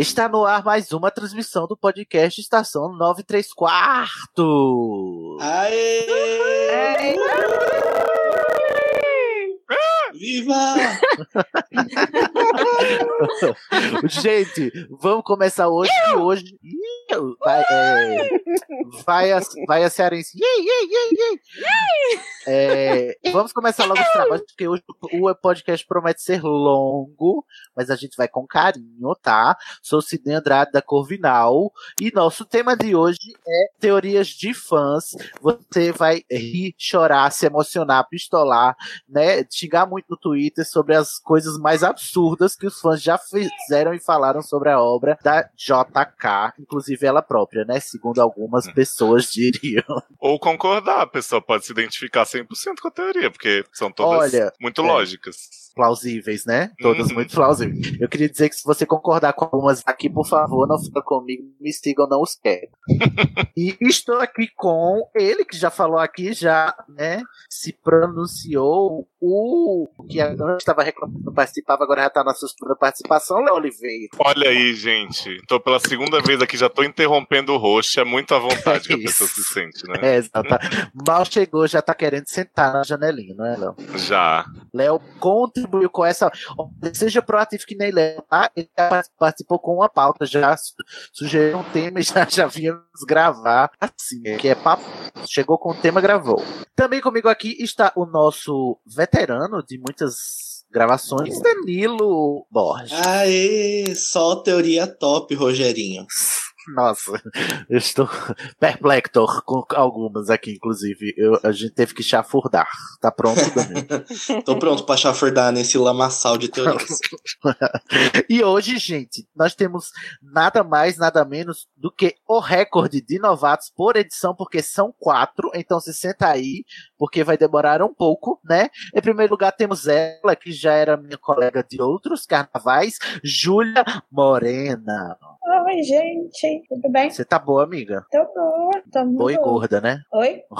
Está no ar mais uma transmissão do podcast Estação 93 Quartos. Aê! Viva! Gente, vamos começar hoje que hoje vai, é, vai, a, vai a cearense. É, vamos começar logo os trabalhos, porque hoje o podcast promete ser longo, mas a gente vai com carinho, tá? Sou Sidney Andrade da Corvinal e nosso tema de hoje é teorias de fãs. Você vai rir, chorar, se emocionar, pistolar, né? Xingar muito no Twitter sobre as coisas mais absurdas que os fãs já fizeram e falaram sobre a obra da JK, inclusive ela própria, né? Segundo algumas pessoas diriam. Ou concordar, a pessoa pode se identificar 100% com a teoria, porque são todas Olha, muito é. lógicas. Plausíveis, né? Todas Uhum. muito plausíveis. Eu queria dizer que se você concordar com algumas aqui, por favor, não fica comigo, me sigam, não os quero. e estou aqui com ele, que já falou aqui, já, né? Se pronunciou o que antes estava reclamando não participava, agora já está na sua segunda participação, Léo Oliveira. Olha aí, gente. Tô pela segunda vez aqui, já tô interrompendo o rosto. É muito à vontade que a pessoa se sente, né? É, exato. Mal chegou, já tá querendo sentar na janelinha, não é, Léo? Já. Léo contribuiu com essa. Seja proativo que nem Léo, tá? Ele participou com uma pauta, já su- sugeriu um tema e já, já viemos gravar assim, que é papo. Chegou com o tema, gravou. Também comigo aqui está o nosso veterano de muitas gravações, Danilo Borges. Aê! Só teoria top, Rogerinho. Nossa, eu estou perplexo com algumas aqui, inclusive. Eu- a gente teve que chafurdar. Tá pronto, Danilo? Tô pronto pra chafurdar nesse lamaçal de teorias. E hoje, gente, nós temos nada mais, nada menos do que o recorde de novatos por edição, porque são quatro. Então se senta aí, porque vai demorar um pouco, né? Em primeiro lugar, temos ela, que já era minha colega de outros carnavais, Júlia Morena. Oi, gente. Tudo bem? Você tá boa, amiga? Tô boa. Tô muito Boa e gorda, né? Oi?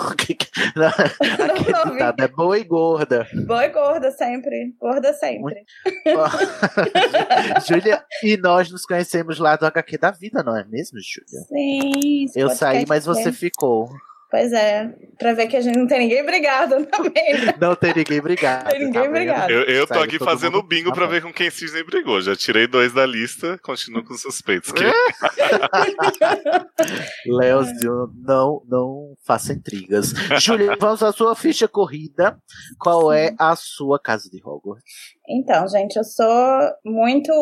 Não ouvi. ditado é boa e gorda. Boa e gorda sempre. Gorda sempre. Júlia, e nós nos conhecemos lá do HQ da vida, não é mesmo, Júlia? Sim. Eu saí, mas você ficou. Pois é. Pra ver que a gente não tem ninguém brigado também. né? Não tem ninguém brigado. Tem ninguém tá brigado. Eu, eu tô Saiu aqui fazendo mundo- bingo pra ver com quem Cisne brigou. Já tirei dois da lista, continuo com os suspeitos. Que... Leozio, não, não faça intrigas. Júlia, vamos à sua ficha corrida. Qual é a sua casa de Hogwarts? Então, gente, eu sou muito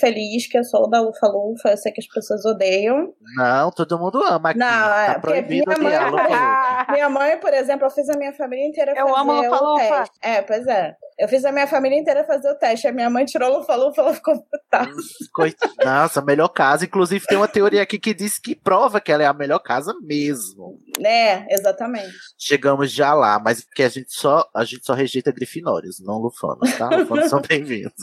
feliz que eu sou da Lufa Lufa. Eu sei que as pessoas odeiam. Não, todo mundo ama aqui. Não, é, tá porque proibido minha mãe- Lufa Lufa. Minha mãe, por exemplo, eu fiz a minha família inteira Eu fazer amo o Lufa-Lufa. teste. É, pois é. Eu fiz a minha família inteira fazer o teste. A minha mãe tirou Lufa Lufa, ela ficou puta. Coit- Nossa, melhor casa. Inclusive, tem uma teoria aqui que diz que prova que ela é a melhor casa mesmo. É, exatamente. Chegamos já lá, mas porque a gente só, a gente só rejeita grifinórios, não lufanos, tá? Lufanos são bem-vindos.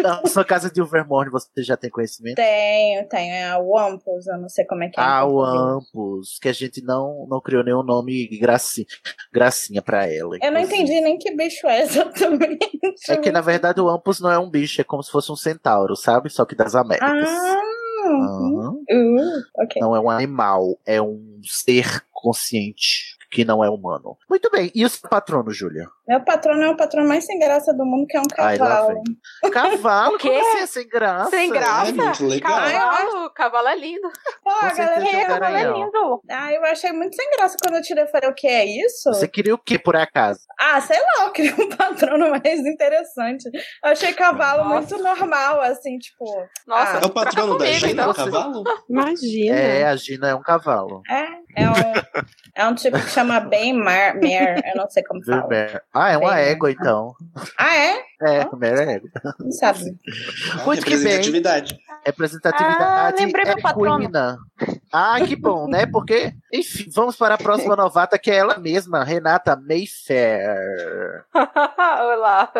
Na sua casa de Overmorning, você já tem conhecimento? Tenho, tenho. É a Wampus, eu não sei como é que é. em Ah, o português. Ampus, que a gente não, não criou nenhum nome gracinha, gracinha pra ela. Eu não entendi nem que bicho é exatamente. É que na verdade o Ampus não é um bicho, é como se fosse um centauro, sabe? Só que das Américas. Ah, Aham. uh, ok. Não é um animal, é um ser consciente que não é humano. Muito bem. E o seu patrono, Júlia? Meu patrono é o patrono mais sem graça do mundo, que é um cavalo. Cavalo? O quê? Como assim é sem graça? Sem graça? É muito legal. Cavalo, cavalo é lindo. Pô, Com a galera é o Cavalo é lindo. Ah, eu achei muito sem graça quando eu tirei. Eu falei, o que é isso? Você queria o que, por acaso? Ah, sei lá, eu queria um patrono mais interessante. Eu achei cavalo Nossa. muito normal, assim, tipo. Nossa, Ah, É o patrono da comigo, Gina, então. o cavalo? Imagina. É, a Gina é um cavalo. É, é um, é um tipo que chama bem mar, mare, eu não sei como fala. Ver- Ah, é uma Bem- égua, então. Ah, é? É, mera é égua. Não sabe. Ah, Muito que bem. representatividade. Representatividade Ah, lembrei meu equina. Ah, que bom, né? Porque, enfim, vamos para a próxima novata, que é ela mesma, Renata Mayfair. Olá.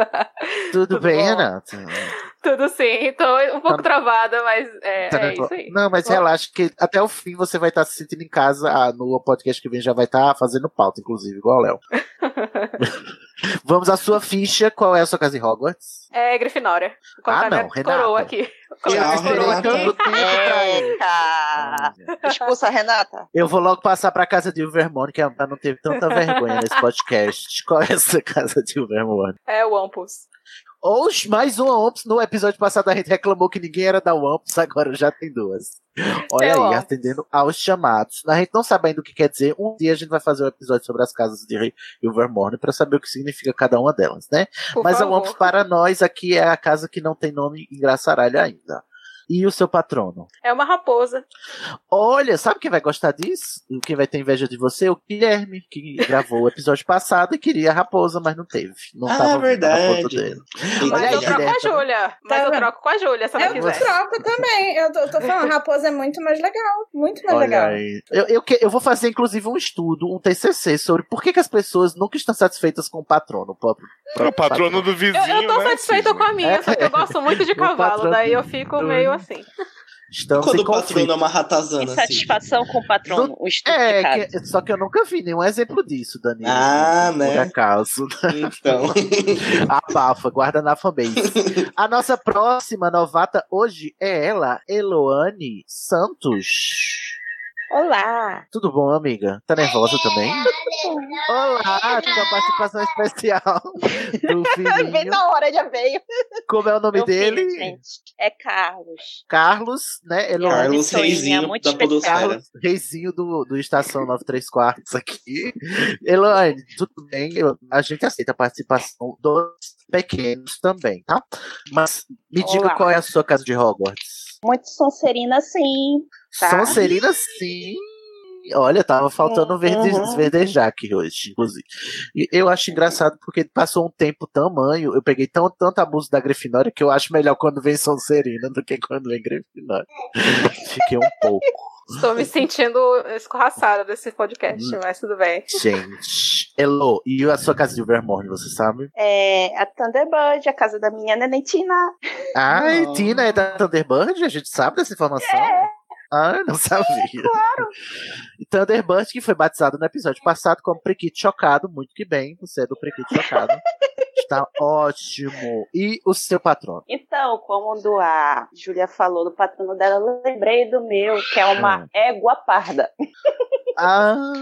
Tudo, Tudo bem, bom? Renata? Tudo sim. Tô um pouco Tá- travada, mas é, Tá é isso aí. Não, mas Bom. relaxa que até o fim você vai estar se sentindo em casa. No podcast que vem já vai estar fazendo pauta, inclusive, igual o Léo. Vamos à sua ficha. Qual é a sua casa em Hogwarts? É Grifinória. Ah, não, Renata. coroa aqui. Tchau, coroa Renata. aqui. Eita! Expulsa a Renata. Eu vou logo passar pra casa de Ilvermorny, que é pra não ter tanta vergonha nesse podcast. Qual é essa casa de Ilvermorny? É o Ampus. Oxe, mais uma Omps. No episódio passado a gente reclamou que ninguém era da Omps, agora já tem duas. Olha É aí, atendendo aos chamados. A gente não sabe ainda o que quer dizer. Um dia a gente vai fazer um episódio sobre as casas de Ilvermorny pra saber o que significa cada uma delas, né? Por Mas a favor. Omps para nós aqui é a casa que não tem nome em Graçaralho ainda. E o seu patrono? É uma raposa. Olha, sabe quem vai gostar disso? Quem vai ter inveja de você? O Guilherme, que gravou o episódio passado e queria a raposa, mas não teve. Não Ah, tava vindo verdade. dele. Olha Mas aí, eu troco com a. Júlia. Mas Tá eu troco com a Júlia, se ela Eu quiser. troco também. Eu tô, tô falando, raposa é muito mais legal. Muito mais Olha legal. aí. Eu, eu, que- eu vou fazer, inclusive, um estudo, um TCC sobre por que, que as pessoas nunca estão satisfeitas com o patrono. O próprio, É o patrono do vizinho, Eu, eu tô né, satisfeita com a minha, só que eu gosto muito de cavalo, daí eu do- fico meio assim. Estamos Quando o patrono é uma ratazana, assim. Insatisfação com o patrono. O É, que- só que eu nunca vi nenhum exemplo disso, Danilo. Ah, por né? acaso. Então. Abafa, guarda na fanbase. A nossa próxima novata hoje é ela, Eloane Santos. Olá! Tudo bom, amiga? Tá nervosa também? Olá, com a participação especial do Bem filhinho. na hora já veio. Como é o nome Meu dele? filho, gente. É Carlos. Carlos, né? Eloane Carlos pessoinha Reizinho muito da especial. Podosfera. Carlos, reizinho do, do Estação 93 quartos aqui. Eloane, tudo bem? Eu- a gente aceita a participação dos pequenos também, tá? Mas me diga Olá. qual é a sua casa de Hogwarts. Muito sonserina, sim. Tá. Sonserina, sim. Olha, tava faltando verde, Uhum. verdejar aqui hoje, inclusive. E eu acho engraçado porque passou um tempo tamanho, eu peguei tão, tanto abuso da Grifinória que eu acho melhor quando vem Sonserina do que quando vem Grifinória. Fiquei um pouco. Estou me sentindo escorraçada desse podcast, Hum. mas tudo bem. Gente, Elo, e a sua casa de Vermorne, você sabe? É a Thunderbird, a casa da minha neném Tina. Ai, Não. Tina é da Thunderbird? A gente sabe dessa informação? Ah, eu não sabia. claro. Thunderbird, que foi batizado no episódio passado como Prequito Chocado, muito que bem, você é do Prequito Chocado. Está ótimo. E o seu patrono? Então, como a Júlia falou do patrono dela, eu lembrei do meu, que é uma égua parda. Ah,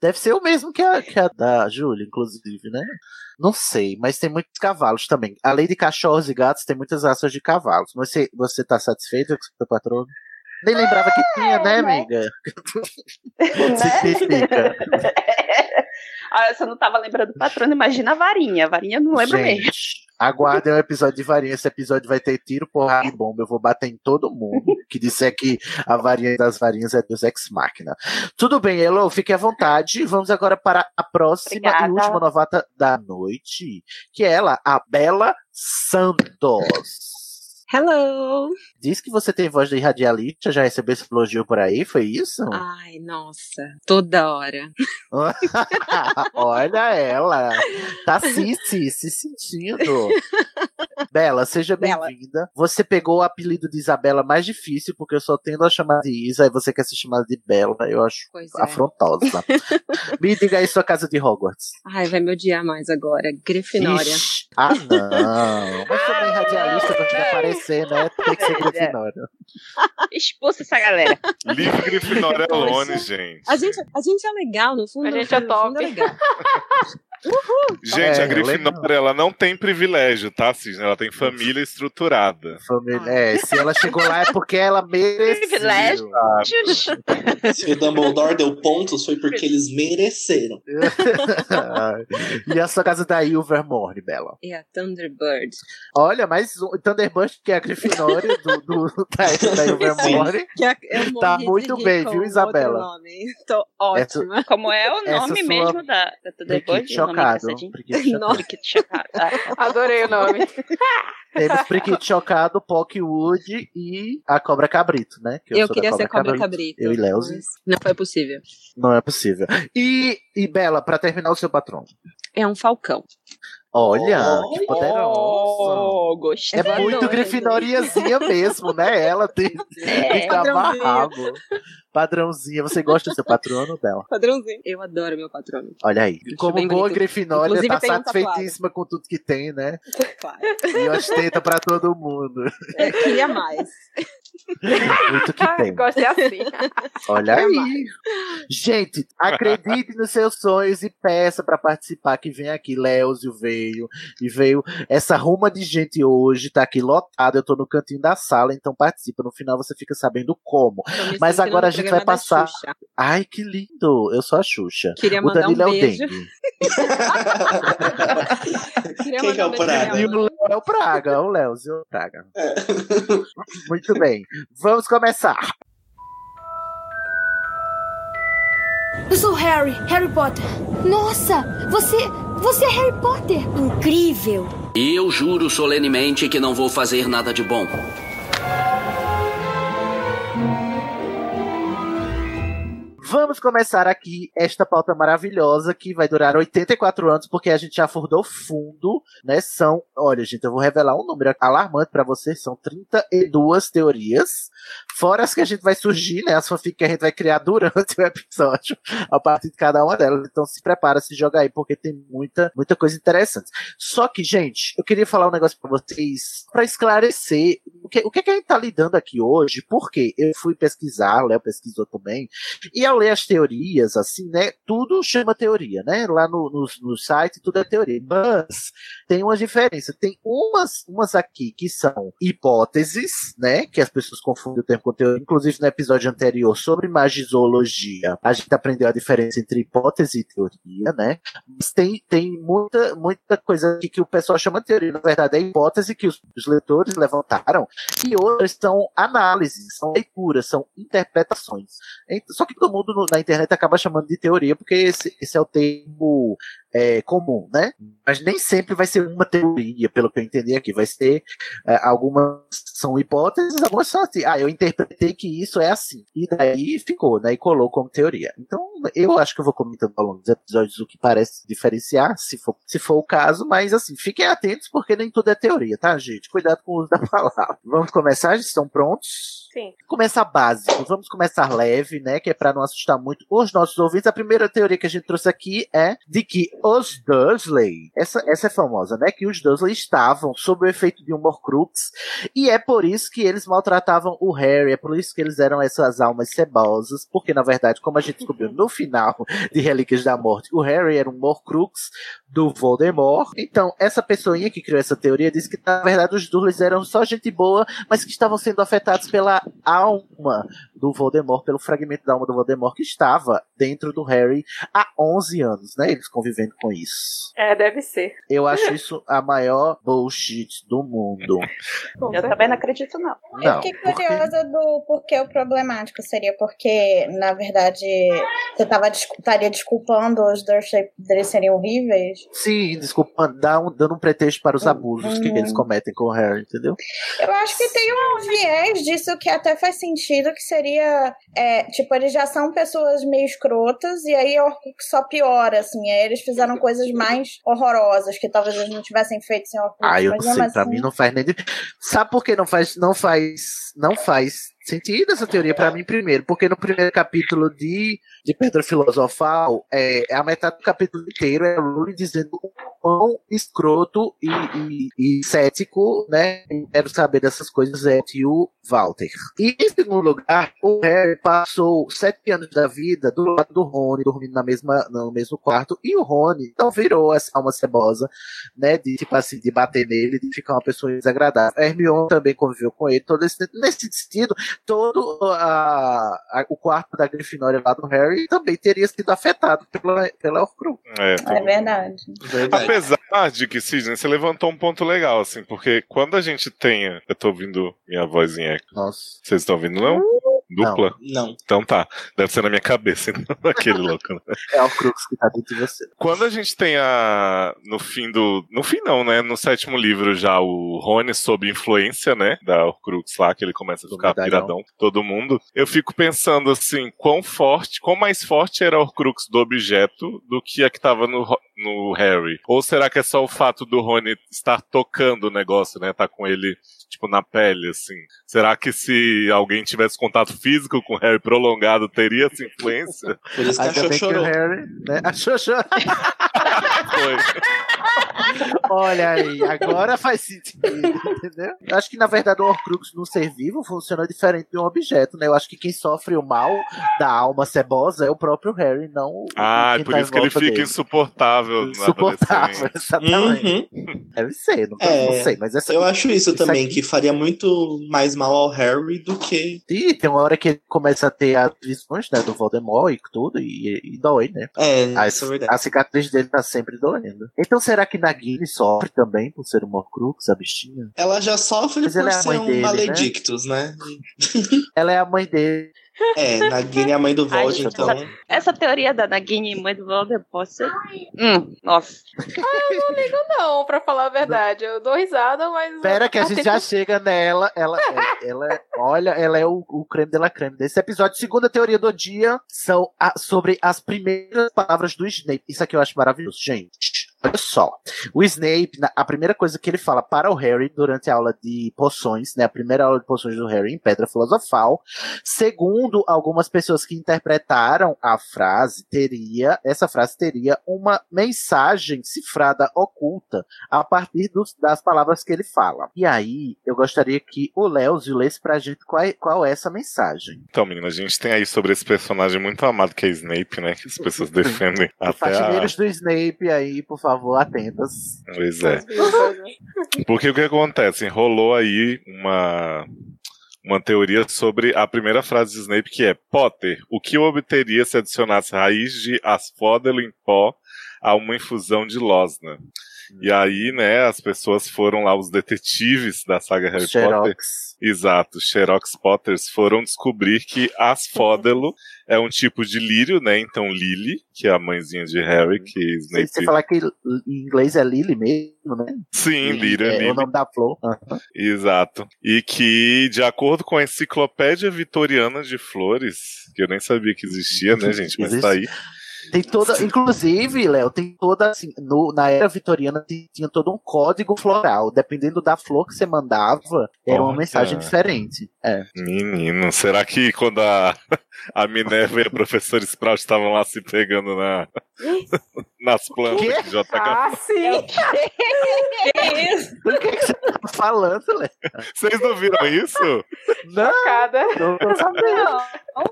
deve ser o mesmo que a, que a da Júlia, inclusive, né? Não sei, mas tem muitos cavalos também. Além de cachorros e gatos, tem muitas raças de cavalos. Você, você tá satisfeito com o seu patrono? Nem lembrava que tinha, né, né? amiga? né? Ah, você não tava lembrando do patrono, imagina a varinha. A varinha eu não lembro mesmo. Gente, aguardem o episódio de varinha. Esse episódio vai ter tiro, porrada e bomba. Eu vou bater em todo mundo que disser que a varinha das varinhas é dos Ex-Máquina. Tudo bem, Elo, fique à vontade. Vamos agora para a próxima Obrigada. e última novata da noite, que é ela, a Bela Santos. Hello! Diz que você tem voz de radialista, já recebeu esse elogio por aí, foi isso? Ai, nossa, toda hora. Olha ela, tá se, se, se sentindo. Bela, seja bem-vinda. Você pegou o apelido de Isabela mais difícil, porque eu só tendo a chamar de Isa e você quer ser chamada de Bela, eu acho Pois é. afrontosa. Me diga aí sua casa de Hogwarts. Ai, vai me odiar mais agora. Grifinória. Ixi, ah, não. Mas também radialista quando estiver aparecendo. Merecer, né? Tem que ser Grifinória. Expulsa essa galera. Livre Grifinória Alone, gente. A gente, a gente é legal, no fundo. A gente é no fundo top. legal. Gente, É, a Grifinória, ela não tem privilégio, tá, Cisne? Ela tem família estruturada. Família- É, se ela chegou lá é porque ela mereceu. Privilégio. Se o Dumbledore deu pontos, foi porque eles mereceram. e a sua casa da Ilvermorny, Bela? É a Thunderbird. Olha, mais um Thunderbird, que é a Grifinória do, do, da, da Ilvermorny. Tá morri de muito bem, viu, o Isabela? Tô ótima. Como é o nome sua mesmo da, da Thunderbird? Priquito O nome chocado. Priquito chocado. Priquito chocado. Adorei o nome. Temos Priquito Chocado, Pockwood e a Cobra Cabrito, né? Que Eu, sou da queria ser Cobra Cabrito. Eu e mas Não foi possível. Não é possível. E, e Bela, pra terminar o seu patrão. É um falcão. Olha, que poderosa. Oh, gostei. É muito grifinoriazinha mesmo, né? Ela tem, É, tem que padrãozinha. amarrado. Padrãozinha. Você gosta do seu patrono, Bela? Padrãozinho. Eu adoro meu patrono. Olha aí. Acho Como boa bonito. grifinória, Inclusive, tá tem um satisfeitíssima com tudo que tem, né? Claro. E ostenta pra todo mundo. É, queria mais. Muito que Ai, tem. gosto de assim. Olha aí. Gente, acredite nos seus sonhos e peça pra participar que vem aqui. Léozio veio e veio essa ruma de gente hoje, tá aqui lotada. Eu tô no cantinho da sala, então participa. No final você fica sabendo como. Mas agora a gente vai passar- Xuxa. Ai, que lindo! Eu sou a Xuxa. Queria O mandar Danilo um é o beijo. Dengue. Quem que é o Praga? pra E o Léo é o Praga, é o Léozio é o Praga. Muito bem. Vamos começar. Eu sou Harry, Harry Potter. Nossa, você, você é Harry Potter. Incrível. E eu juro solenemente que não vou fazer nada de bom. Vamos começar aqui esta pauta maravilhosa que vai durar 84 anos, porque a gente já furdou fundo, né? São, olha, gente, eu vou revelar um número alarmante pra vocês, são 32 teorias, fora as que a gente vai surgir, né? As fanfic que a gente vai criar durante o episódio, a partir de cada uma delas. Então se prepara, se joga aí, porque tem muita, muita coisa interessante. Só que, gente, eu queria falar um negócio pra vocês, pra esclarecer o que, o que, que a gente tá lidando aqui hoje, porque eu fui pesquisar, o Léo pesquisou também, e ao ler as teorias, assim, né? Tudo chama teoria, né? Lá no, no, no site tudo é teoria. Mas tem uma diferença. Tem umas, umas aqui que são hipóteses, né? Que as pessoas confundem o termo com teoria. Inclusive no episódio anterior sobre magizologia, a gente aprendeu a diferença entre hipótese e teoria, né? Mas tem, tem muita, muita coisa aqui que o pessoal chama teoria. Na verdade, é hipótese que os, os leitores levantaram e outras são análises, são leituras, são interpretações. Ent- Só que todo mundo no- na internet acaba chamando de teoria, porque esse, esse é o termo é, comum, né? Mas nem sempre vai ser uma teoria, pelo que eu entendi aqui. Vai ser é, algumas são hipóteses, algumas são assim. Ah, eu interpretei que isso é assim. E daí ficou, né? E colou como teoria. Então, eu acho que eu vou comentando ao longo dos episódios o que parece diferenciar, se for, se for o caso, mas assim, fiquem atentos, porque nem tudo é teoria, tá, gente? Cuidado com o uso da palavra. Vamos começar? Estão prontos? Sim. começar básico, vamos começar leve, né? Que é para não assustar muito os nossos ouvintes. A primeira teoria que a gente trouxe aqui é de que os Dursley, essa, essa é famosa, né? Que os Dursley estavam sob o efeito de um Horcrux e é por isso que eles maltratavam o Harry, é por isso que eles eram essas almas cebosas, porque na verdade, como a gente descobriu no final de Relíquias da Morte, o Harry era um Horcrux do Voldemort. Então, essa pessoinha que criou essa teoria disse que na verdade os Dursley eram só gente boa, mas que estavam sendo afetados pela alma do Voldemort, pelo fragmento da alma do Voldemort que estava dentro do Harry há 11 anos, né? Eles convivendo com isso. É, deve ser. Eu acho isso a maior bullshit do mundo. Eu também não acredito, não. Eu Não, fiquei porque curiosa do porquê o problemático seria porque, na verdade, você tava, estaria desculpando os Dursley deles serem horríveis. Sim, desculpa, dá um- dando um pretexto para os abusos que Uhum. eles cometem com o Harry, entendeu? Eu acho que tem um viés disso que até faz sentido, que seria, é, tipo, eles já são pessoas meio escrotas, e aí o Horcrux só piora, assim, aí eles fizeram coisas mais horrorosas, que talvez eles não tivessem feito sem Horcrux. Ah, eu não sei, mesmo pra assim- mim não faz nem. Sabe por que não faz, não faz, não faz sentido essa teoria pra mim primeiro? Porque no primeiro capítulo de, de Pedra Filosofal, é, a metade do capítulo inteiro é o Lully dizendo quão escroto e, e- e cético, né? Quero saber dessas coisas é o Walter. E em segundo lugar, o Harry passou sete anos da vida do lado do Rony, dormindo na mesma, no mesmo quarto, e o Rony não virou essa alma cebosa, né? De tipo assim, de bater nele, de ficar uma pessoa desagradável. A Hermione também conviveu com ele, todo esse, nesse sentido, todo a, a- o quarto da Grifinória lá do Harry também teria sido afetado pela, pela Horcrux. É, É verdade. Apesar de que, Sidney, você levantou um ponto legal, assim, porque quando a gente tenha. Eu tô ouvindo minha voz em eco. Nossa. Vocês estão ouvindo, não? Dupla? Não. Então tá. Deve ser na minha cabeça, então aquele louco, né? É a Horcrux que tá dentro de você. Quando a gente tem a. No fim do. No fim, não, né? No sétimo livro já o Rony sob influência, né? Da Horcrux lá, que ele começa a ficar piradão, todo mundo. Eu fico pensando assim, quão forte, quão mais forte era a Horcrux do objeto do que a que tava no, no Harry. Ou será que é só o fato do Rony estar tocando o negócio, né? Tá com ele, tipo, na pele, assim. Será que se alguém tivesse contato físico com o Harry prolongado, teria essa influência? Por isso que Ainda achou bem que o chorou. Harry, né? Achou, chorou. Foi. Olha aí, agora faz sentido, entendeu? Eu acho que, na verdade, o Horcrux num ser vivo funciona diferente de um objeto, né? Eu acho que quem sofre o mal da alma cebosa é o próprio Harry, não o- Ah, quem por tá isso que ele fica dele. insuportável. na Insuportável, exatamente. Deve ser, não, É, não sei, mas essa eu acho isso, também, aqui- que faria muito mais mal ao Harry do que. E tem uma hora que ele começa a ter as visões, né, do Voldemort e tudo, e, e dói, né? É, a, isso é verdade. a cicatriz dele tá sempre doendo. Então será que Nagini sofre também por ser um Horcrux, a bichinha? Ela já sofre Mas por é ser mãe um dele, né? Maledictus, né? Ela é a mãe dele. É, Nagini é a mãe do Vold, essa, então. essa teoria da Nagini, mãe do Voldemort, pode ser... Hum, nossa. Eu não ligo, não, pra falar a verdade. Eu dou risada, mas. Espera que a gente já chega nela. Ela, é- ela é- olha, ela é o, o creme de la creme desse episódio. Segunda teoria do dia são a- sobre as primeiras palavras do Snape. Isso aqui eu acho maravilhoso, gente. Olha só. O Snape, na- a primeira coisa que ele fala para o Harry durante a aula de poções, né? A primeira aula de poções do Harry em Pedra Filosofal. Segundo algumas pessoas que interpretaram a frase, teria, essa frase teria uma mensagem cifrada oculta a partir dos- das palavras que ele fala. E aí, eu gostaria que o Leozio lesse pra gente qual é, qual é essa mensagem. Então, menina, a gente tem aí sobre esse personagem muito amado que é Snape, né? Que as pessoas defendem até a. Do Snape aí, por favor, atentas. Pois é. Porque o que acontece? Rolou aí uma, uma teoria sobre a primeira frase de Snape, que é Potter, o que eu obteria se adicionasse raiz de asfódelo em pó a uma infusão de losna? E aí, né, as pessoas foram lá, os detetives da saga Harry Potter. Xerox. Exato, os Xerox Potters foram descobrir que asfódelo é um tipo de lírio, né? Então Lily, que é a mãezinha de Harry, que Se Snape... você falar que em inglês é Lily mesmo, né? Sim, lírio é é, Lily. o nome da flor. Aham. Exato. E que, de acordo com a Enciclopédia Vitoriana de Flores, que eu nem sabia que existia, né, gente? Mas tá aí. Tem toda, inclusive, Léo, tem toda assim, no- na era vitoriana ti- tinha todo um código floral. Dependendo da flor que você mandava, era uma mensagem diferente. É. Menino, será que quando a, a Minerva e a professora Sprout estavam lá se pegando na, nas plantas que já tá Ah, sim! Do que, que você tá falando, Léo? Vocês não viram isso? Não, Cada. não tô sabendo.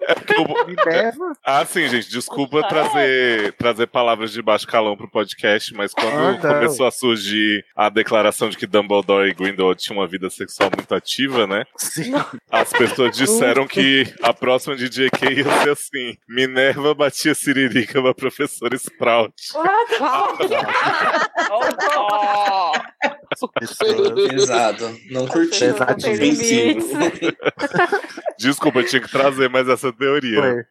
É porque eu- Minerva. Ah, sim, gente, desculpa trazer, trazer palavras de baixo calão pro podcast, mas quando Ah, não. começou a surgir a declaração de que Dumbledore e Grindelwald tinham uma vida sexual muito ativa, né? Sim. As pessoas disseram que a próxima de JK ia ser assim: Minerva batia siririca pra professora Sprout. Pesado. Não curti. Pesadinho. Ofensivo. Desculpa, eu tinha que trazer mais essa teoria. Foi.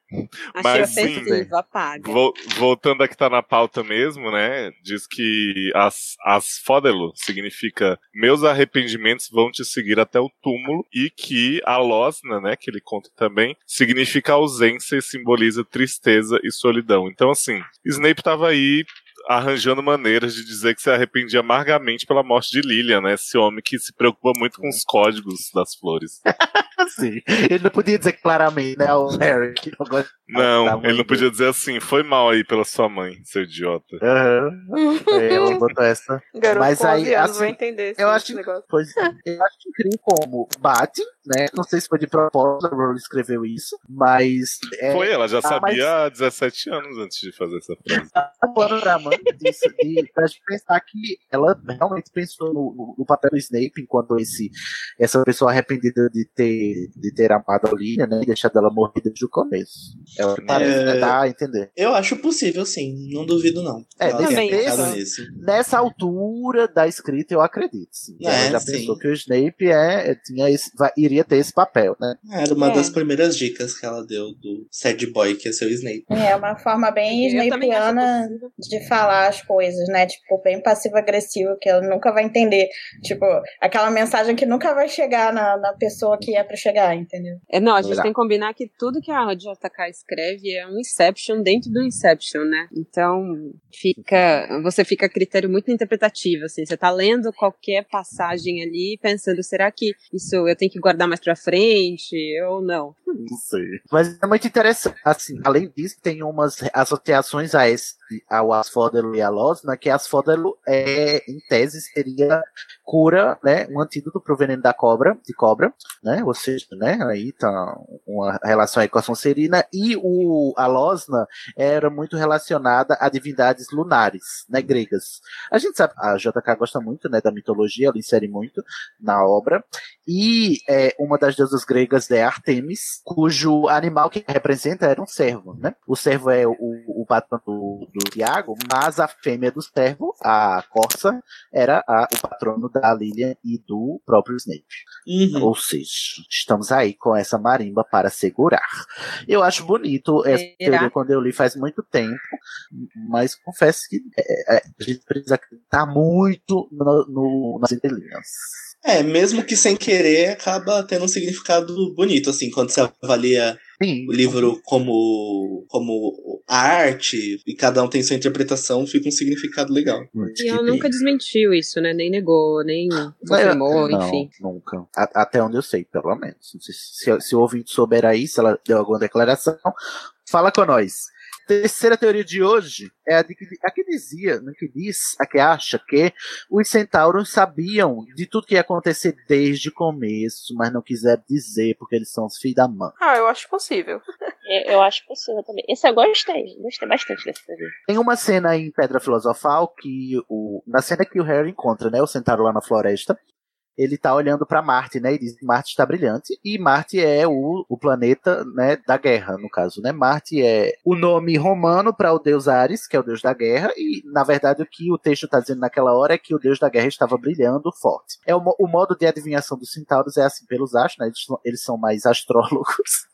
Achei Mas sim. Vol- voltando a que tá na pauta mesmo, né? Diz que as, asfódelo significa meus arrependimentos vão te seguir até o túmulo e que a losna, né, que ele conta também, significa ausência e simboliza tristeza e solidão. Então, assim, Snape tava aí arranjando maneiras de dizer que se arrependia amargamente pela morte de Lilian, né? Esse homem que se preocupa muito com os códigos das flores. Sim. Ele não podia dizer claramente, né, ao Harry que não gosta Não, ele não podia dizer assim, foi mal aí pela sua mãe, seu idiota. Aham. É, ela botou essa. Garoto Mas com 11 aí, anos assim, vai entender esse eu acho, negócio. pois, é, eu acho incrível como bate, né? Não sei se foi de propósito, a Rowling escreveu isso, mas. É, Foi, ela já ah, sabia mas- há 17 anos antes de fazer essa frase. tá pra mãe disso, de, pra gente pensar que ela realmente pensou no, no- papel do Snape enquanto esse, essa pessoa arrependida de ter, de ter amado a Olivia, né? E deixado ela morrer desde o começo. É o que parece, né? Dá a entender. Eu acho possível, sim. Não duvido, não. É, nisso. Nessa altura da escrita, eu acredito. Sim. É, ela já sim. pensou que o Snape é, tinha esse, vai- iria ter esse papel, né? Era uma É. das primeiras dicas que ela deu do sad boy, que ser o Snape. É uma forma bem snapeana de falar as coisas, né? Tipo, bem passivo-agressivo, que ela nunca vai entender. Tipo, aquela mensagem que nunca vai chegar na, na pessoa que é pra chegar, entendeu? É, não, a gente Será? tem que combinar que tudo que a JK escreve é um Inception dentro do Inception, né? Então, fica, você fica a critério muito interpretativo, assim, você tá lendo qualquer passagem ali pensando, será que isso eu tenho que guardar mais pra frente ou não? Não sei. Mas é muito interessante. Assim, além disso, tem umas associações a esse, ao Asfódelo e a Losna, que Asfódelo é, em tese, seria cura, né? Um antídoto pro veneno da cobra, de cobra, né? Ou seja, né? Aí tá uma relação aí com a Sonserina. E o, a era muito relacionada a divindades lunares, né? Gregas. A gente sabe, a JK gosta muito, né? Da mitologia, ela insere muito na obra. E é, uma das deusas gregas é Artemis, cujo animal que representa era um servo, né? O servo é o, o patrão do, do Tiago, mas a fêmea do servo, a Corsa, era a- o patrono da Lilian e do próprio Snape. Uhum. Ou seja, estamos aí com essa marimba para segurar. Eu acho bonito essa Será? teoria quando eu li faz muito tempo, mas confesso que é, é, a gente precisa acreditar muito no, no, nas entrelinhas. É, mesmo que sem querer, acaba tendo um significado bonito, assim, quando você avalia Sim. o livro como, como arte e cada um tem sua interpretação, fica um significado legal. E ela nunca desmentiu isso, né? Nem negou, nem confirmou, não, enfim. Nunca. A- até onde eu sei, pelo menos. Se, se, se o ouvinte souber aí, se ela deu alguma declaração, fala com nós. Terceira teoria de hoje é a, de que, a que dizia, né, que diz, a que acha que os centauros sabiam de tudo que ia acontecer desde o começo, mas não quiseram dizer porque eles são os filhos da mãe. Ah, eu acho possível. Eu, eu acho possível também. Esse eu gostei. Gostei bastante desse teoria. Tem uma cena em Pedra Filosofal que o, na cena que o Harry encontra, né, o centauro lá na floresta, ele tá olhando pra Marte, né, e diz que Marte está brilhante, e Marte é o, o planeta, né, da guerra, no caso, né, Marte é o nome romano para o deus Ares, que é o deus da guerra, e na verdade o que o texto tá dizendo naquela hora é que o deus da guerra estava brilhando forte. É o, o modo de adivinhação dos centauros é assim pelos astros, né, eles, eles são mais astrólogos,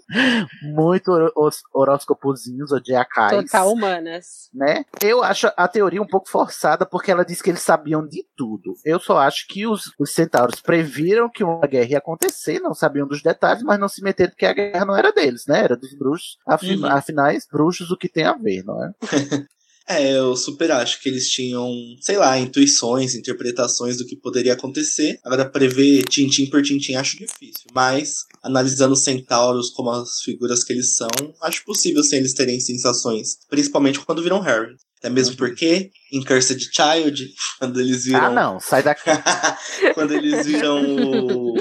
muito hor- horóscopozinhos zodiacais Total humanas. né? Eu acho a teoria um pouco forçada porque ela diz que eles sabiam de tudo. Eu só acho que os, os centauros previram que uma guerra ia acontecer, não sabiam dos detalhes, mas não se meteram porque a guerra não era deles, né? Era dos bruxos. Afin, Uhum. Afinais, bruxos o que tem a ver, não é? É, eu super acho que eles tinham, sei lá, intuições, interpretações do que poderia acontecer. Agora, prever tintim por tintim acho difícil. Mas, analisando os centauros como as figuras que eles são, acho possível sim eles terem sensações. Principalmente quando viram Harry. Até mesmo porque, em Cursed Child, quando eles viram. Ah, não, sai daqui. quando eles viram o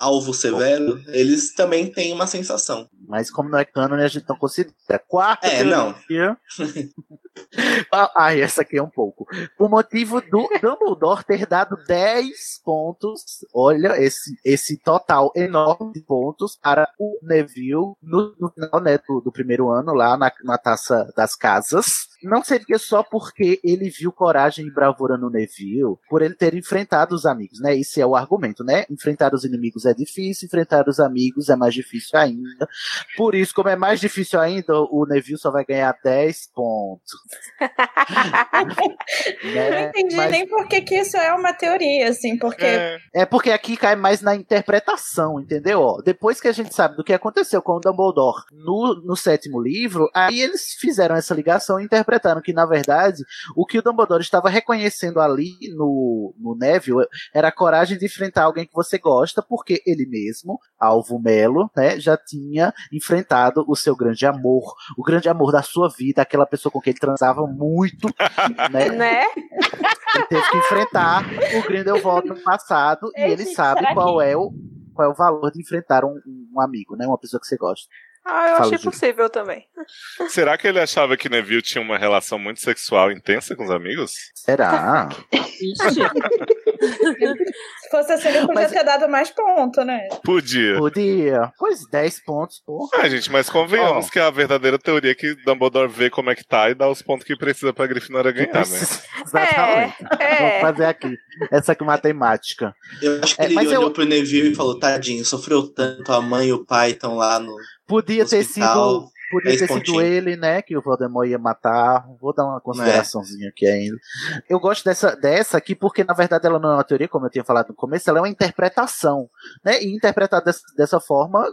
alvo severo, eles também têm uma sensação. Mas como não é cânone, a gente não considera. Quarta É, não. teoria. Ah, Ai, essa aqui é um pouco. O motivo do Dumbledore ter dado 10 pontos, olha, esse, esse total enorme de pontos para o Neville no, no final né, do, do primeiro ano, lá na, na taça das casas. Não seria só porque ele viu coragem e bravura no Neville, por ele ter enfrentado os amigos, né? Esse é o argumento, né? Enfrentar os inimigos é difícil, enfrentar os amigos é mais difícil ainda. Por isso, como é mais difícil ainda, o Neville só vai ganhar 10 pontos. Eu não entendi Mas- nem por que, que isso é uma teoria, assim, porque. É porque aqui cai mais na interpretação, entendeu? Ó, depois que a gente sabe do que aconteceu com o Dumbledore no, no sétimo livro, aí eles fizeram essa ligação e interpretaram que, na verdade, o que o Dumbledore estava reconhecendo ali no, no Neville era a coragem de enfrentar alguém que você gosta, porque ele mesmo, Alvo Melo, né, já tinha enfrentado o seu grande amor, o grande amor da sua vida, aquela pessoa com quem ele transava muito, né? Né? Ele teve que enfrentar o Grindelwald no passado e ele sabe qual é o qual é o valor de enfrentar um, um amigo, né? Uma pessoa que você gosta. Ah, eu Fala, achei possível também. Será que ele achava que Neville tinha uma relação muito sexual intensa com os amigos? Será? Se fosse assim, ele podia ter dado mais ponto, né? Podia. Podia. Pois 10 pontos, pô. Ah, gente, mas convenhamos Ó. que a verdadeira teoria é que Dumbledore vê como é que tá e dá os pontos que precisa pra Grifinória ganhar, né? Exatamente. É, Vamos fazer aqui. Essa aqui matemática. Eu acho que É, ele mas olhou eu- pro Neville e falou: tadinho, sofreu tanto, a mãe e o pai estão lá no. Podia ter Hospital, sido. Podia 10 ter sido pontinhos. ele, né? Que o Voldemort ia matar. Vou dar uma consideraçãozinha aqui ainda. Eu gosto dessa, dessa aqui porque, na verdade, ela não é uma teoria, como eu tinha falado no começo, ela é uma interpretação. Né? E interpretar dessa, dessa forma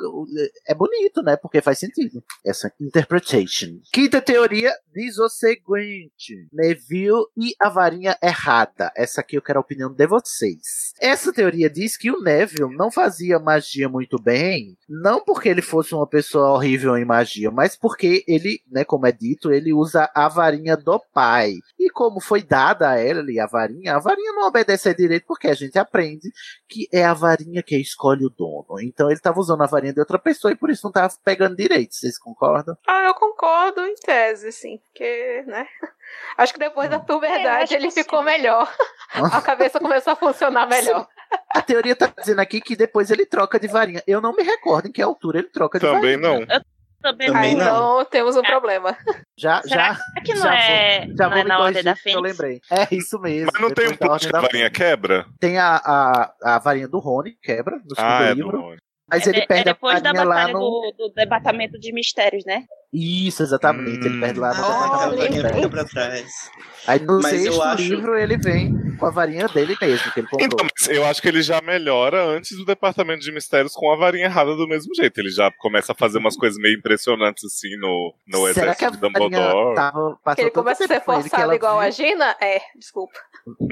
é bonito, né? Porque faz sentido. Essa interpretation. Quinta teoria diz o seguinte: Neville e a varinha errada. Essa aqui eu quero a opinião de vocês. Essa teoria diz que o Neville não fazia magia muito bem, não porque ele fosse uma pessoa horrível em magia, mas porque ele, né, como é dito, ele usa a varinha do pai. E como foi dada a ele a varinha, a varinha não obedece a direito porque a gente aprende que é a varinha que escolhe o dono. Então ele estava usando a varinha de outra pessoa e por isso não estava pegando direito. Vocês concordam? Ah, eu concordo em tese, sim. Porque, né? Acho que depois Hum. da eu puberdade ele ficou melhor. A cabeça começou a funcionar melhor. A teoria tá dizendo aqui que depois ele troca de varinha. Eu não me recordo em que altura ele troca de Também varinha. não. Também, Também não. Então temos um problema. Já, Será já. que não já é- vou, já não vou é me na Ordem da que eu Fênix? lembrei. É isso mesmo. Mas não tem um ponto que a varinha Fênix. quebra? Tem a, a, a varinha do Rony, quebra, no segundo Ah, é do livro. Rony. Mas É ele de- perde é depois a da varinha lá batalha no. do, do departamento de mistérios, né? Isso, exatamente. Ele perde lá no Ah, a departamento de varinha mistério. fica pra trás. Aí no Mas eu sexto acho- livro ele vem com a varinha dele mesmo, que ele comprou. Então, mas eu acho que ele já melhora antes do departamento de mistérios com a varinha errada do mesmo jeito. Ele já começa a fazer umas coisas meio impressionantes assim no, no Será que a exército de varinha Dumbledore. tava Que passando ele começa a ser que forçado igual a Gina? É, desculpa.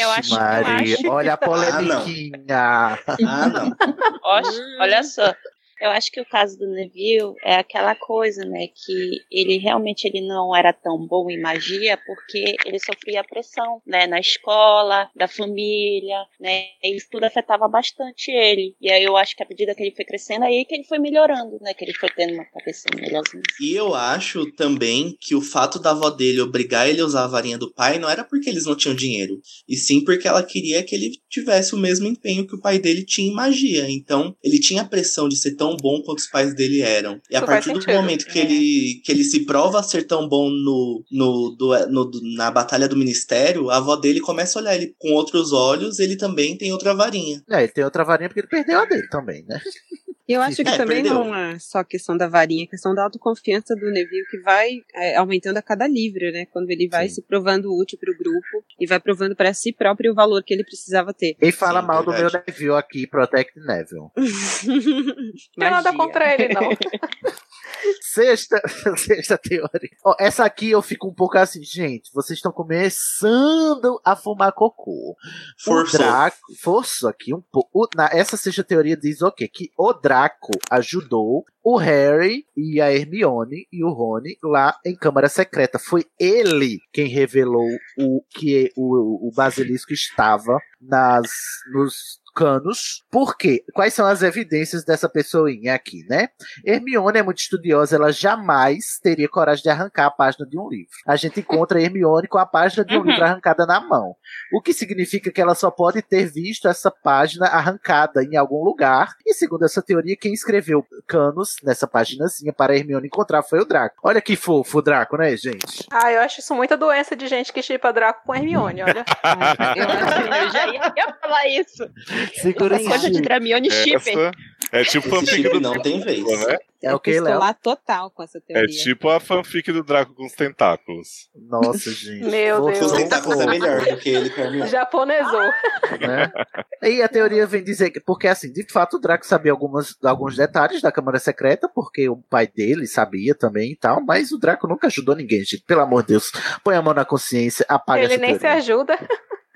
Eu acho- eu Maria, acho- olha a polemiquinha. Ah, não. Oxe, olha só. Eu acho que o caso do Neville é aquela coisa, né? Que ele realmente ele não era tão bom em magia porque ele sofria pressão, né? Na escola, da família, né? E isso tudo afetava bastante ele. E aí eu acho que à medida que ele foi crescendo, aí que ele foi melhorando, né? Que ele foi tendo uma cabeça melhorzinha. E eu acho também que o fato da avó dele obrigar ele a usar a varinha do pai não era porque eles não tinham dinheiro, e sim porque ela queria que ele tivesse o mesmo empenho que o pai dele tinha em magia. Então, ele tinha a pressão de ser tão bom quanto os pais dele eram. E a Isso partir do momento que ele, que ele se prova ser tão bom no, no, do- no- do- na batalha do ministério, a avó dele começa a olhar ele com outros olhos, ele também tem outra varinha. É, ele tem outra varinha porque ele perdeu a dele também, né? E eu acho que É, também perdeu. não é só questão da varinha, é questão da autoconfiança do Neville que vai é, aumentando a cada livro, né? Quando ele vai Sim. se provando útil pro grupo e vai provando para si próprio o valor que ele precisava ter. Quem fala Sim, mal do meu verdade. Neville aqui, Protect Neville. Não tem nada contra ele, não. Sexta, sexta teoria. Ó, essa aqui eu fico um pouco assim, gente. Vocês estão começando a fumar cocô. Forçou. O Draco. Forçou aqui um pouco. Essa sexta teoria diz o quê? Que o Draco ajudou o Harry e a Hermione e o Rony lá em Câmara Secreta. Foi ele quem revelou o que o, o basilisco estava nas nos canos. Por quê? Quais são as evidências dessa pessoinha aqui, né? Hermione é muito estudiosa, ela jamais teria coragem de arrancar a página de um livro. A gente encontra Hermione com a página de um Uhum. livro arrancada na mão. O que significa que ela só pode ter visto essa página arrancada em algum lugar. E segundo essa teoria, quem escreveu canos nessa paginazinha para Hermione encontrar foi o Draco. Olha que fofo o Draco, né, gente? Ah, eu acho isso muita doença de gente que chipa Draco com Hermione, olha. Eu já ia, ia falar isso. Segura esse Coisa de. Dramione Chip. Essa é tipo Esse fanfic do não tem vez. né? É o que, Léo? total com essa É teoria. tipo a fanfic do Draco com os tentáculos. Nossa, gente. Meu Deus. Os tentáculos é melhor do que ele com a. Japonesou. né? E a teoria vem dizer que, porque assim, de fato o Draco sabia algumas, alguns detalhes da Câmara Secreta, porque o pai dele sabia também e tal, mas o Draco nunca ajudou ninguém, gente. Pelo amor de Deus, põe a mão na consciência, apaga Ele essa nem se teoria. ajuda.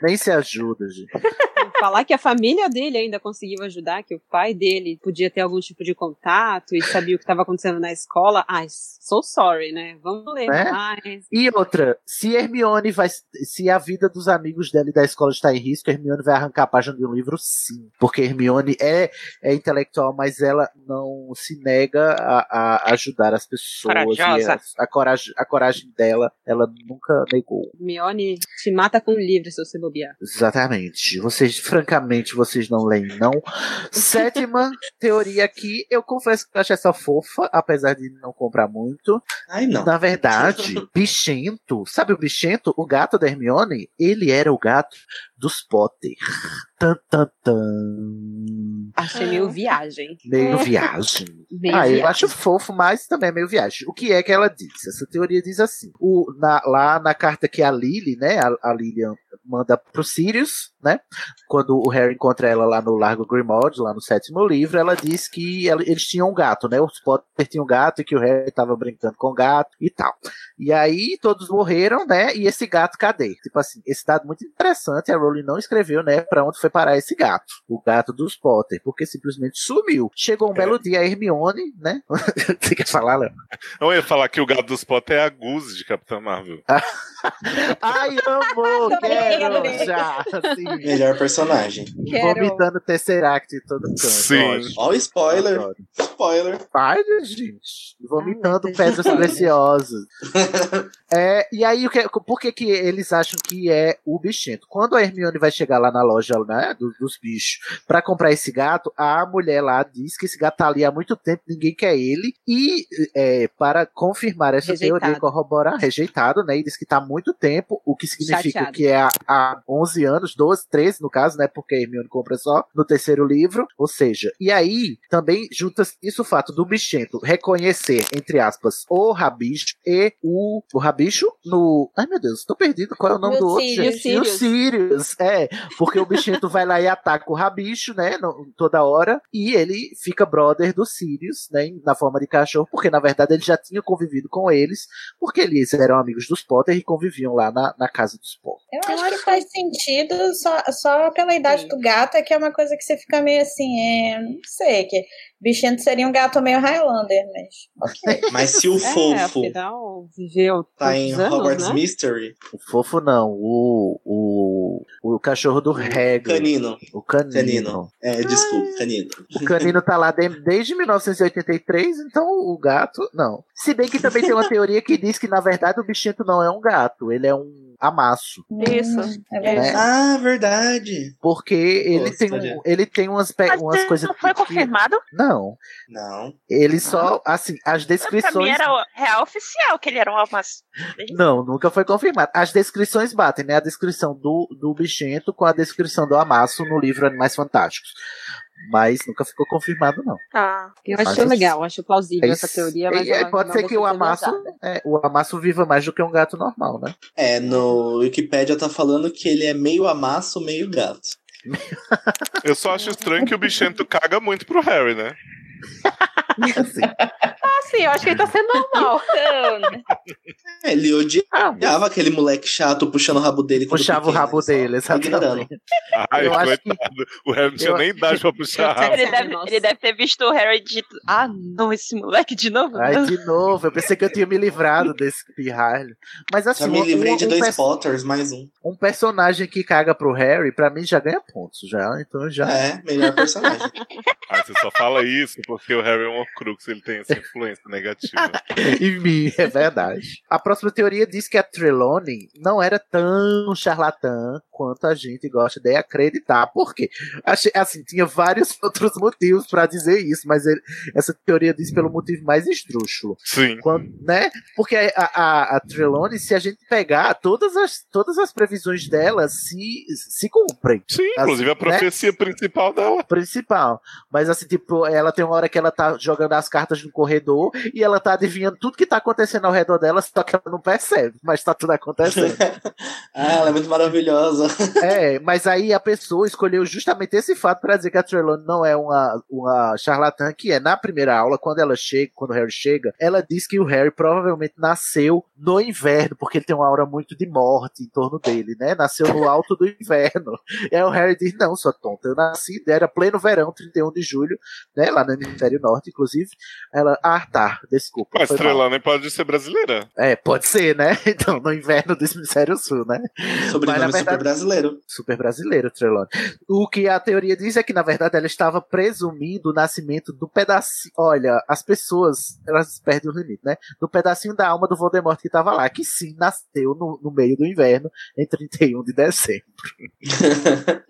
Nem se ajuda, gente. Falar que a família dele ainda conseguiu ajudar, que o pai dele podia ter algum tipo de contato e sabia o que estava acontecendo na escola. Ai, so sorry, né? Vamos ler Né? mais. E outra, se Hermione vai. Se a vida dos amigos dela e da escola está em risco, Hermione vai arrancar a página de um livro, sim. Porque Hermione é, é intelectual, mas ela não se nega a, a ajudar as pessoas. E Corajosa. a, a, coragem, a coragem dela, ela nunca negou. Mione te mata com um livro se você bobear. Exatamente. Vocês, francamente, vocês não leem, não. Sétima teoria aqui, eu confesso que eu acho essa fofa, apesar de não comprar muito. Ai, não. Na verdade, Bichento, sabe o Bichento? O gato da Hermione? Ele era o gato dos Potter. Tan, tan, tan. Achei meio viagem. Meio viagem. Meio ah, eu viagem. acho fofo, mas também é meio viagem. O que é que ela diz? Essa teoria diz assim: o, na- lá na carta que a Lily, né? A, a Lilian manda pro Sirius, né? Quando o Harry encontra ela lá no Largo Grimald, lá no sétimo livro, ela diz que ela- eles tinham um gato, né? Os Potter tinham um gato e que o Harry tava brincando com o gato e tal. E aí todos morreram, né? E esse gato cadê? Tipo assim, esse dado muito interessante, a Rowling não escreveu, né? Pra onde foi parar esse gato. O gato dos Potter, porque simplesmente sumiu. Chegou um belo dia a Hermione, né? Você quer falar, Léo? Eu ia falar que o gato dos Potter é a Goose de Capitã Marvel. Ai, amor, quero já. Assim, Melhor personagem. vomitando Tesseract em todo canto. Sim. Ó, o spoiler. Adoro. Spoiler. Para, gente. Vomitando pedras preciosas. É, e aí, o que, por que, que eles acham que é o bichento? Quando a Hermione vai chegar lá na loja né, do- dos bichos pra comprar esse gato, a mulher lá diz que esse gato tá ali há muito tempo, ninguém quer ele. E é, para confirmar essa Rejeitado. teoria, corroborar, rejeitado, né? E diz que tá há muito tempo, o que significa Chateado. que é há, há 11 anos, 12, 13 no caso, né? Porque a Hermione compra só no terceiro livro. Ou seja, e aí também junta isso o fato do bichento reconhecer, entre aspas, o rabicho e o, o rabicho no. Ai meu Deus, tô perdido. Qual é o nome o do outro? Sirius. gente? E o Sirius. É, porque o bichento vai lá e ataca o rabicho, né? no- toda hora. E ele fica brother do Sirius, né? Na forma de cachorro, porque na verdade ele já tinha convivido com eles, porque eles eram amigos dos Potter e conviviam lá na, na casa dos Potter. Eu acho que faz sentido só, só pela idade do gato, é que é uma coisa que você fica meio assim, é, não sei, que bichento seria um gato meio Highlander, mas ok. Mas se o É, fofo afinal, viveu tá em anos, Hogwarts né? Mystery, O fofo não, o, o, o cachorro do Hagrid. canino. O canino. Canino. É, desculpa, canino. O canino tá lá de- desde 1983, então o gato, não. Se bem que também tem uma teoria que diz que, na verdade, o bichento não é um gato, ele é um amasso. Isso. É verdade. Né? Ah, verdade. Porque ele Nossa, tem, um- olha. ele tem umas, pe- Mas umas coisas. não foi que- confirmado? Não. Não. Ele só, assim, as Pra mim descrições. era real oficial que ele era um almaço. Não, nunca foi confirmado. As descrições batem, né? A descrição do, do bichento com a descrição do amasso no livro Animais Fantásticos. Mas nunca ficou confirmado, não. Ah. Eu Mas acho isso- legal, acho plausível É essa teoria, mas É, é, pode não ser que o amasso, ousada. é, o amasso viva mais do que um gato normal, né? É, no Wikipedia tá falando que ele é meio amasso, meio gato. Eu só acho estranho que o bichento caga muito pro Harry, né? Assim. Ah, sim, eu acho que ele tá sendo normal. Então, né? É, ele odiava Ah, aquele moleque chato puxando o rabo dele. puxava o pequeno, rabo só dele, exatamente. Ai, Eu acho que- coitado. O Harry não tinha eu- nem idade pra puxar rabo. ele, deve, ele deve ter visto o Harry e dito: Ah, não, esse moleque de novo? Ai, de novo, eu pensei que eu tinha me livrado desse pirralho. Mas assim, Já me um- livrei de um, dois pers- Potters, mais um. um personagem que caga pro Harry, pra mim já ganha pontos, já. Então já. É, melhor personagem. Ah, você só fala isso porque o Harry é um Horcrux ele tem essa influência negativa. em mim, é verdade. A próxima teoria diz que a Trelawney não era tão charlatã quanto a gente gosta de acreditar. Por quê? Assim, tinha vários outros motivos para dizer isso, mas ele- essa teoria diz pelo motivo mais esdrúxulo. Sim. Quando, né? Porque a, a, a Trelawney, se a gente pegar, todas as, todas as previsões dela se, se cumprem. Sim, inclusive a Assim, né? profecia principal dela. Principal. Mas assim, tipo, ela tem uma hora que ela tá jogando as cartas no corredor e ela tá adivinhando tudo que tá acontecendo ao redor dela, só que ela não percebe, mas tá tudo acontecendo. Ah, ela é muito maravilhosa. é, mas aí a pessoa escolheu justamente esse fato pra dizer que a Trelawney não é uma, uma charlatã, que é na primeira aula, quando ela chega, quando o Harry chega, ela diz que o Harry provavelmente nasceu no inverno, porque ele tem uma aura muito de morte em torno dele, né? Nasceu no alto do inverno. E aí o Harry diz: Não, sua tonta, eu nasci, era pleno verão, 31 de julho, né? Lá no hemisfério norte, inclusive. Ela, ah, tá, desculpa. Mas foi mal." Trelawney pode ser brasileira. É, pode ser, né? Então, no inverno do hemisfério sul, né? Sobrenome Mas, na super brasileiro. Super brasileiro, Trelawney. O que a teoria diz é que, na verdade, ela estava presumindo o nascimento do pedacinho. Olha, as pessoas, elas perdem o limite, né? Do pedacinho da alma do Voldemort que estava lá, que sim, nasceu no, no meio do inverno, em 31 de dezembro.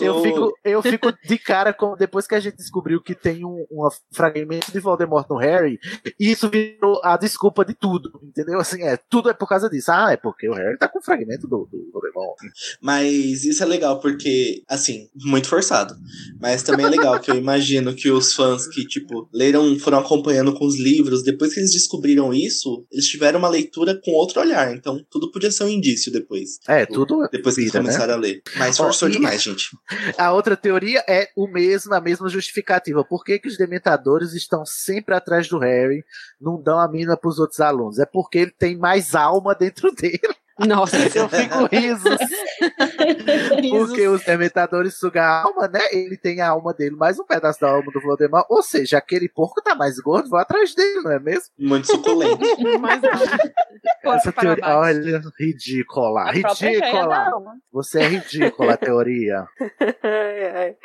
Eu fico, eu fico de cara com depois que a gente descobriu que tem um, um fragmento de Voldemort no Harry, e isso virou a desculpa de tudo, entendeu? Assim, é, tudo é por causa disso. Ah, é porque o Harry tá com o fragmento do, do Voldemort. Mas isso é legal porque, assim, muito forçado. Mas também é legal que eu imagino que os fãs que, tipo, leram, foram acompanhando com os livros, depois que eles descobriram isso, eles tiveram uma leitura com outro olhar. Então, tudo podia ser um indício depois. É, tudo Depois que eles né? começaram a ler. Mas forçou e- demais, gente. A outra teoria é o mesmo, a mesma justificativa. Por que, que os dementadores estão sempre atrás do Harry, não dão a mínima pros outros alunos? É porque ele tem mais alma dentro dele. Nossa, eu fico risos. Porque os dementadores sugam a alma, né? Ele tem a alma dele, mais um pedaço da alma do Voldemort. Ou seja, aquele porco tá mais gordo, vou atrás dele, não é mesmo? Muito suculento. Mas Essa para teoria, olha, ridícula, A ridícula. Você é ridícula, a teoria. Ai, ai.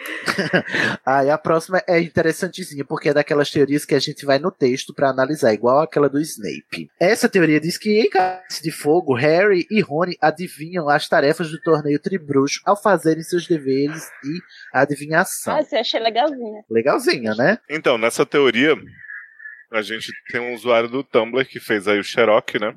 Aí a próxima é interessantezinha, porque é daquelas teorias que a gente vai no texto pra analisar, igual aquela do Snape. Essa teoria diz que em Cálice de Fogo, Harry e Rony adivinham as tarefas do torneio Tribruxo ao fazerem seus deveres de adivinhação. Ah, você achei legalzinha. Legalzinha, né? Então, nessa teoria, a gente tem um usuário do Tumblr que fez aí o Xerox, né?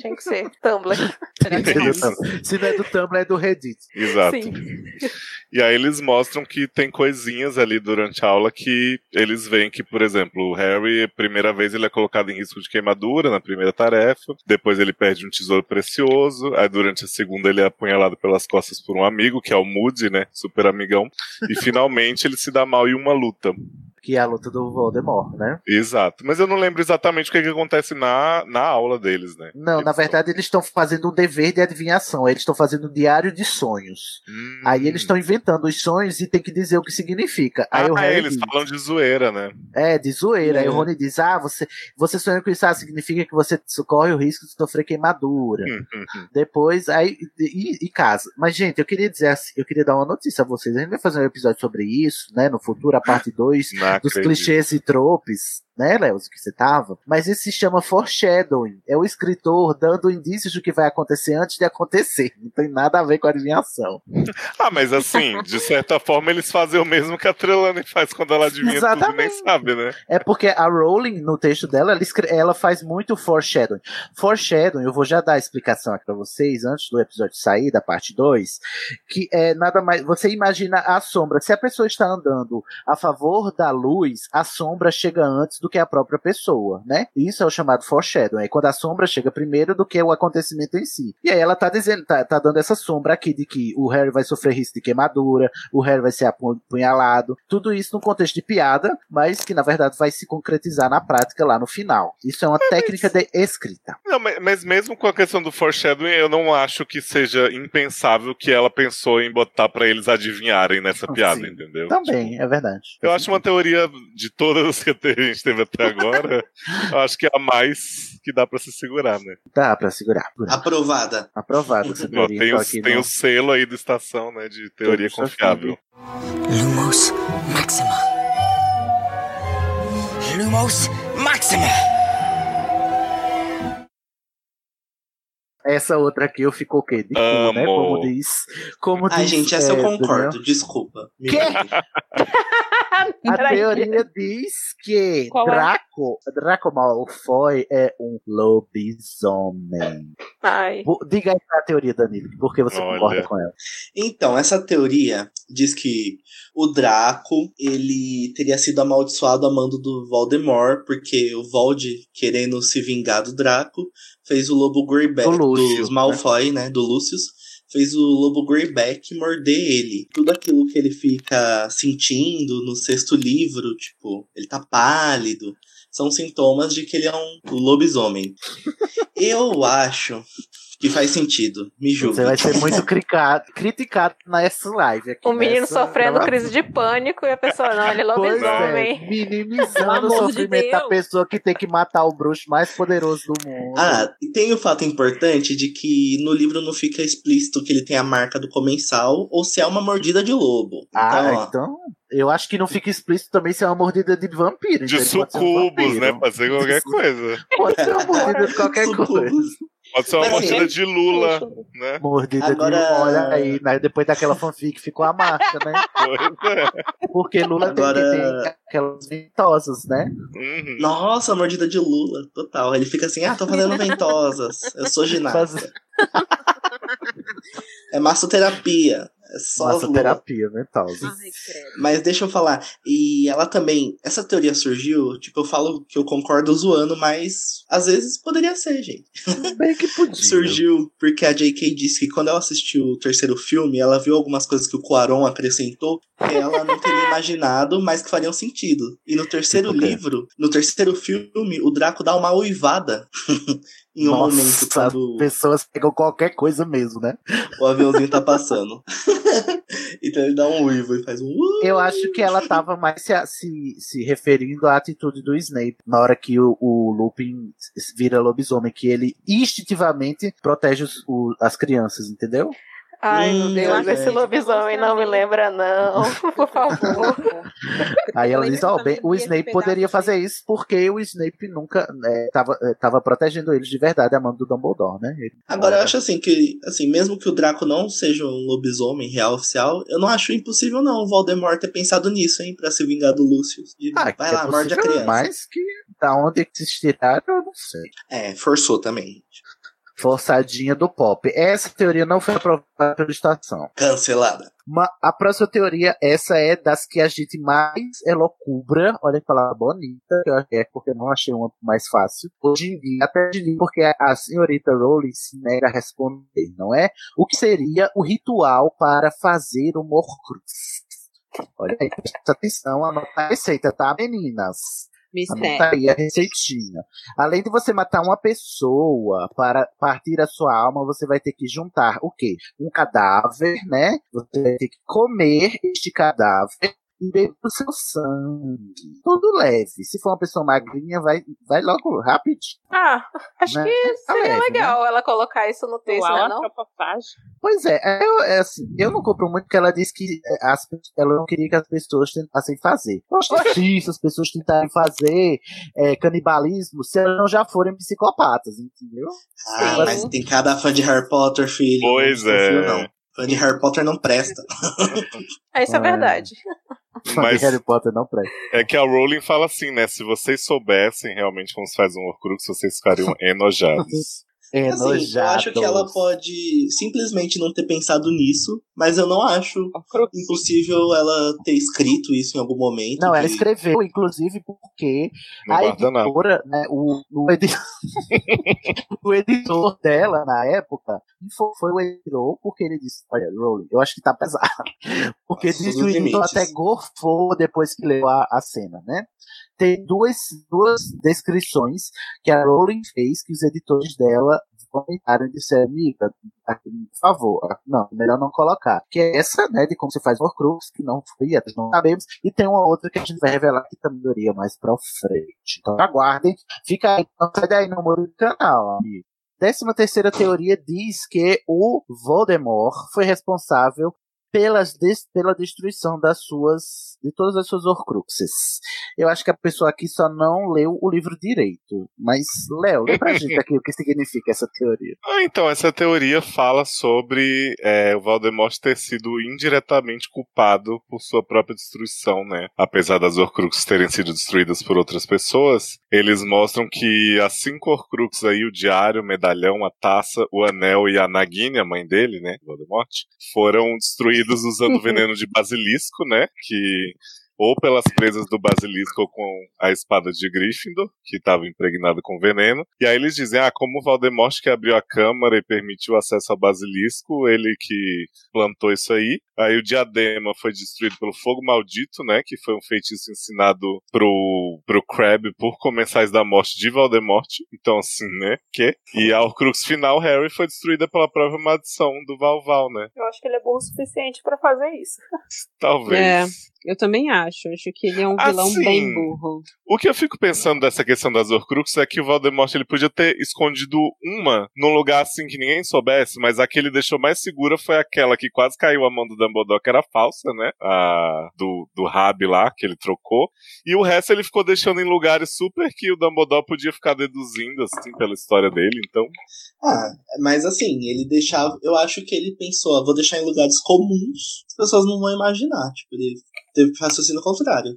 Tinha que ser. Tumblr. Se não é do Tumblr, é do Reddit. Exato. Sim. E aí eles mostram que tem coisinhas ali durante a aula que eles veem que, por exemplo, o Harry, a primeira vez ele é colocado em risco de queimadura na primeira tarefa, depois ele perde um tesouro precioso, aí durante a segunda ele é apunhalado pelas costas por um amigo, que é o Moody, né, super amigão, e finalmente ele se dá mal em uma luta. Que é a luta do Voldemort, né? Exato. Mas eu não lembro exatamente o que, que acontece na, na aula deles, né? Não, na verdade eles estão fazendo um dever de adivinhação. Eles estão fazendo um diário de sonhos. Hum. Aí eles estão inventando os sonhos e tem que dizer o que significa. Aí o Ah, Harry eles diz, falam de zoeira, né? É, de zoeira. Aí É. o Rony diz: Ah, você, você sonhando com isso, ah, significa que você corre o risco de sofrer queimadura. Hum, Depois, aí, e, e casa. Mas, gente, eu queria dizer assim, eu queria dar uma notícia a vocês. A gente vai fazer um episódio sobre isso, né? No futuro, a parte 2 Não dos acredito. clichês e tropes, né, Léo, que você tava. Mas esse se chama foreshadowing. É o escritor dando indícios do que vai acontecer antes de acontecer. Não tem nada a ver com a adivinhação. Ah, mas assim, de certa forma eles fazem o mesmo que a Trelawney faz quando ela adivinha tudo e nem sabe, né? É porque a Rowling, no texto dela, ela, escre- ela faz muito foreshadowing. Foreshadowing, eu vou já dar a explicação aqui pra vocês, antes do episódio sair, da parte 2, que é nada mais. Você imagina a sombra. Se a pessoa está andando a favor da luz, a sombra chega antes do que a própria pessoa, né? Isso é o chamado foreshadowing. É quando a sombra chega primeiro do que o acontecimento em si. E aí ela tá dizendo, tá, tá dando essa sombra aqui de que o Harry vai sofrer risco de queimadura, o Harry vai ser apu- apunhalado. Tudo isso num contexto de piada, mas que na verdade vai se concretizar na prática lá no final. Isso é uma técnica de escrita. Não, mas, mas mesmo com a questão do foreshadowing, eu não acho que seja impensável que ela pensou em botar pra eles adivinharem nessa piada, entendeu? Também, é verdade. Eu acho uma teoria de todas as que a gente teve até agora, eu acho que é a mais que dá pra se segurar, né? Dá pra segurar. Aprovada. Aprovada essa tem o, tem no- o selo aí da estação, né, de teoria confiável. Lumos Maxima. Lumos Maxima! Essa outra aqui eu fico o quê? De cu, né? Como diz. Como Ai, diz, gente, essa eu é, concordo. Daniel. Desculpa. Quê? A teoria diz que Qual é? Draco, Draco Malfoy é um lobisomem. Ai. Diga aí a teoria, Danilo, porque você Olha. concorda com ela. Então, essa teoria diz que o Draco, ele teria sido amaldiçoado a mando do Voldemort, porque o Vold, querendo se vingar do Draco, fez o Lobo Greyback, Do Lúcio, dos Malfoy, né, do Lucius, fez o Lobo Greyback morder ele. Tudo aquilo que ele fica sentindo no sexto livro, tipo, ele tá pálido, são sintomas de que ele é um lobisomem. Eu acho que faz sentido, me julgue. Você vai ser muito cricado- criticado nessa live aqui. O menino nessa sofrendo crise de pânico e a pessoa, não, ele é Pois é, lobisomem. minimizando o amor de sofrimento da pessoa que tem que matar o bruxo mais poderoso do mundo. Ah, e tem o fato importante de que no livro não fica explícito que ele tem a marca do comensal ou se é uma mordida de lobo. Ah, Então, então eu acho que não fica explícito também se é uma mordida de vampiro. De então ser um sucubus, vampiro. né? Pode ser qualquer coisa. Pode ser uma mordida de qualquer coisa. Pode ser uma Mas, mordida assim, de Lula, né? Mordida Agora- de olha aí, né? depois daquela fanfic ficou a marca, né? Pois é. Porque Lula tem Agora- que ter aquelas ventosas, né? Uhum. Nossa, mordida de Lula, total. Ele fica assim, ah, tô fazendo ventosas, eu sou ginasta. É massoterapia. É só as Lula. Massoterapia ventosa. Mas deixa eu falar, e ela também, essa teoria surgiu, tipo, eu falo que eu concordo zoando, mas às vezes poderia ser, gente. Bem que podia. Surgiu porque a J.K. disse que quando ela assistiu o terceiro filme, ela viu algumas coisas que o Cuarón acrescentou que ela não teria imaginado, mas que fariam sentido. E no terceiro Tipo o quê? livro, no terceiro filme, o Draco dá uma uivada em um Nossa, momento quando as pessoas pegam qualquer coisa mesmo, né? o aviãozinho tá passando. então ele dá um uivo e faz um. Eu acho que ela tava mais se, se, se referindo à atitude do Snape na hora que o, o Lupin vira lobisomem, que ele instintivamente protege os- o- as crianças, entendeu? Ai, meu Deus, é. esse lobisomem não me lembra, não. Por favor. Aí ela diz, ó, também bem, o Snape poderia fazer isso porque o Snape nunca né, tava, eh, tava protegendo eles de verdade a mão do Dumbledore, né? Ele- Agora eu acho assim que, assim, mesmo que o Draco não seja um lobisomem real oficial, eu não acho impossível não o Voldemort ter pensado nisso, hein, pra se vingar do Lucius. De, Ah, vai lá, é morde a criança. Mas que da onde que se tiraram, eu não sei. É, forçou também. Forçadinha do pop. Essa teoria não foi aprovada pela estação. Cancelada. Ma- a próxima teoria, essa é das que a gente mais elocubra. Olha que palavra bonita, que eu é porque eu não achei uma mais fácil. Hoje em dia, até de porque a, senhorita Rowling se nega a responder, não é? O que seria o ritual para fazer o Morcrux? Olha aí, presta atenção, anota a receita, tá, meninas? Mistério. aí a receitinha. Além de você matar uma pessoa para partir a sua alma, você vai ter que juntar o quê? Um cadáver, né? Você vai ter que comer este cadáver e beber o seu sangue. Tudo leve. Se for uma pessoa magrinha, vai, vai logo rapidinho. Ah, acho Né? que Tá seria leve, legal ela colocar isso no texto, né, não? Pois é, eu, é assim, eu não compro muito porque ela disse que é, as, ela não queria que as pessoas tentassem fazer. Eu acho difícil as pessoas tentarem fazer é, canibalismo se elas não já forem psicopatas, entendeu? Ah, Sim. mas tem cada fã de Harry Potter, filho. Pois é. não. Fã de Harry Potter não presta. É, Isso é É. verdade. Mas- de Harry Potter não presta. É que a Rowling fala assim, né? Se vocês soubessem realmente como se faz um Horcrux, vocês ficariam enojados. Assim, eu acho que ela pode simplesmente não ter pensado nisso, mas eu não acho impossível ela ter escrito isso em algum momento. Não, ela que- escreveu, inclusive, porque No a editora, né, o, o, edi- o editor dela, na época, foi, foi o editor, porque ele disse, olha, Rowling, eu acho que tá pesado. Porque diz que o editor limites. até gorfou depois que leu a, a cena, né? Tem duas, duas descrições que a Rowling fez que os editores dela comentaram e disseram, amiga, por favor, não, melhor não colocar. Que é essa, né, de como você faz Horcrux, que não foi, até não sabemos, e tem uma outra que a gente vai revelar que também iria mais pra frente. Então aguardem, fica aí, não sai daí no muro do canal, amigo. Décima terceira teoria diz que o Voldemort foi responsável pelas des- pela destruição das suas de todas as suas Horcruxes. Eu acho que a pessoa aqui só não leu o livro direito. Mas, Léo, lê pra gente aqui o que significa essa teoria. Ah, então, essa teoria fala sobre é, o Voldemort ter sido indiretamente culpado por sua própria destruição, né? Apesar das Horcruxes terem sido destruídas por outras pessoas, eles mostram que as cinco Horcruxes aí, o diário, o medalhão, a taça, o anel e a Nagini, a mãe dele, né, Voldemort, foram usando veneno de basilisco, né, que ou pelas presas do basilisco com a espada de Gryffindor, que estava impregnada com veneno. E aí eles dizem, ah, como o Voldemort que abriu a câmara e permitiu acesso ao basilisco, ele que plantou isso aí. Aí o diadema foi destruído pelo fogo maldito, né, que foi um feitiço ensinado pro, pro Crabbe por comensais da morte de Voldemort. Então, assim, né, que? E a Horcrux final, Harry, foi destruída pela própria maldição do Valval, né? Eu acho que ele é burro o suficiente pra fazer isso. Talvez. É, eu também acho. Acho que ele é um vilão Assim, bem burro. O que eu fico pensando dessa questão das Horcruxes é que o Voldemort ele podia ter escondido uma num lugar assim que ninguém soubesse, mas a que ele deixou mais segura foi aquela que quase caiu a mão do Dumbledore, que era falsa, né? A do, do Rab lá, que ele trocou. E o resto ele ficou deixando em lugares super que o Dumbledore podia ficar deduzindo, assim, pela história dele, então... Ah, mas assim, ele deixava. Eu acho que ele pensou, ah, vou deixar em lugares comuns, as pessoas não vão imaginar. Tipo, ele teve raciocínio contrário.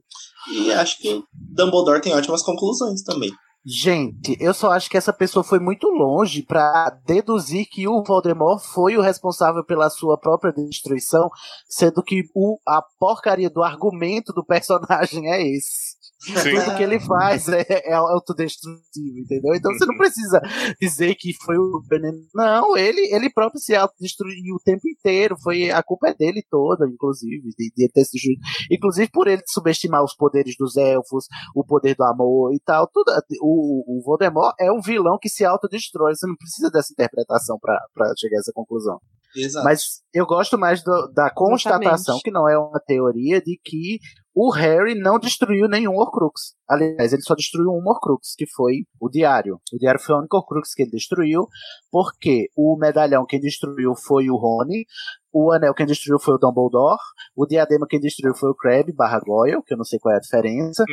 E acho que Dumbledore tem ótimas conclusões também. Gente, eu só acho que essa pessoa foi muito longe pra deduzir que o Voldemort foi o responsável pela sua própria destruição, sendo que o, a porcaria do argumento do personagem é esse. Sim. Tudo que ele faz é, é autodestrutivo, entendeu? Então você não precisa dizer que foi o veneno. Não, ele, ele próprio se autodestruiu o tempo inteiro. Foi, a culpa é dele toda, inclusive, de, de ter se destruído. Inclusive por ele subestimar os poderes dos elfos, o poder do amor e tal. Tudo, o, o Voldemort é um vilão que se autodestrói. Você não precisa dessa interpretação pra chegar a essa conclusão. Exato. Mas eu gosto mais do- da constatação, que não é uma teoria, de que o Harry não destruiu nenhum Horcrux. Aliás, ele só destruiu um Horcrux, que foi o Diário. O Diário foi o único Horcrux que ele destruiu, porque o medalhão quem destruiu foi o Rony, o anel quem destruiu foi o Dumbledore, o diadema quem destruiu foi o Crabbe barra Goyle, que eu não sei qual é a diferença.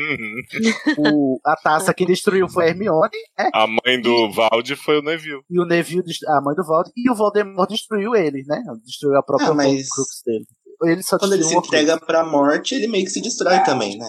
O- a taça quem destruiu foi a Hermione, né? A mãe do Valde foi o Neville. E o Neville, a mãe do Voldemort, e o Voldemort destruiu ele, né? Destruiu a própria Ah, mas- Horcrux dele. Ele só Quando ele se entrega pra morte, ele meio que se destrói também, né?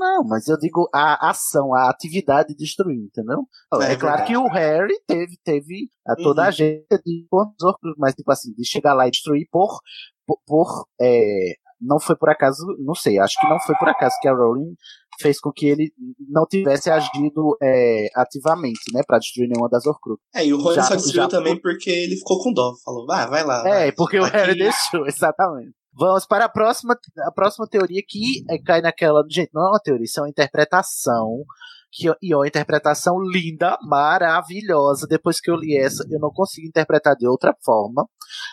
Não, mas eu digo a ação, a atividade de destruir, entendeu? É, É claro que o Harry teve, teve a toda Uhum. a gente de Horcrux, mas tipo assim, de chegar lá e destruir por, por, por, é, não foi por acaso, não sei, acho que não foi por acaso que a Rowling fez com que ele não tivesse agido é, ativamente, né, pra destruir nenhuma das Horcrux. É, e o Rony Já- só destruiu já também por- porque ele ficou com dó. Falou, vai, vai lá. É, vai. porque o Aqui- Harry deixou, exatamente. Vamos para a próxima, a próxima teoria que é, cai naquela. Gente, não é uma teoria, isso é uma interpretação. Que, e é uma interpretação linda, maravilhosa. Depois que eu li essa, eu não consigo interpretar de outra forma,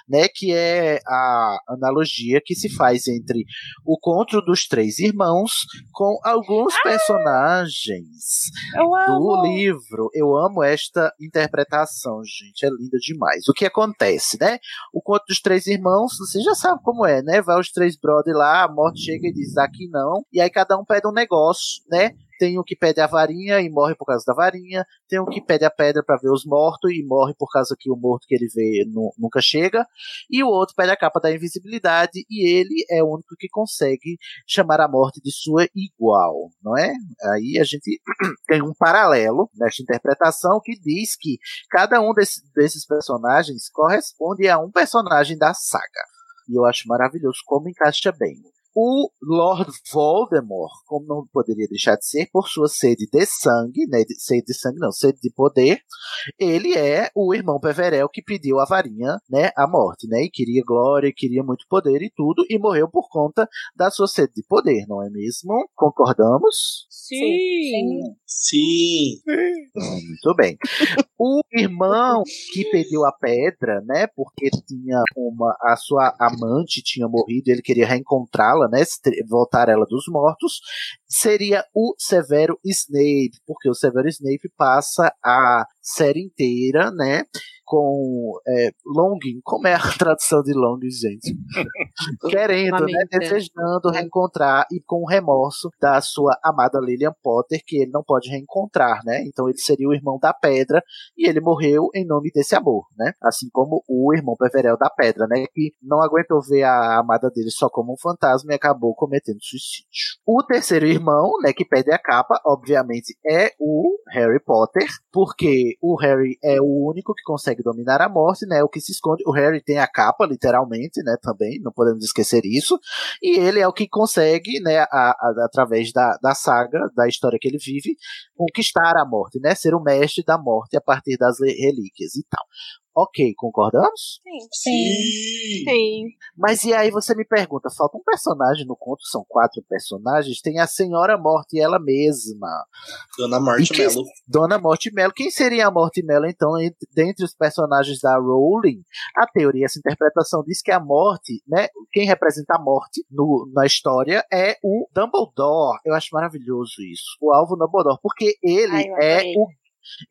né? Que é a analogia que se faz entre o conto dos três irmãos com alguns personagens Eu do livro. Eu amo esta interpretação, gente. É linda demais. O que acontece, né? O conto dos três irmãos, você já sabe como é, né? Vai os três brothers lá, a morte chega e diz aqui não. E aí cada um pede um negócio, né? Tem um que pede a varinha e morre por causa da varinha. Tem um que pede a pedra para ver os mortos e morre por causa que o morto que ele vê nu- nunca chega. E o outro pede a capa da invisibilidade e ele é o único que consegue chamar a morte de sua igual, não é? Aí a gente tem um paralelo nesta interpretação que diz que cada um desse- desses personagens corresponde a um personagem da saga. E eu acho maravilhoso como encaixa bem. O Lord Voldemort, como não poderia deixar de ser, por sua sede de sangue, né, de, sede de sangue não, sede de poder, ele é o irmão Peverel que pediu a varinha, né, a morte, né, e queria glória, queria muito poder e tudo, e morreu por conta da sua sede de poder, não é mesmo? Concordamos? Sim. Sim. Muito bem. O irmão que pediu a pedra, né? Porque tinha uma. A sua amante tinha morrido e ele queria reencontrá-la, né? se tre- Voltar ela dos mortos. Seria o Severo Snape, porque o Severo Snape passa a série inteira, né? Com é, longing, como é a tradução de longing, gente? Querendo, né, Lamenta. desejando reencontrar e com remorso da sua amada Lillian Potter, que ele não pode reencontrar, né? Então ele seria o irmão da pedra e ele morreu em nome desse amor, né? Assim como o irmão Peverel da pedra, né? Que não aguentou ver a amada dele só como um fantasma e acabou cometendo suicídio. O terceiro irmão, né, que perde a capa, obviamente, é o Harry Potter, porque o Harry é o único que consegue dominar a morte, né? O que se esconde. O Harry tem a capa, literalmente, né? Também, não podemos esquecer isso. E ele é o que consegue, né, a- a- através da, da saga, da história que ele vive, conquistar a morte, né? Ser o mestre da morte a partir das relíquias e tal. Ok, concordamos? Sim. Sim. Mas e aí você me pergunta, falta um personagem no conto, são quatro personagens, tem a Senhora Morte ela mesma. Dona Morte E quem- Mello. Dona Morte Mello. Quem seria a Morte Mello, então, entre, dentre os personagens da Rowling? A teoria, essa interpretação diz que a morte, né? Quem representa a morte no, na história é o Dumbledore. Eu acho maravilhoso isso. O alvo Dumbledore, porque ele Ai, é o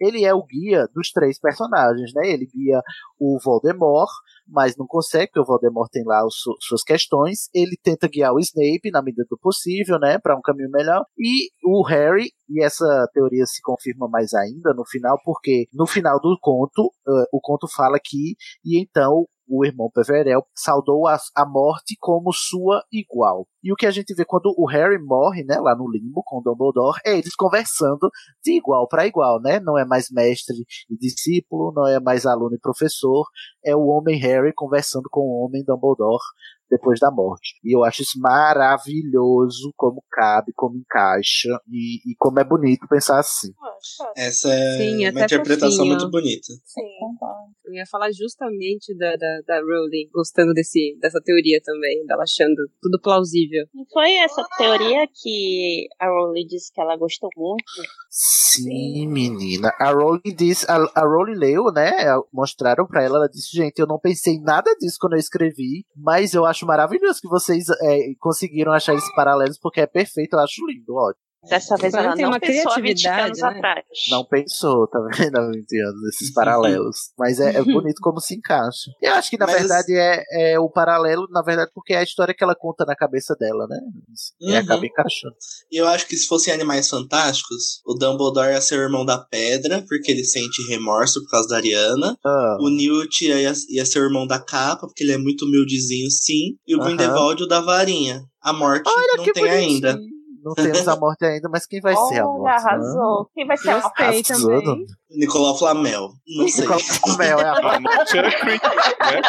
ele é o guia dos três personagens, né? Ele guia o Voldemort, mas não consegue, porque o Voldemort tem lá os su- suas questões. Ele tenta guiar o Snape na medida do possível, né? Para um caminho melhor. E o Harry, e essa teoria se confirma mais ainda no final, porque no final do conto, eh, o conto fala que, e então o irmão Peverell saudou a, a morte como sua igual. E o que a gente vê quando o Harry morre, né, lá no limbo com o Dumbledore, é eles conversando de igual para igual, né? Não é mais mestre e discípulo, não é mais aluno e professor, é o homem Harry conversando com o homem Dumbledore depois da morte. E eu acho isso maravilhoso, como cabe, como encaixa e, e como é bonito pensar assim. Essa é Sim, uma até interpretação fofinho. muito bonita. Sim. Eu ia falar justamente da, da, da Rowling gostando desse, dessa teoria também, dela achando tudo plausível. Não foi essa teoria que a Rowling disse que ela gostou muito? Sim, menina. A Rowling disse, a, a Rowling leu, né? Mostraram pra ela, ela disse, gente, eu não pensei em nada disso quando eu escrevi, mas eu acho maravilhoso que vocês é, conseguiram achar esses paralelos, porque é perfeito, eu acho lindo, ótimo. Dessa vez ela tem não uma pensou há 20 criatividade, anos né? atrás. Não pensou, tá vendo? Há 20 anos, esses paralelos. Mas é, é bonito como se encaixa. Eu acho que, na Mas- verdade, é, é o paralelo, na verdade, porque é a história que ela conta na cabeça dela, né? E Uhum. acaba encaixando. E eu acho que se fossem animais fantásticos, o Dumbledore ia ser o irmão da pedra, porque ele sente remorso por causa da Ariana. Ah, O Newt ia, ia ser o irmão da capa, porque ele é muito humildezinho, sim. E o Aham. Grindelwald o da varinha. A morte Olha não que tem bonitinho. ainda. Não temos a morte ainda, mas quem vai ser a Olha, morte? né? arrasou. Quem vai ser a Arrasou, também. Nicolau Flamel. Não sei. Nicolau Flamel é a A morte é Creed, né?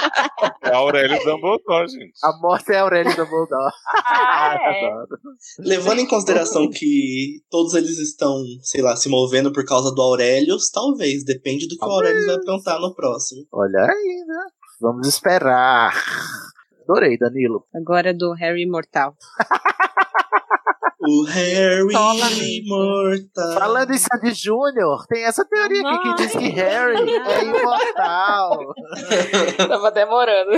É Aurélio Dumbledore, gente. A morte é a Aurélio Dumbledore. Ah, é. Levando em consideração que todos eles estão, sei lá, se movendo por causa do Aurelius, talvez. Depende do que o Aurelius vai aprontar no próximo. Olha aí, né? Vamos esperar. Adorei, Danilo. Agora do Harry Imortal. O Harry Solamente. Imortal. Falando em Sandy Júnior, tem essa teoria aqui que diz que Harry é imortal. Tava demorando.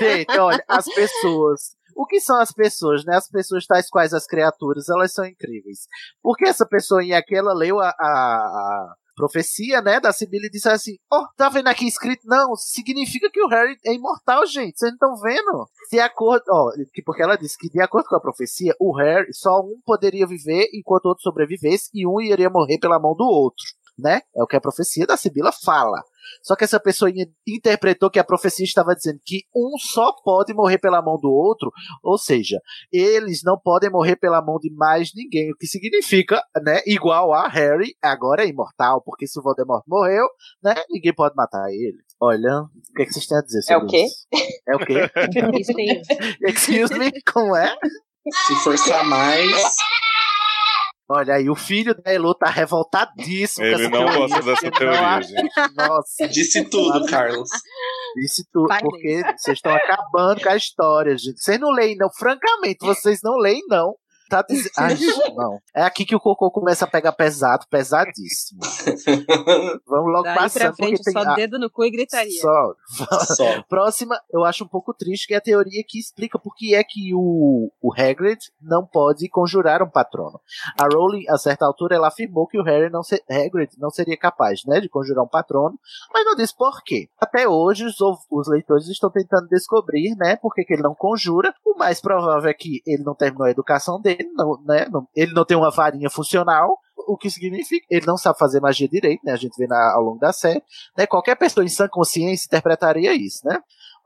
Gente, olha, as pessoas. O que são as pessoas, né? As pessoas tais quais as criaturas, elas são incríveis. Porque essa pessoa em aquela leu a, a- a profecia, né, da Sibila e disse assim: Ó, tá vendo aqui escrito? Não, significa que o Harry é imortal, gente. Vocês não estão vendo? De acordo, ó, que- porque ela disse que de acordo com a profecia, o Harry, só um poderia viver enquanto o outro sobrevivesse e um iria morrer pela mão do outro, né? É o que a profecia da Sibila fala. Só que essa pessoa in- interpretou que a profecia estava dizendo que um só pode morrer pela mão do outro, ou seja, eles não podem morrer pela mão de mais ninguém, o que significa, né, igual a Harry, agora é imortal, porque se o Voldemort morreu, né, ninguém pode matar ele. Olha, o que, é que vocês têm a dizer sobre É o quê? isso? É o quê? Isso Excuse me, como é? Se forçar mais. Olha aí, o filho da Elo tá revoltadíssimo com Ele essa não teoria, gosta dessa teoria, não gente. Nossa, Disse tudo, Carlos. Disse tudo, porque vocês estão acabando com a história, gente. Vocês não leem, não. Francamente, vocês não leem, não. Tá dizendo. Ai, não. É aqui que o cocô começa a pegar pesado, pesadíssimo. Vamos logo Daí passando. pra frente, tem só a- dedo no cu e gritaria. Só. Só. Próxima, eu acho um pouco triste, que é a teoria que explica por que é que o, o Hagrid não pode conjurar um patrono. A Rowling, a certa altura, ela afirmou que o Harry não se, Hagrid não seria capaz, né, de conjurar um patrono, mas não disse por quê. Até hoje, os, os leitores estão tentando descobrir, né, por que, que ele não conjura. O mais provável é que ele não terminou a educação dele, não, né, ele não tem uma varinha funcional, o que significa ele não sabe fazer magia direito, né? A gente vê na- ao longo da série, né? Qualquer pessoa em sã consciência interpretaria isso, né?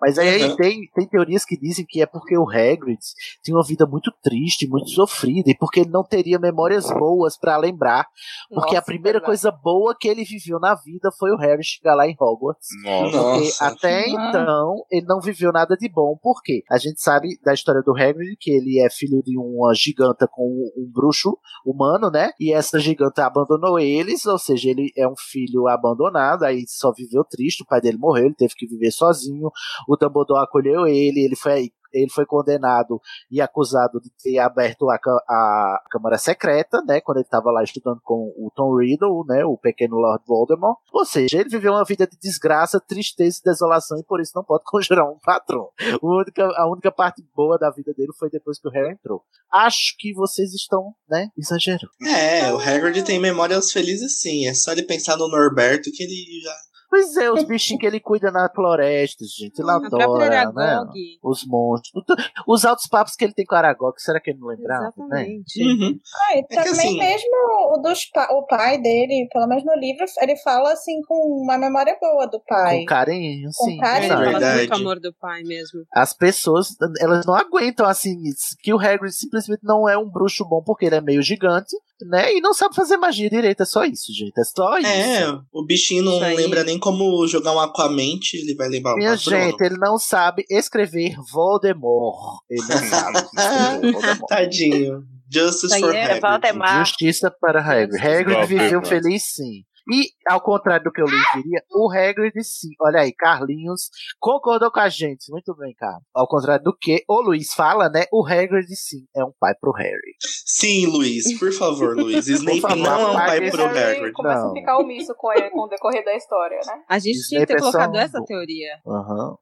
Mas aí Uhum. tem, tem teorias que dizem que é porque o Hagrid tinha uma vida muito triste, muito sofrida, e porque ele não teria memórias boas pra lembrar. Porque a Nossa, primeira verdade. coisa boa que ele viveu na vida foi o Harry chegar lá em Hogwarts. Nossa. Porque Nossa. até então ele não viveu nada de bom. Por quê? A gente sabe da história do Hagrid que ele é filho de uma giganta com um bruxo humano, né? E essa giganta abandonou eles, ou seja, ele é um filho abandonado, aí só viveu triste, o pai dele morreu, ele teve que viver sozinho. O Dumbledore acolheu ele, ele foi ele foi condenado e acusado de ter aberto a, a Câmara Secreta, né, quando ele estava lá estudando com o Tom Riddle, né, o pequeno Lord Voldemort. Ou seja, ele viveu uma vida de desgraça, tristeza e desolação e por isso não pode conjurar um patrão. A única, a única parte boa da vida dele foi depois que o Harry entrou. Acho que vocês estão, né, exagerando. É, o Hagrid tem memórias felizes sim. É só ele pensar no Norberto que ele já. Pois é, os bichinhos que ele cuida na floresta, gente, ele adora, né? Os monstros. Os altos papos que ele tem com o Aragog, será que ele não lembrava? Né? Exatamente. Uhum. Ah, e que também assim- mesmo o, dos, pa- o pai dele, pelo menos no livro, ele fala assim com uma memória boa do pai. Com carinho, Com sim. carinho. Ele sabe? fala Verdade. muito amor do pai mesmo. As pessoas, elas não aguentam assim que o Hagrid simplesmente não é um bruxo bom porque ele é meio gigante, né? E não sabe fazer magia direita, é só isso, gente. É só isso. É, o bichinho não aí. lembra nem como jogar um Aquamente, ele vai lembrar Minha gente, ele não sabe escrever Voldemort. Ele não sabe escrever Voldemort. Tadinho. Justice for é Hagrid. Justiça para Hagrid. Hagrid viveu feliz sim. E, ao contrário do que eu lhe diria, o Hagrid sim. Olha aí, Carlinhos concordou com a gente. Muito bem, Carlos. Ao contrário do que o Luiz fala, né? O Hagrid sim é um pai pro Harry. Sim, Luiz, por favor, Luiz. Snape favor, não é um pai pro Harry Hagrid. começa Não. a ficar omisso com, ele, com o decorrer da história, né? A gente tinha Snape que ter é colocado um essa bom. teoria. Aham.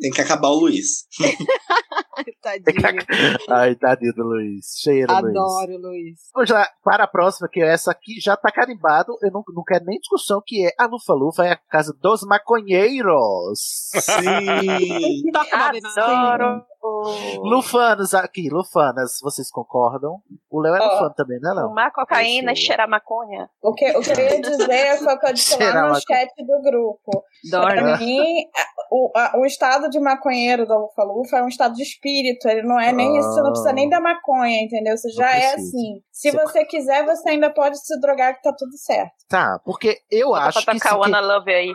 Tem que acabar o Luiz. Tadinho. Ai, tadinho do Luiz. Cheiro, Luiz. Adoro, Luiz. Vamos lá, para a próxima, que essa aqui já tá carimbado. Eu não, não quero nem discussão, que é a Lufa-Lufa é a casa dos maconheiros. Sim. Adoro. Lufanos aqui, Lufanas, vocês concordam? O Léo é Lufano também, né, Léo? Fumar cocaína e cheirar maconha. O que, o que eu ia dizer foi o que eu disse lá no chat do grupo. Dorme. Pra mim, o, a- o estado de maconheiro da Lufa Lufa é um estado de espírito. Ele não é nem isso, você não precisa nem da maconha, entendeu? Você já é assim. Se Você- você quiser, você ainda pode se drogar que tá tudo certo. Tá, porque eu acho pra que, Ana Love aí.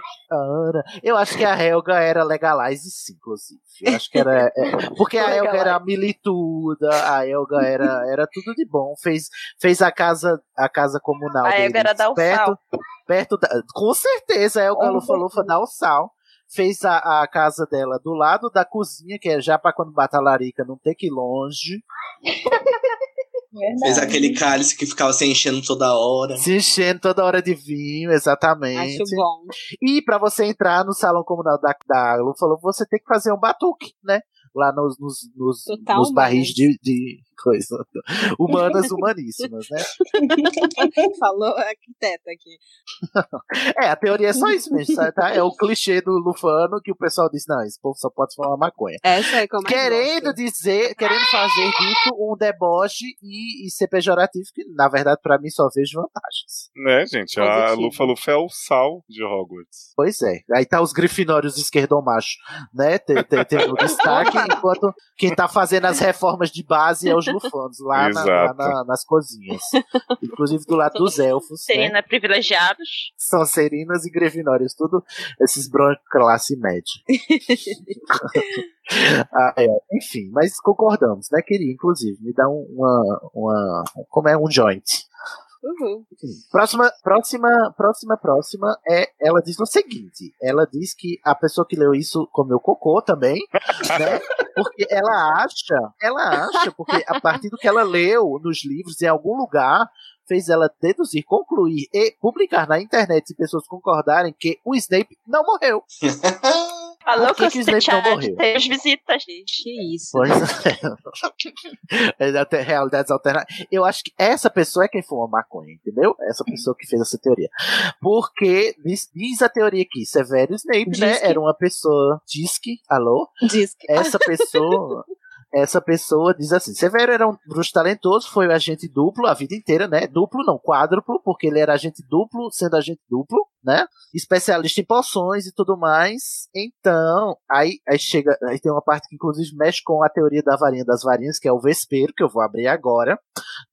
Eu acho que a Helga era legalize sim, inclusive. Eu acho que era. Porque a Helga era milituda, a Helga era, era tudo de bom. Fez, fez a casa a casa comunal. A deles era dar o perto, sal. perto da, Com certeza, a Com Lufa Lufa dá o sal. Fez a, a casa dela do lado da cozinha, que é já pra quando bata a larica não ter que ir longe. Verdade. Fez aquele cálice que ficava se enchendo toda hora. Se enchendo toda hora de vinho, exatamente. Acho bom. E pra você entrar no salão comunal da, da Lufa Lufa, você tem que fazer um batuque, né? Lá nos, nos, nos, Total nos barris de, de coisa. Humanas humaníssimas, né? Falou a arquiteta aqui. É, a teoria é só isso mesmo, sabe, tá? É o clichê do Lufano que o pessoal diz, não, esse povo só pode fumar maconha. Essa é como Querendo dizer, querendo fazer disso um deboche e, e ser pejorativo, que na verdade pra mim só vejo vantagens. Né, gente? A. Lufa Lufa é o sal de Hogwarts. Pois é. Aí tá os grifinórios esquerdomacho, né? Tem, tem, tem o destaque, enquanto quem tá fazendo as reformas de base é os lufanos, lá, na- lá na- nas cozinhas. Inclusive do lado dos elfos, né? Serena privilegiados. São serinas e grifinórios, tudo esses brancos classe média. Ah, é. Enfim, mas concordamos, né? Queria, inclusive, me dá um- uma, uma. Como é um joint. Uhul. Próxima, próxima, próxima, próxima é. Ela diz o seguinte: ela diz que a pessoa que leu isso comeu cocô também, né? Porque ela acha, ela acha, porque a partir do que ela leu nos livros, em algum lugar, fez ela deduzir, concluir e publicar na internet, se pessoas concordarem, que o Snape não morreu. Falou que, que o que o Snape não as visitas. Que isso. Pois é. É até realidades alternativas. Eu acho que essa pessoa é quem fuma maconha, entendeu? Essa pessoa que fez essa teoria. Porque diz, diz a teoria aqui, Severo Snape, Diz né? que- Era uma pessoa. Diz que. Alô? Diz que. Essa pessoa. Essa pessoa diz assim: Severo era um bruxo talentoso, foi agente duplo a vida inteira, né? Duplo, não, quádruplo, porque ele era agente duplo, sendo agente duplo, né? Especialista em poções e tudo mais. Então, aí, aí chega. Aí tem uma parte que, inclusive, mexe com a teoria da varinha das varinhas, que é o Vespeiro, que eu vou abrir agora,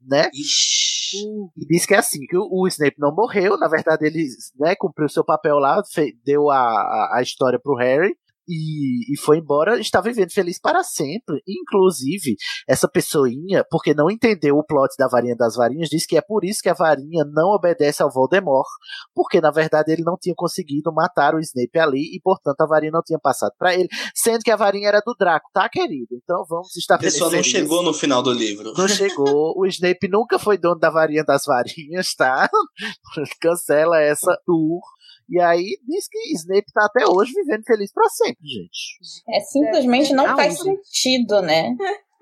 né? E diz que é assim, que o, o Snape não morreu, na verdade ele né, cumpriu seu papel lá, deu a, a, a história pro Harry e, e foi embora, está vivendo feliz para sempre. Inclusive, essa pessoinha, porque não entendeu o plot da varinha das varinhas, diz que é por isso que a varinha não obedece ao Voldemort, porque na verdade ele não tinha conseguido matar o Snape ali e portanto a varinha não tinha passado para ele, sendo que a varinha era do Draco, tá querido? Então vamos A estabelecer pessoa não isso. chegou no final do livro. Não chegou. O Snape nunca foi dono da varinha das varinhas, tá? Cancela essa tour. E aí diz que Snape tá até hoje vivendo feliz pra sempre, gente. É simplesmente não faz sentido, né?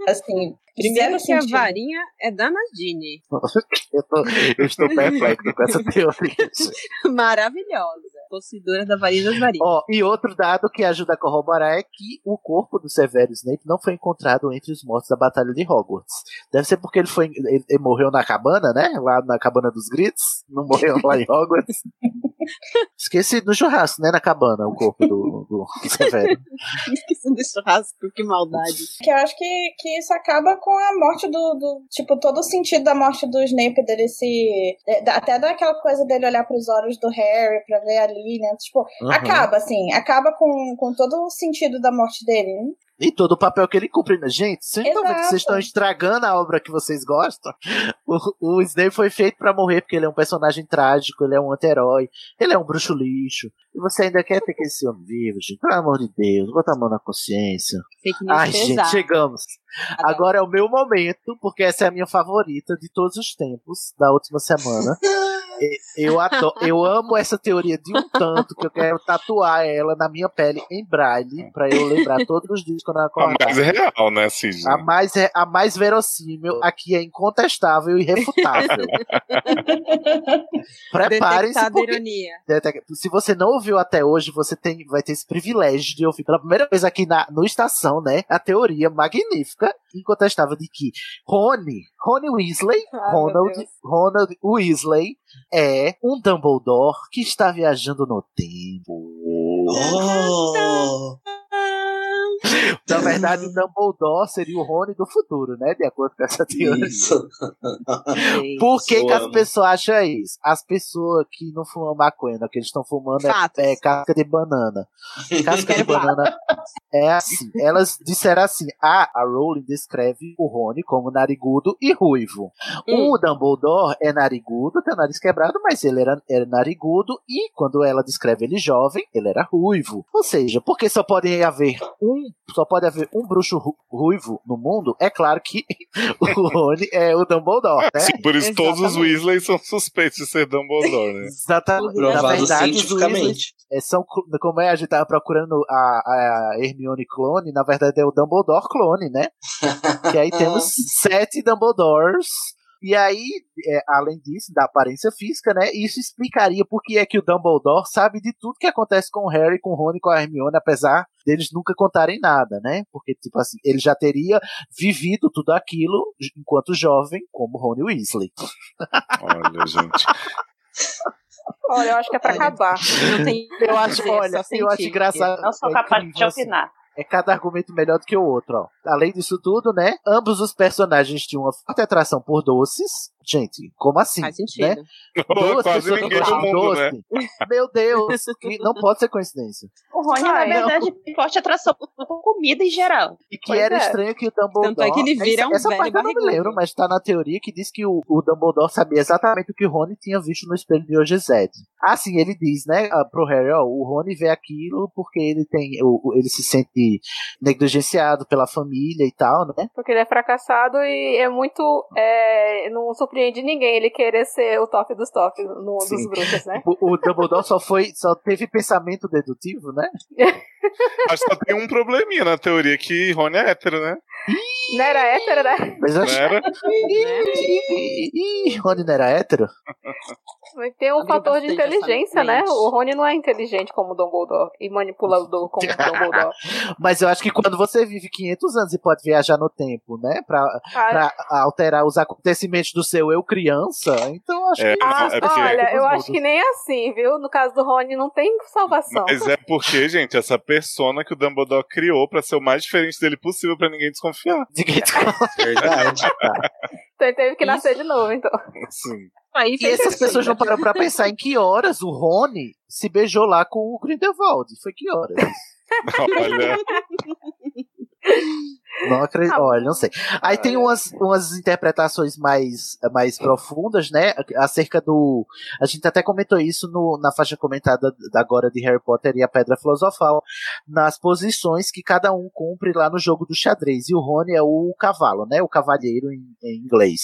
Assim, Primeiro que a sentido. varinha é da Nadine. Eu, tô, eu estou perplexo com essa teoria. Maravilhosa. Possuidora da varinha das varinhas. Ó, e outro dado que ajuda a corroborar é que o corpo do Severo Snape não foi encontrado entre os mortos da Batalha de Hogwarts. Deve ser porque ele foi ele, ele morreu na cabana, né? Lá na cabana dos gritos. Não morreu lá em Hogwarts. Esqueci do churrasco, né? Na cabana, o corpo do, do Severo. Esqueci do churrasco, que maldade. Que eu acho que, que isso acaba com a morte do, do. Tipo, todo o sentido da morte do Snape, dele se. Até daquela coisa dele olhar pros olhos do Harry pra ver ali, né? Tipo, Uhum. acaba, assim, acaba com, com todo o sentido da morte dele. né? E todo o papel que ele cumpre. né? Gente, vocês estão vendo que vocês estão estragando a obra que vocês gostam? O, o Snape foi feito pra morrer porque ele é um personagem trágico, ele é um anti-herói, ele é um bruxo lixo. E você ainda quer ter que esse homem vivo, gente? Pelo amor de Deus, bota a mão na consciência. Fake news Ai, gente, pesada. chegamos. Agora é o meu momento, porque essa é a minha favorita de todos os tempos, da última semana. E- Eu, adoro, eu amo essa teoria de um tanto que eu quero tatuar ela na minha pele em braille, pra eu lembrar todos os dias quando eu A acordar. mais real, né, Cid? A mais, a mais verossímil, aqui é incontestável e irrefutável. Preparem-se porque ironia. Se você não ouviu até hoje, você tem, vai ter esse privilégio de ouvir pela primeira vez aqui na no Estação, né? A teoria magnífica, incontestável de que Rony, Rony Weasley, Ah, Ronald. Ronald Weasley é um Dumbledore que está viajando no tempo. Oh! Na verdade, o Dumbledore seria o Rony do futuro, né? De acordo com essa teoria. Isso. Por que, que as pessoas acham isso? As pessoas que não fumam maconha, que eles estão fumando é, é casca de banana. Casca de banana é assim. Elas disseram assim: ah, a Rowling descreve o Rony como narigudo e ruivo. Hum. O Dumbledore é narigudo, tem o nariz quebrado, mas ele era, era narigudo e quando ela descreve ele jovem, ele era ruivo. Ou seja, porque só haver um, só pode haver um bruxo ru- ruivo no mundo, é claro que o Rony é o Dumbledore, né? Sim, por isso todos os Exatamente. Weasley são suspeitos de ser Dumbledore, né? Exatamente. Na verdade, os cientificamente. é, são, como é, a gente tava procurando a, a Hermione clone, na verdade é o Dumbledore clone, né? Que aí temos sete Dumbledores. E aí, é, além disso, da aparência física, né? Isso explicaria por que é que o Dumbledore sabe de tudo que acontece com o Harry, com o Rony, com a Hermione, apesar deles nunca contarem nada, né? Porque, tipo assim, ele já teria vivido tudo aquilo enquanto jovem, como Rony Weasley. Olha, gente. Olha, eu acho que é pra Olha. acabar. Não tem Eu acho, dizer, olha, eu acho engraçado. Não sou é capaz de incrível, assim. opinar. É cada argumento melhor do que o outro, ó. Além disso tudo, né? Ambos os personagens tinham uma forte atração por doces. Gente, como assim? Faz sentido. Né? Duas Quase pessoas ninguém de mundo, doce. né? Meu Deus, que não pode ser coincidência. O Rony, Ai, na não. verdade, tem forte atração por comida em geral. E que Pois era é. estranho que o Dumbledore. Tanto é que ele vira um essa velho parte eu não me lembro, mas tá na teoria que diz que o, o Dumbledore sabia exatamente o que o Rony tinha visto no espelho de Ogezed. Assim, ele diz, né, ah, pro Harry, ó, o Rony vê aquilo porque ele tem. O, o- ele se sente negligenciado pela família e tal, né? Porque ele é fracassado e é muito. é, não surpreende ninguém ele querer ser o top dos tops no, dos Sim. bruxos, né? O, o Dumbledore só foi. só teve pensamento dedutivo, né? Acho que só tem um probleminha na teoria que Rony é hétero, né? Não era hétero, né? Mas eu Não acho. era? Ih, Rony não era hétero? Mas tem um fator de inteligência, né? O Rony não é inteligente como o Dumbledore e manipulador como o Dumbledore. Mas eu acho que quando você vive 500 anos e pode viajar no tempo, né? Pra, Ah, pra alterar os acontecimentos do seu eu criança, então eu acho É, que. ah, é porque- olha, eu acho que nem assim, viu? No caso do Rony não tem salvação. Mas é porque, gente, essa persona que o Dumbledore criou pra ser o mais diferente dele possível pra ninguém desconfiar. Ninguém Verdade. Então ele teve que nascer de novo, então. Sim. Aí E fez essas pessoas não param pra pensar em que horas o Rony se beijou lá com o Grindelwald. Foi que horas? Olha, Não acredito. Ah, Olha, não sei. Aí tem umas, umas interpretações mais, mais profundas, né? Acerca do. A gente até comentou isso no, na faixa comentada da agora de Harry Potter e a Pedra Filosofal, nas posições que cada um cumpre lá no jogo do xadrez. E o Rony é o cavalo, né? O cavalheiro em, em inglês.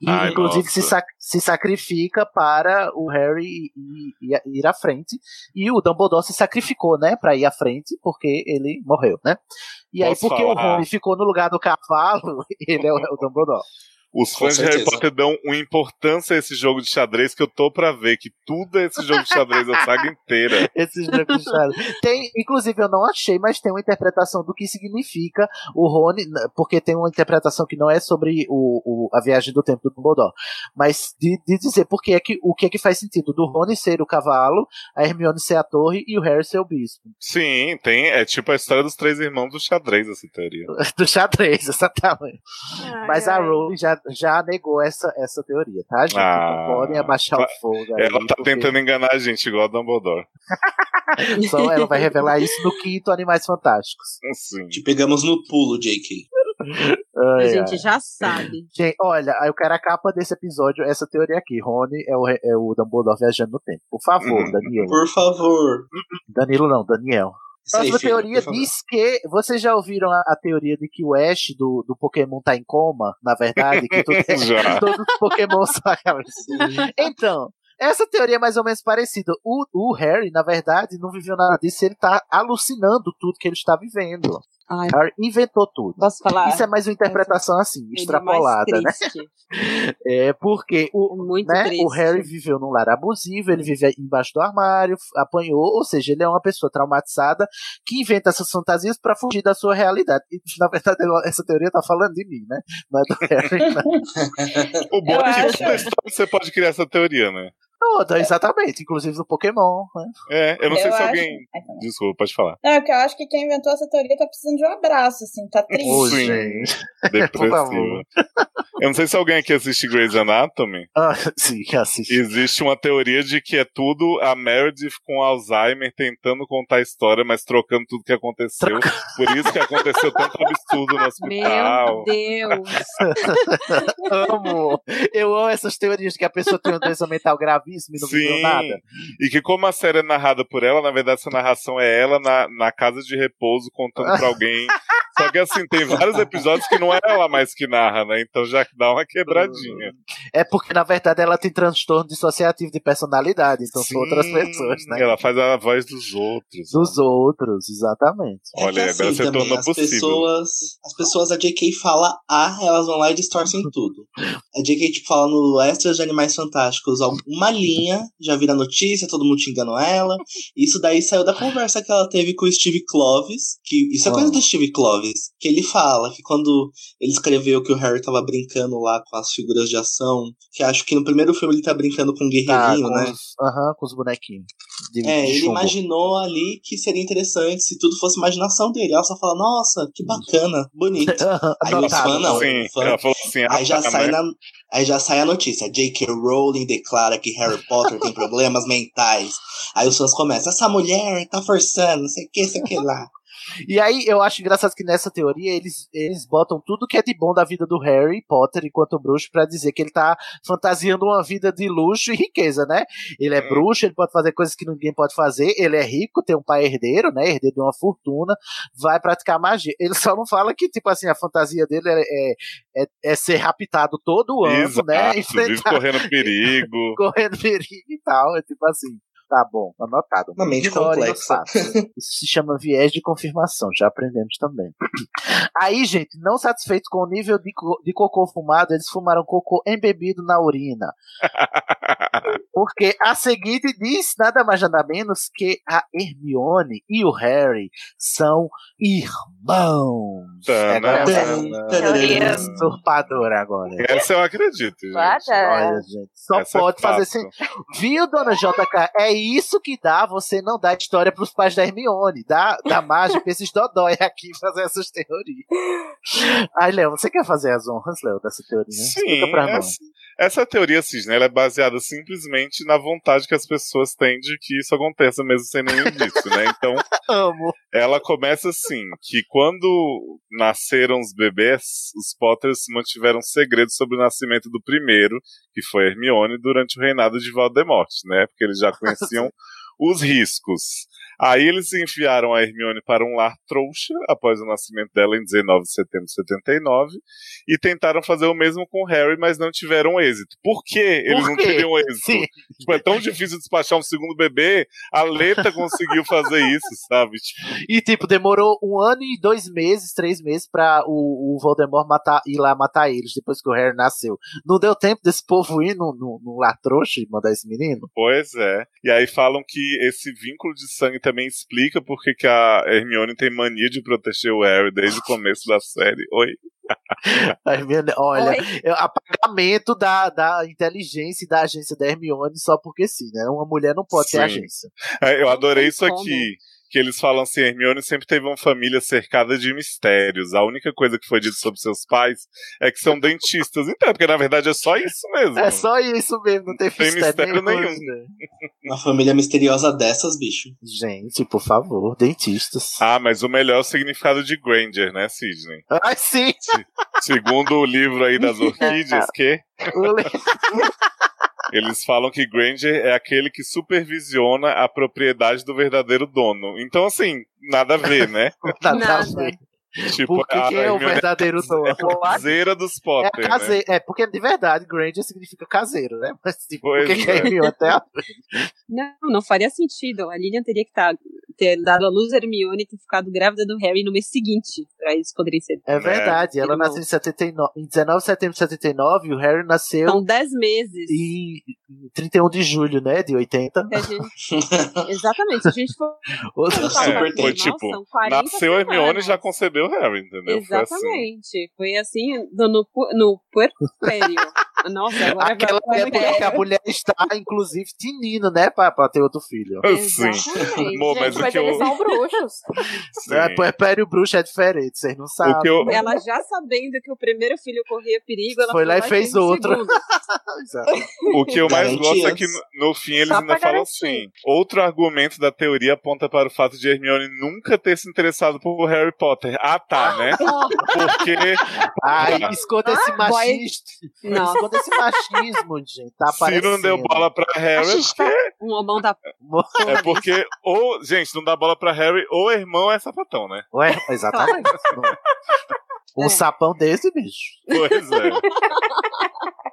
E, Ai, inclusive, nossa. se, sac- se sacrifica para o Harry ir, ir- ir à frente. E o Dumbledore se sacrificou, né? Pra ir à frente, porque ele morreu, né? E aí, Posso porque o falar? Rony ficou no lugar do cavalo, ele é o, é o Dumbledore. Os fãs de Harry. Potter dão uma importância a esse jogo de xadrez que eu tô pra ver, que tudo é esse jogo de xadrez, a saga inteira. Esse jogo de xadrez. Tem, inclusive, eu não achei, mas tem uma interpretação do que significa o Rony, porque tem uma interpretação que não é sobre o, o- a viagem do tempo do Dumbledore, mas de, de dizer porque é que, o que é que faz sentido do Rony ser o cavalo, a Hermione ser a torre e o Harry ser o bispo. Sim, tem. É tipo a história dos três irmãos do xadrez, essa teoria. Do xadrez, exatamente. Ai, Mas a ai. Rowling já, já negou essa, essa teoria, tá, gente? Ah, não podem abaixar tá- o fogo. aí, Ela tá porque tentando enganar a gente, igual a Dumbledore. Só ela vai revelar isso no quinto Animais Fantásticos. Sim. Te pegamos no pulo, JK. A Ai, gente ai. já sabe. Gente, olha, eu quero a capa desse episódio, essa teoria aqui. Rony é o, é o Dumbledore viajando no tempo. Por favor, Uhum. Danilo. Por favor. Danilo não, Daniel. Próxima filho, teoria por favor. diz que. Vocês já ouviram a, a teoria de que o Ash do, do Pokémon tá em coma? Na verdade, que tudo, Já. todos os Pokémon são Então, essa teoria é mais ou menos parecida. O, o Harry, na verdade, não viveu nada disso, ele tá alucinando tudo que ele está vivendo. Ai, Harry inventou tudo. posso falar? Isso é mais uma interpretação assim, é extrapolada, mais né? É porque o, Muito né, triste. o Harry viveu num lar abusivo, ele vive embaixo do armário, apanhou, ou seja, ele é uma pessoa traumatizada que inventa essas fantasias pra fugir da sua realidade. E, na verdade, essa teoria tá falando de mim, né? Não é do Harry. não. O bom é que acho- você pode criar essa teoria, né? Tá, exatamente, inclusive do Pokémon. Né? É, eu não sei Eu se acho- alguém. Desculpa, pode falar. Não, é porque eu acho que quem inventou essa teoria tá precisando de um abraço, assim, tá triste. Sim. gente. Depressiva. favor. Eu não sei se alguém aqui assiste Grey's Anatomy. Ah, sim, assisti. Existe uma teoria de que é tudo a Meredith com Alzheimer tentando contar a história, mas trocando tudo que aconteceu. Por isso que aconteceu tanto absurdo no hospital. Meu Deus. amo. Eu amo essas teorias que a pessoa tem uma doença mental gravíssima e não viveu Sim. nada. E que como a série é narrada por ela, na verdade essa narração é ela na, na casa de repouso contando pra alguém. Só que assim, tem vários episódios que não é ela mais que narra, né? Então já dá uma quebradinha. É porque, na verdade, ela tem transtorno dissociativo de personalidade, então são outras Sim, pessoas, né? Ela faz a voz dos outros. Dos outros, exatamente. É Olha, que agora assim você também, tornou as possível. pessoas, as pessoas da JK fala A, elas vão lá e distorcem tudo. A JK tipo fala no Extras de Animais Fantásticos, uma linha já vira notícia, todo mundo xingando ela. Isso daí saiu da conversa que ela teve com o Steve Clovis, que isso é coisa do Steve Clovis, que ele fala que quando ele escreveu que o Harry tava brincando lá com as figuras de ação, que acho que no primeiro filme ele tá brincando com um Tá, guerreirinho, com, né? aham, com os bonequinhos. De, É, de ele imaginou ali que seria interessante se tudo fosse imaginação dele. Ela só fala, nossa, que bacana, bonito. Aí os fãs não. Sim, o fã- ela falou assim, aí, já sai na, aí já sai a notícia. J.K. Rowling declara que Harry Potter tem problemas mentais. Aí os fãs começam, essa mulher tá forçando, não sei o que, sei o que lá. E aí eu acho engraçado que nessa teoria eles, eles botam tudo que é de bom da vida do Harry Potter enquanto bruxo pra dizer que ele tá fantasiando uma vida de luxo e riqueza, né? Ele é bruxo, ele pode fazer coisas que ninguém pode fazer, ele é rico, tem um pai herdeiro, né? Herdeiro de uma fortuna, vai praticar magia. Ele só não fala que, tipo assim, a fantasia dele é, é, é- é ser raptado todo ano, Exato, né? vive correndo perigo. correndo perigo e tal. É tipo assim. Tá bom, anotado. Uma mente complexa. Isso se chama viés de confirmação, já aprendemos também. Aí, gente, não satisfeitos com o nível de, co- de cocô fumado, eles fumaram cocô embebido na urina. Porque a seguinte diz nada mais nada menos que a Hermione e o Harry são irmãos. Tana. Usurpador agora. Essa eu acredito, gente. Olha, gente, só Essa é pode fazer fato. sem. Viu, dona JK? É isso que dá você não dar história pros pais da Hermione. Dá, dá mágica pra esses dodói aqui fazer essas teorias. Ai, Léo, você quer fazer as honras, Léo, dessa teoria? Sim, Explica pra nós. essa, essa teoria cisne ela é baseada simplesmente na vontade que as pessoas têm de que isso aconteça mesmo sem nenhum indício, né? Então, Amo. ela começa assim, que quando nasceram os bebês, os Potters mantiveram segredo sobre o nascimento do primeiro, que foi Hermione, durante o reinado de Voldemort, né? Porque eles já conheciam os riscos. Aí eles enviaram a Hermione para um lar trouxa após o nascimento dela em 19 de setembro de 79 e tentaram fazer o mesmo com o Harry, mas não tiveram êxito. Por que eles não quê? teriam êxito? Sim. Tipo, é tão difícil despachar um segundo bebê, a Leta conseguiu fazer isso, sabe? Tipo, E, tipo, demorou um ano e dois meses, três meses pra o, o Voldemort matar, ir lá matar eles depois que o Harry nasceu. Não deu tempo desse povo ir no lar trouxa e mandar esse menino? Pois é. E aí falam que esse vínculo de sangue também explica porque que a Hermione tem mania de proteger o Harry desde o começo da série. Oi? A Hermione, olha, Oi? é apagamento da, da inteligência e da agência da Hermione só porque sim, né? Uma mulher não pode ter Sim. agência. É, eu adorei isso como. aqui. Que eles falam assim, Hermione sempre teve uma família cercada de mistérios. A única coisa que foi dito sobre seus pais é que são dentistas. Então, porque na verdade é só isso mesmo. É só isso mesmo, não tem, Tem mistério nenhum. né? Uma família misteriosa dessas, bicho. Gente, por favor, dentistas. Ah, mas o melhor é o significado de Granger, né, Sidney? Ai, sim! Segundo o livro aí das orquídeas, que eles falam que Granger é aquele que supervisiona a propriedade do verdadeiro dono. Então, assim, nada a ver, né? Nada a ver. Tipo, Porque a quem é o verdadeiro dono? é a caseira dos É, Potter, né? case... é, porque de verdade, Granger significa caseiro, né? Mas tipo, Pois por que que a é. Até a... Não, não faria sentido. A Lilian teria que tá, ter dado a luz a Hermione e ter ficado grávida do Harry no mês seguinte, pra eles poderem ser. É verdade, ela Irmãos. nasceu em, 79, em 19 de setembro de 79 e o Harry nasceu São 10 meses. em em 31 de julho, né? De 80. que a gente- Exatamente, se a gente for Outra- tempo. Foi tipo, são 40 nasceu a Hermione e já concebeu o Harry, entendeu? Foi assim. Exatamente. Foi assim, no, no, no puerpério. Nossa, agora Aquela vai, época que a mulher está, inclusive, tinindo, né? Pra, pra ter outro filho. Sim. Mas Gente, o mas que eu... são bruxos. É, puerpério bruxo é diferente, vocês não sabem. Eu... Ela já sabendo que o primeiro filho corria perigo, ela Foi lá e fez outro. O que eu mais gosto é que no, no fim eles Só ainda falam assim. Outro argumento da teoria aponta para o fato de Hermione nunca ter se interessado por Harry Potter. Ah, tá, né? Porque Ai, esconda esse boy. machismo. Não. Esconda esse machismo, gente. Tá se não deu bola pra Harry, Um homão da é porque ou, gente, não dá bola pra Harry ou irmão é sapatão, né? Ué, exatamente. Um É. sapão desse, bicho. Pois é.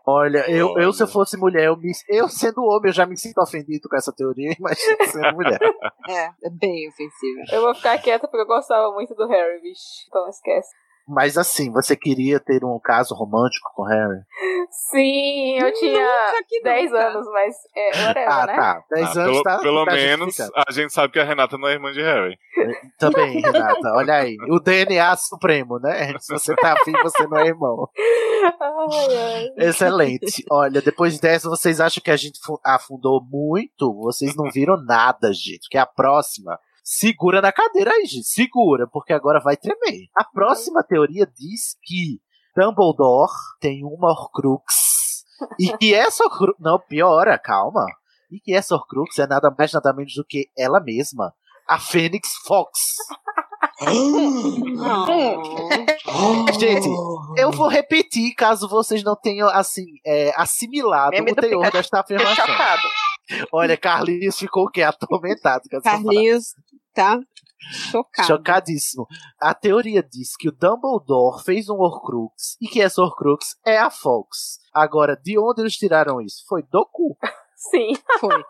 Olha, eu, eu se eu fosse mulher, eu, me, eu sendo homem, eu já me sinto ofendido com essa teoria, imagina sendo mulher. É, é bem ofensiva. Eu vou ficar quieta porque eu gostava muito do Harry, bicho. Então esquece. Mas assim, você queria ter um caso romântico com Harry? Sim, eu tinha Nunca que 10 nunca. anos, mas é, whatever, Ah, né? tá. 10 Ah, anos pelo tá. pelo tá menos a gente sabe que a Renata não é irmã de Harry. Também, Renata. Olha aí. O DNA supremo, né? Se você tá afim, você não é irmão. Ai, ai. Excelente. Olha, depois dessa, vocês acham que a gente fu- afundou muito? Vocês não viram nada, gente. Que a próxima. Segura na cadeira aí, gente. Segura, porque agora vai tremer. A próxima teoria diz que Dumbledore tem uma Horcrux. E que essa Horcrux. Não, piora, calma. E que essa Horcrux é nada mais, nada menos do que ela mesma. A Fênix Fox. Gente, eu vou repetir caso vocês não tenham, assim, é, assimilado Meme o teor Pikachu. desta afirmação. chocado. Olha, Carlinhos ficou o quê? Atormentado com. Carlinhos tá chocado. Chocadíssimo. A teoria diz que o Dumbledore fez um Horcrux e que essa Horcrux é a Fox. Agora, de onde eles tiraram isso? Foi do cu. Sim. Foi.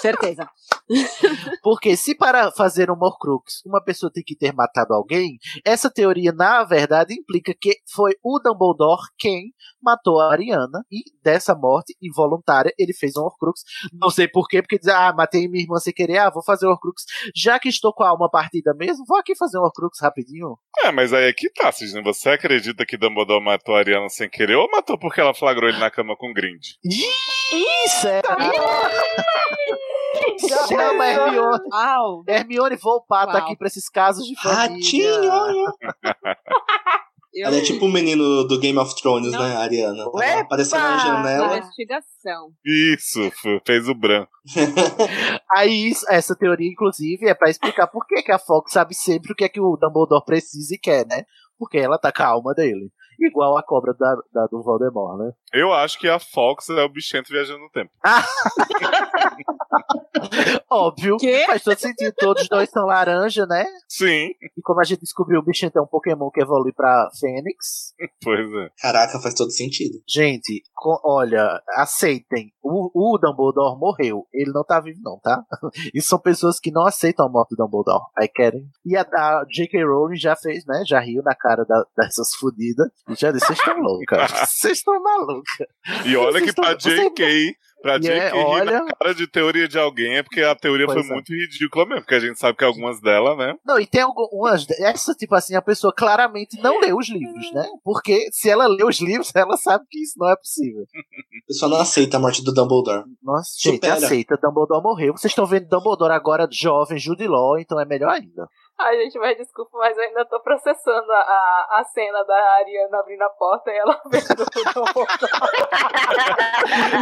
Certeza. Porque se para fazer um Horcrux uma pessoa tem que ter matado alguém, essa teoria, na verdade, implica que foi o Dumbledore quem matou a Ariana e dessa morte involuntária ele fez um Horcrux. Não sei porquê, porque diz, ah, matei minha irmã sem querer, ah, vou fazer um Horcrux. Já que estou com a alma partida mesmo, vou aqui fazer um Horcrux rapidinho. É, mas aí é que tá, Sidney. Você acredita que Dumbledore matou a Ariana sem querer ou matou porque ela flagrou ele na cama com Grind? Isso é. Chama a Hermione. Au. Hermione Volpato Uau. aqui pra esses casos de família. Ratinho! Eu... Ela é tipo o menino do Game of Thrones, Não. né, Ariana? Ela apareceu na janela. Investigação. Isso, fez o Bran. Aí, essa teoria, inclusive, é pra explicar por que, que a Fox sabe sempre o que é que o Dumbledore precisa e quer, né? Porque ela tá com a alma dele. Igual a cobra da, da- do Voldemort, né? Eu acho que a Fox é o bichento viajando no tempo. Óbvio. Quê? Faz todo sentido. Todos os dois são laranja, né? Sim, E como a gente descobriu, o Bichento é um Pokémon que evolui pra Fênix. pois é. Caraca, faz todo sentido. Gente, olha, aceitem. O, o Dumbledore morreu. Ele não tá vivo, não, tá? Isso são pessoas que não aceitam a morte do Dumbledore. Aí querem. E a, a J.K. Rowling já fez, né? Já riu na cara da- dessas fodidas. E já disse: vocês estão loucas. Vocês estão malucas. E olha que pra JK, pra JK é, rir olha- na cara de teoria de alguém é porque a teoria Pois foi é. muito ridícula mesmo, porque a gente sabe que algumas delas, né? Não, e tem algumas. Essa, tipo assim, a pessoa claramente não leu os livros, né? Porque se ela lê os livros, ela sabe que isso não é possível. O pessoal não aceita a morte do Dumbledore. Nossa, gente, aceita. Dumbledore morreu. Vocês estão vendo Dumbledore agora jovem, Jude Law, então é melhor ainda. Ai, gente, mas desculpa, mas eu ainda tô processando a, a, a cena da Ariana abrindo a porta e ela vendo.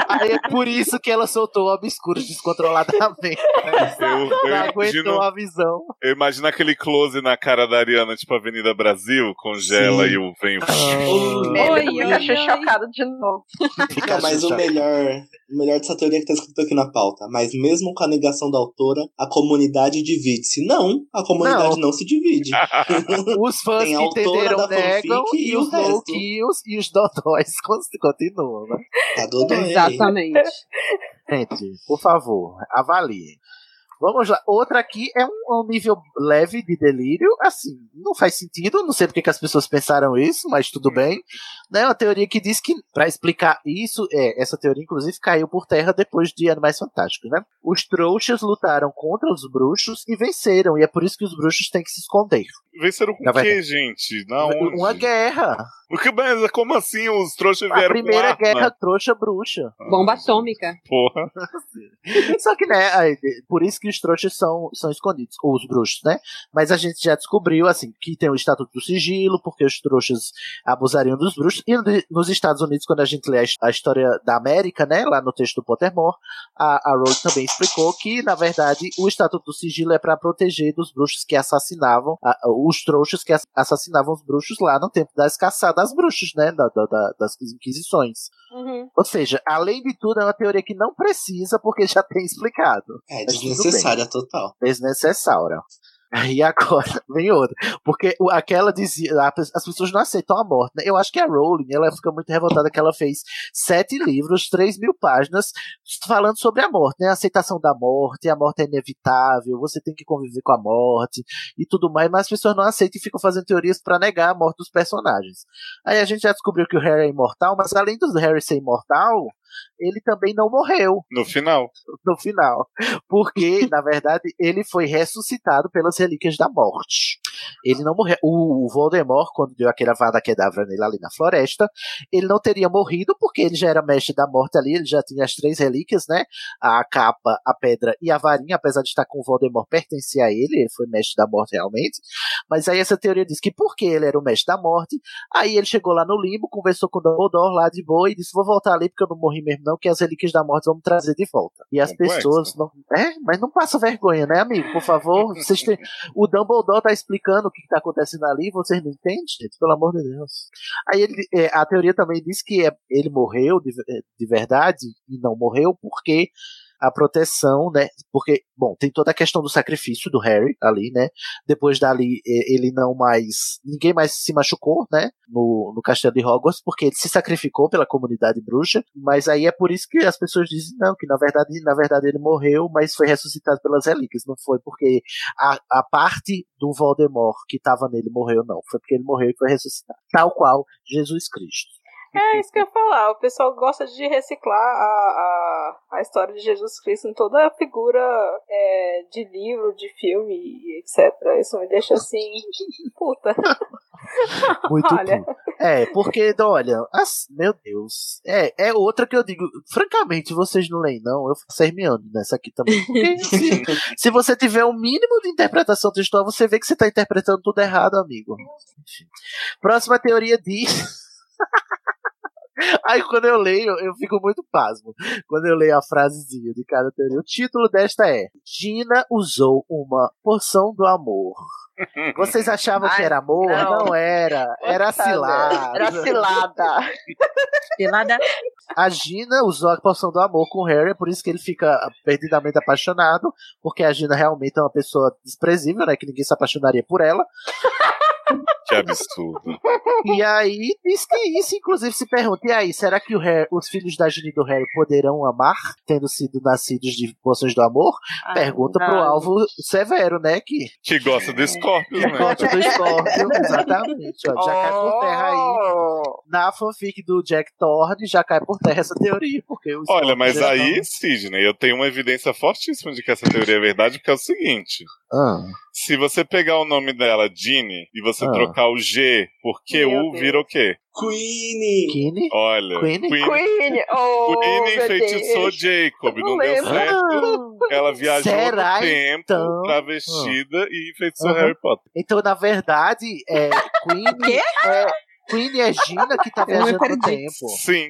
Aí é por isso que ela soltou o obscuro descontroladamente. né? Eu, eu Não aguentou imagino, a visão. eu imagino aquele close na cara da Ariana, tipo Avenida Brasil, congela Sim. e o vem. Meme Oi, Pikachu oi. chocado de novo. Não, mas o melhor, o melhor dessa teoria é que tá escrito aqui na pauta. Mas mesmo com a negação da autora, a comunidade divide-se. Não, a comunidade não, se divide. Os fãs que entenderam negam e e os low-kills e os dodóis con- continuam, né? Tá bem. Exatamente. Gente, por favor, avaliem. Vamos lá. Outra aqui é um, um nível leve de delírio. Assim, não faz sentido. Não sei porque que as pessoas pensaram isso, mas tudo bem. Né, uma teoria que diz que, para explicar isso, é, essa teoria, inclusive, caiu por terra depois de Animais Fantásticos, né? Os trouxas lutaram contra os bruxos e venceram. E é por isso que os bruxos têm que se esconder. Venceram com o quê, gente? Na onde? Uma guerra. O que, mas como assim os trouxas A vieram primeira com arma? guerra trouxa-bruxa. Bomba atômica. Porra. Só que, né, aí, por isso que os trouxas são, são escondidos, ou os bruxos, né? Mas a gente já descobriu, assim, que tem o Estatuto do Sigilo, porque os trouxas abusariam dos bruxos. E no- nos Estados Unidos, quando a gente lê a his- a história da América, né, lá no texto do Pottermore, a, a Rowling também explicou que, na verdade, o Estatuto do Sigilo é para proteger dos bruxos que assassinavam, a- os trouxas que ass- assassinavam os bruxos lá no tempo das caçadas bruxas, né, da- da- da- das inquisições. Uhum. Ou seja, além de tudo, é uma teoria que não precisa, porque já tem explicado. É desnecessária total. Desnecessária. E agora vem outra. Porque aquela dizia. As pessoas não aceitam a morte, né? Eu acho que a Rowling ela fica muito revoltada que ela fez sete livros, três mil páginas, falando sobre a morte, né? A aceitação da morte, a morte é inevitável, você tem que conviver com a morte e tudo mais, mas as pessoas não aceitam e ficam fazendo teorias para negar a morte dos personagens. Aí a gente já descobriu que o Harry é imortal, mas além do Harry ser imortal, ele também não morreu No final. no final. Porque, na verdade, ele foi ressuscitado pelas relíquias da morte. Ele não morreu. O Voldemort, quando deu aquela vada quedavra nele ali na floresta, ele não teria morrido porque ele já era mestre da morte ali, ele já tinha as três relíquias, né? A capa, a pedra e a varinha, apesar de estar com o Voldemort, pertencia a ele, ele foi mestre da morte realmente. Mas aí essa teoria diz que porque ele era o mestre da morte, aí ele chegou lá no limbo, conversou com o Dumbledore lá de boa e disse: Vou voltar ali porque eu não morri mesmo, não, que as relíquias da morte vão me trazer de volta. E as Complexo. pessoas não. É, mas não passa vergonha, né, amigo? Por favor, vocês têm. O Dumbledore tá explicando o que, que tá acontecendo ali, vocês não entendem, gente? Pelo amor de Deus. Aí ele, é, a teoria também diz que é- ele morreu de, de verdade e não morreu porque a proteção, né? Porque, bom, tem toda a questão do sacrifício do Harry ali, né? Depois dali, ele não mais. Ninguém mais se machucou, né? No, no castelo de Hogwarts, porque ele se sacrificou pela comunidade bruxa. Mas aí é por isso que as pessoas dizem, não, que na verdade, na verdade ele morreu, mas foi ressuscitado pelas relíquias. Não foi porque a, a parte do Voldemort que estava nele morreu, não. Foi porque ele morreu e foi ressuscitado. Tal qual Jesus Cristo. É isso que eu ia falar. O pessoal gosta de reciclar a, a, a história de Jesus Cristo em toda a figura é, de livro, de filme e etc. Isso me deixa assim. Puta. Muito Olha. puto. É, porque, olha, as- meu Deus. É, é outra que eu digo, francamente, vocês não leem, não. Eu faço Hermione nessa aqui também. Porque se, se você tiver um mínimo de interpretação textual, você vê que você tá interpretando tudo errado, amigo. Próxima teoria diz. Aí quando eu leio, eu fico muito pasmo. Quando eu leio a frasezinha de cada teoria. O título desta é Gina usou uma poção do amor. Vocês achavam que Ai, era amor? não. Não, era. Era cilada. Era cilada. Cilada. A Gina usou a poção do amor com o Harry, é por isso que ele fica perdidamente apaixonado, porque a Gina realmente é uma pessoa desprezível, né? Que ninguém se apaixonaria por ela. Que absurdo. E aí diz que é isso, inclusive se pergunta, e aí, será que o Harry- os filhos da Gina e do Harry poderão amar, tendo sido nascidos de poções do amor? Pergunta pro não. alvo severo, né? Que Que gosta do Scorpius, né? gosta do Scorpio, exatamente. Ó, já cai por terra aí. Oh. Na fanfic do Jack Thorne, já cai por terra essa teoria, porque o Olha, Scorpio mas aí, não- Sidney, eu tenho uma evidência fortíssima de que essa teoria é verdade, porque é o seguinte. Ah. Se você pegar o nome dela, Ginny, e você Ah. trocar o G por QU, Deus. vira o quê? Queenie. Queenie? Olha. Queenie? Queen! Oh, Queenie enfeitiçou Deus. Jacob, não, não deu lembro. certo. Ela viajou Será, no tempo, então? travestida e enfeitiçou Aham. Harry Potter. Então, na verdade, é, Queen, é, Queen é Gina que tá viajando no tempo. Sim.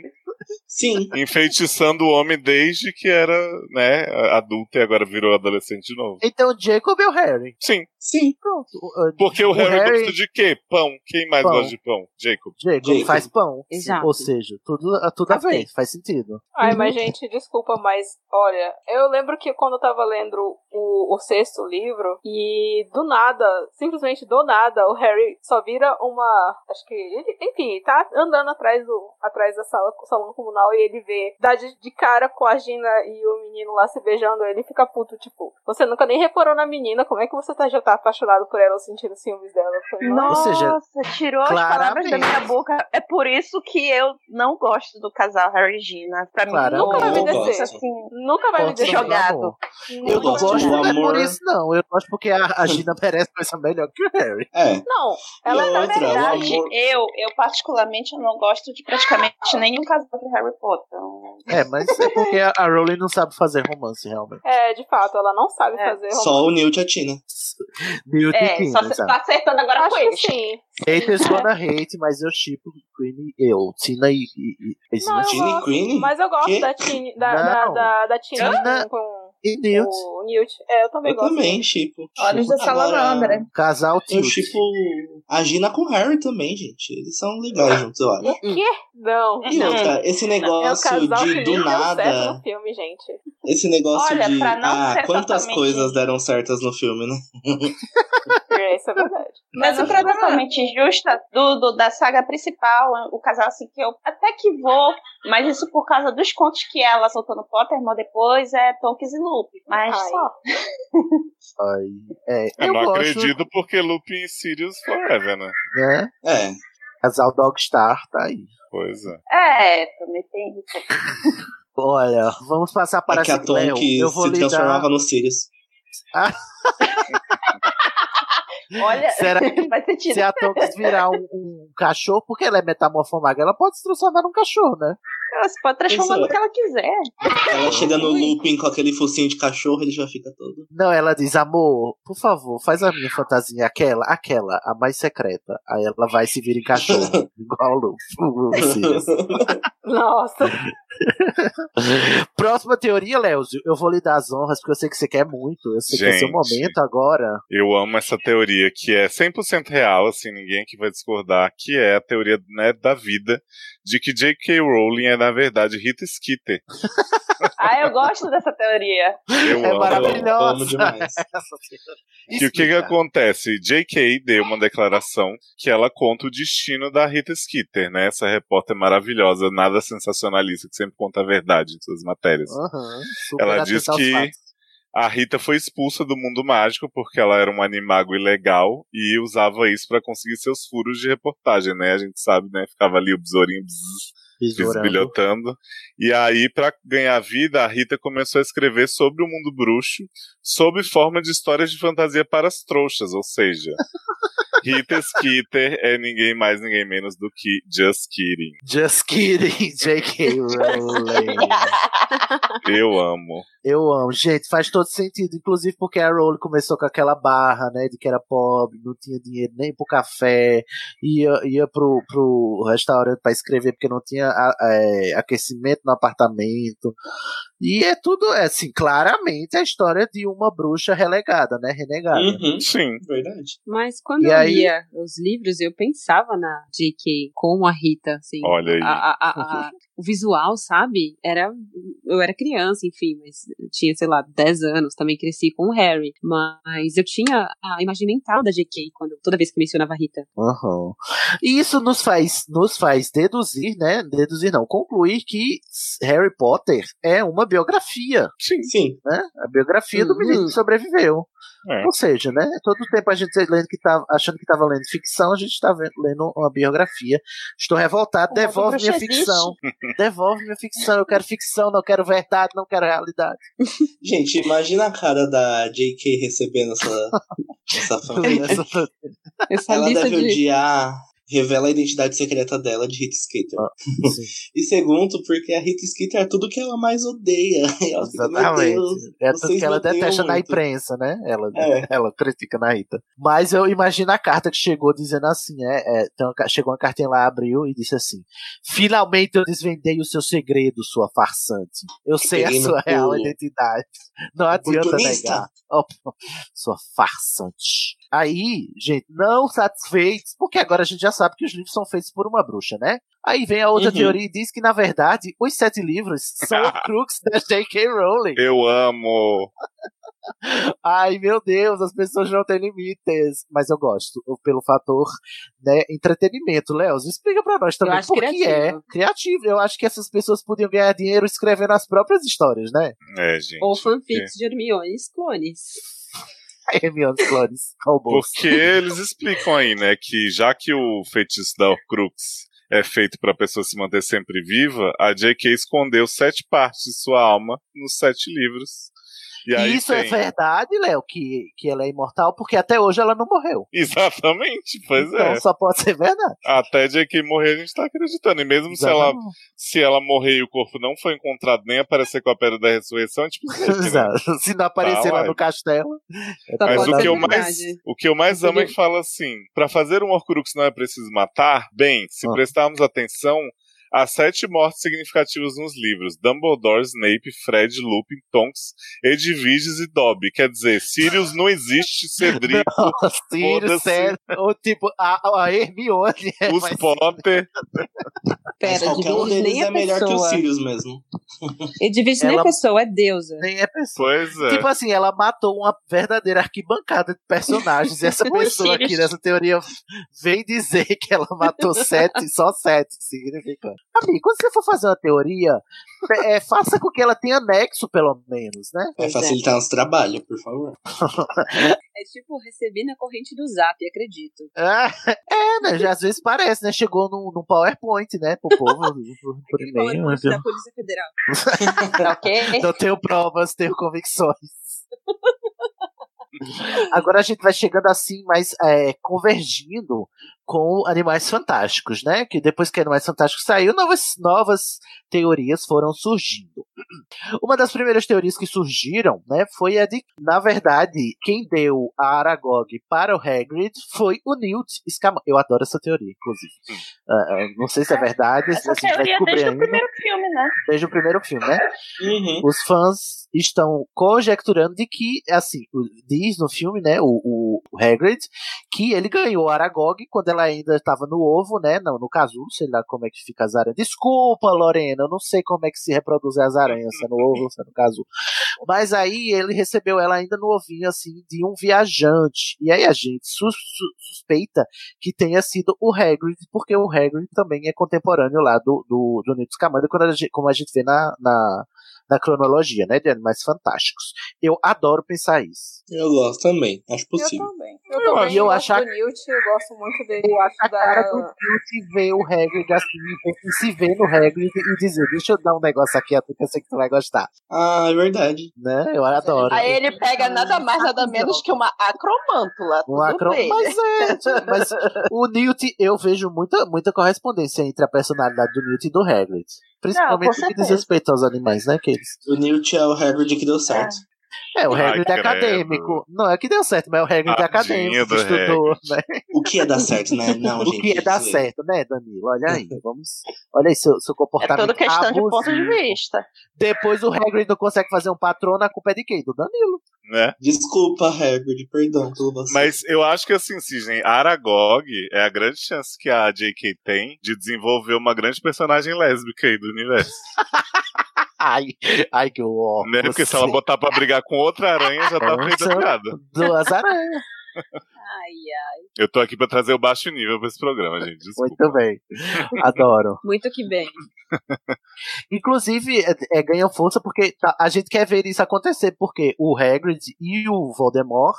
Sim. Enfeitiçando o homem desde que era, né, adulto e agora virou adolescente de novo. Então, Jacob é o Harry. Sim. Sim. Pronto. uh, Porque o, Harry, Harry- gosta de quê? Pão. Quem mais Pão. gosta de pão? Jacob. Jacob, Jacob. faz pão. Exato. Ou seja, tudo, tudo a ver, faz sentido. Ai, mas gente, desculpa, mas olha, eu lembro que quando eu tava lendo o, o sexto livro, e do nada, simplesmente do nada, o Harry só vira uma. Acho que ele, enfim, tá andando atrás do atrás da sala, salão comunal e ele vê, dá de, de cara com a Gina e o menino lá se beijando, ele fica puto, tipo, você nunca nem reparou na menina, como é que você tá, já tá apaixonado por ela ou sentindo ciúmes dela? Falei, Nossa, seja, tirou as palavras da minha boca. É por isso que eu não gosto do casal Harry e Gina. Pra mim, Claramente. nunca vai me descer. Assim, Nunca vai me Posso deixar falar, jogado. Eu gosto gosto, de um não é por amor. isso, não. Eu gosto porque a, a Gina merece coisa melhor que o Harry. É. Não, ela E outra, o verdade, amor- eu, eu particularmente eu não gosto de praticamente nenhum casal de Harry Potter. Então, É, mas é porque a, a Rowling não sabe fazer romance, realmente. É, de fato, ela não sabe É. fazer romance. Só o Newt e a Tina. Newt e é, Queen, só você tá acertando agora Acho com que ele. sim. Haters gonna hate, mas eu chipo Queen e eu. Tina e. e, e Não, Tina e Queen? Mas eu gosto Quê? da Tina, da, da, da, da Tina Tina com, e Newt. o Newt. É, eu também Eu gosto. também, tipo. Olhos da salamandra. Casal Eu Tilt. tipo a Gina com o Harry também, gente. Eles são legais juntos, eu acho. O quê? Não. E outra, esse É o negócio casal que de do deu certo nada. no filme, gente. Esse negócio Olha, de. pra não Ah, quantas exatamente- coisas deram certas no filme, né? isso é verdade. Mas o problema totalmente justa do, do- da saga principal, o casal assim que eu até que vou, mas isso por causa dos contos que ela soltou no Pottermore depois é Tonks e Lupe. Mas Ai. só. Ai, é, Eu, eu não gosto, acredito porque Lupin e Sirius forever, né? né? É. Casal Dogstar tá aí. Pois é. É, também tem isso. Olha, vamos passar para É que a a Léo, Tonk eu vou se transformava dar... no Sirius. Olha, Será que faz sentido. se a Tonks virar um, um cachorro, porque ela é metamorfomaga, ela pode se transformar num cachorro, né? Ela se pode transformar no que ela quiser. Ela chega no looping com aquele focinho de cachorro, ele já fica todo. Não, ela diz, amor, por favor, faz a minha fantasia, aquela, aquela, a mais secreta. Aí ela vai se vir em cachorro, igual o Sirius. Nossa. Próxima teoria, Léozio, eu vou lhe dar as honras, porque eu sei que você quer muito. Eu sei que é seu Gente. momento agora. Eu amo essa teoria que é 100% real, assim, ninguém aqui vai discordar, que é a teoria né, da vida de que J.K. Rowling é, na verdade, Rita Skeeter. Ah, eu gosto dessa teoria. Eu é amo. maravilhosa. amo demais. Que o que, que acontece? J.K. deu uma declaração que ela conta o destino da Rita Skeeter, né? Essa repórter maravilhosa, nada sensacionalista, que sempre conta a verdade em suas matérias. Super Ela diz que fatos. A Rita foi expulsa do mundo mágico porque ela era um animago ilegal e usava isso pra conseguir seus furos de reportagem, né? A gente sabe, né? Ficava ali o besourinho bisbilhotando. E aí, pra ganhar vida, a Rita começou a escrever sobre o mundo bruxo, sob forma de histórias de fantasia para as trouxas, ou seja, Rita Skeeter é ninguém mais, ninguém menos do que Just Kidding. Just kidding, J.K. Rowling. Eu amo. Eu amo. Gente, faz todo sentido. Inclusive porque a Rowling começou com aquela barra, né? De que era pobre, não tinha dinheiro nem pro café, ia, ia pro, pro restaurante pra escrever porque não tinha é, aquecimento no apartamento. E é tudo, é assim, claramente a história de uma bruxa relegada, né? Renegada. Uhum, Sim. verdade. Mas quando E eu aí- lia os livros, eu pensava na J.K. como a Rita, assim. Olha aí. A- a- a- a- o visual, sabe? Era. Eu era criança, enfim, mas tinha, sei lá, 10 anos, também cresci com o Harry. Mas eu tinha a imagem mental da J.K. quando, toda vez que mencionava a Rita. Aham. E isso nos faz, nos faz deduzir, né? Deduzir não, concluir que Harry Potter é uma biografia, Sim. Sim. né? A biografia do Uhum. menino que sobreviveu. É. Ou seja, né? Todo tempo a gente lendo que tava, achando que estava lendo ficção, a gente está lendo uma biografia. Estou revoltado, o devolve minha ficção. Devolve minha ficção. Eu quero ficção, não quero verdade, não quero realidade. Gente, imagina a cara da J.K. recebendo essa, essa fanfic. Essa Ela lista deve de. odiar, revela a identidade secreta dela de Rita Skeeter. Ah. E segundo, porque a Rita Skeeter é tudo que ela mais odeia. Ela fica, Exatamente. Deus, é tudo que ela detesta na muito. imprensa, né? Ela, É. ela critica na Rita. Mas eu imagino a carta que chegou dizendo assim: é, é, ca- chegou uma cartinha lá, abriu e disse assim: Finalmente eu desvendei o seu segredo, sua farsante. Eu sei a Peguei no sua real identidade. Não adianta negar. Oh, sua farsante. Aí, gente, não satisfeitos, porque agora a gente já sabe que os livros são feitos por uma bruxa, né? Aí vem a outra Uhum. teoria e diz que, na verdade, os sete livros são o crux da J.K. Rowling. Eu amo. Ai, meu Deus, as pessoas não têm limites. Mas eu gosto, pelo fator né, entretenimento. Léo, explica pra nós também por que é criativo. Eu acho que essas pessoas podiam ganhar dinheiro escrevendo as próprias histórias, né? É, gente. Ou fanfics de Hermiones clones. Hermione robôs. Porque eles explicam aí, né, que já que o feitiço da Horcrux é feito pra pessoa se manter sempre viva, a J.K. escondeu sete partes de sua alma nos sete livros. E aí isso é tem- verdade, Léo, que, que ela é imortal, porque até hoje ela não morreu. Exatamente, pois então é. só pode ser verdade. Até J.K. morrer a gente tá acreditando. E mesmo se ela, se ela morrer e o corpo não foi encontrado nem aparecer com a pedra da ressurreição, é tipo né? Exato. Se não aparecer Tá lá lá. no castelo. é Só Mas o que, eu verdade. mais, o que eu mais amo é que fala assim: pra fazer um Horcrux não é preciso matar? Bem, se Ah. prestarmos atenção, há sete mortes significativas nos livros: Dumbledore, Snape, Fred, Lupin, Tonks, Edviges e Dobby. Quer dizer, Sirius não existe, Cedrico, Sirius, sério. Ou tipo, a, a Hermione. é os Potter. Pera, qualquer um deles nem é é melhor que o pessoa. Sirius mesmo. Edviges nem é pessoa, é deusa. Nem é pessoa. Pois é. Tipo assim, ela matou uma verdadeira arquibancada de personagens. E essa pessoa aqui nessa teoria vem dizer que ela matou sete, só sete. Significa. Amigo, quando você for fazer uma teoria, é, faça com que ela tenha nexo, pelo menos, né? Vai facilitar nosso trabalho, por favor. É tipo, recebi na corrente do zap, acredito. É, é, né? Já às vezes parece, né? Chegou num, num PowerPoint, né? Pro povo, por, e-mail. né? da Polícia Federal. ok? Não tenho provas, tenho convicções. Agora a gente vai chegando assim, mas é, convergindo com Animais Fantásticos, né? Que depois que Animais Fantásticos saiu, novas, novas teorias foram surgindo. Uma das primeiras teorias que surgiram, né, foi a de, na verdade, quem deu a Aragog para o Hagrid foi o Newt Scamander. Eu adoro essa teoria, inclusive. Ah, não sei se é verdade, se Essa a gente vai teoria descobrir desde o ainda. primeiro filme, né? Desde o primeiro filme, né? Uhum. Os fãs estão conjecturando de que, assim, diz no filme, né, o, o Hagrid, que ele ganhou Aragog quando ela ainda estava no ovo, né, no, no casulo, sei lá como é que fica as aranhas. Desculpa, Lorena, eu não sei como é que se reproduzem as aranhas, é no ovo ou é no casulo. Mas aí ele recebeu ela ainda no ovinho, assim, de um viajante. E aí a gente sus- su- suspeita que tenha sido o Hagrid, porque o Hagrid também é contemporâneo lá do, do, do Newt Scamander, quando a gente- como a gente vê na, na, na cronologia, né, de Animais Fantásticos. Eu adoro pensar isso. Eu gosto também, acho Eu possível. também. Eu, Eu também eu gosto acho a- do Newt, eu gosto muito dele. Eu acho a da- cara do Newt ver o Hagrid assim, e se ver no Hagrid e dizer, deixa eu dar um negócio aqui, que eu sei que tu vai gostar. Ah, é verdade. Né? Eu adoro. Aí ele pega nada mais, nada menos que uma acromântula. Um tudo acro... dele. Mas é, mas o Newt, eu vejo muita, muita correspondência entre a personalidade do Newt e do Hagrid. Principalmente no que diz respeito aos animais, né, aqueles. O Newt é o Hagrid que deu certo. É, o Ai, Hagrid é acadêmico. Não é que deu certo, mas é o Hagrid Tadinho acadêmico estudou, né? O que é dar certo, né? Não, o gente. que é dar aí. certo, né, Danilo? Olha aí, vamos. Olha aí seu, seu É comportamento. tudo questão de ponto de abusivo. vista. Depois o Hagrid não consegue fazer um patrono, a culpa é de quem? Do Danilo. Né? Desculpa, Hagrid, perdão pelo vacilo. Mas eu acho que assim, Cisne, Aragog é a grande chance que a J.K. tem de desenvolver uma grande personagem lésbica aí do universo. Ai, ai que ó. né? Porque se ela botar pra brigar com outra aranha, já tá feita a são piada. Duas aranhas. Ai, ai. Eu tô aqui pra trazer o baixo nível pra esse programa, gente. Desculpa. Muito bem. Adoro. Muito que bem. Inclusive, é, é, ganha força porque tá- a gente quer ver isso acontecer, porque o Hagrid e o Voldemort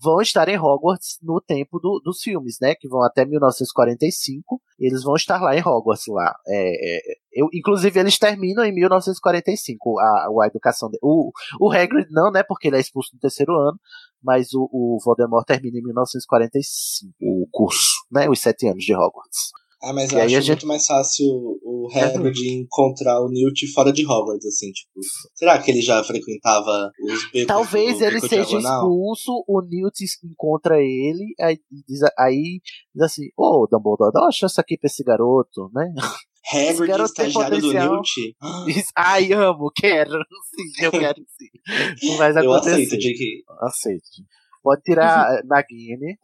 vão estar em Hogwarts no tempo do- dos filmes, né? Que vão até 1945. Eles vão estar lá em Hogwarts lá. É, é, eu, inclusive, eles terminam em 1945 a, a educação. De, o, o Hagrid não, né? Porque ele é expulso no terceiro ano. Mas o, o Voldemort termina em 1945 o curso, né? Os sete anos de Hogwarts. Ah, mas E eu aí acho a gente- muito mais fácil o Hagrid encontrar o Newt fora de Hogwarts, assim, tipo. Será que ele já frequentava os becos Talvez do ele Beco seja Diagonal? expulso, o Newt encontra ele, aí diz, aí diz assim, ô oh, Dumbledore, dá uma chance aqui pra esse garoto, né? Hagrid, estagiário do potencial. Newt. Diz, Ai, amo, quero, sim, eu quero sim. Não vai Eu acontecer. aceito, JK. Aceito. Pode tirar eh, Nagini.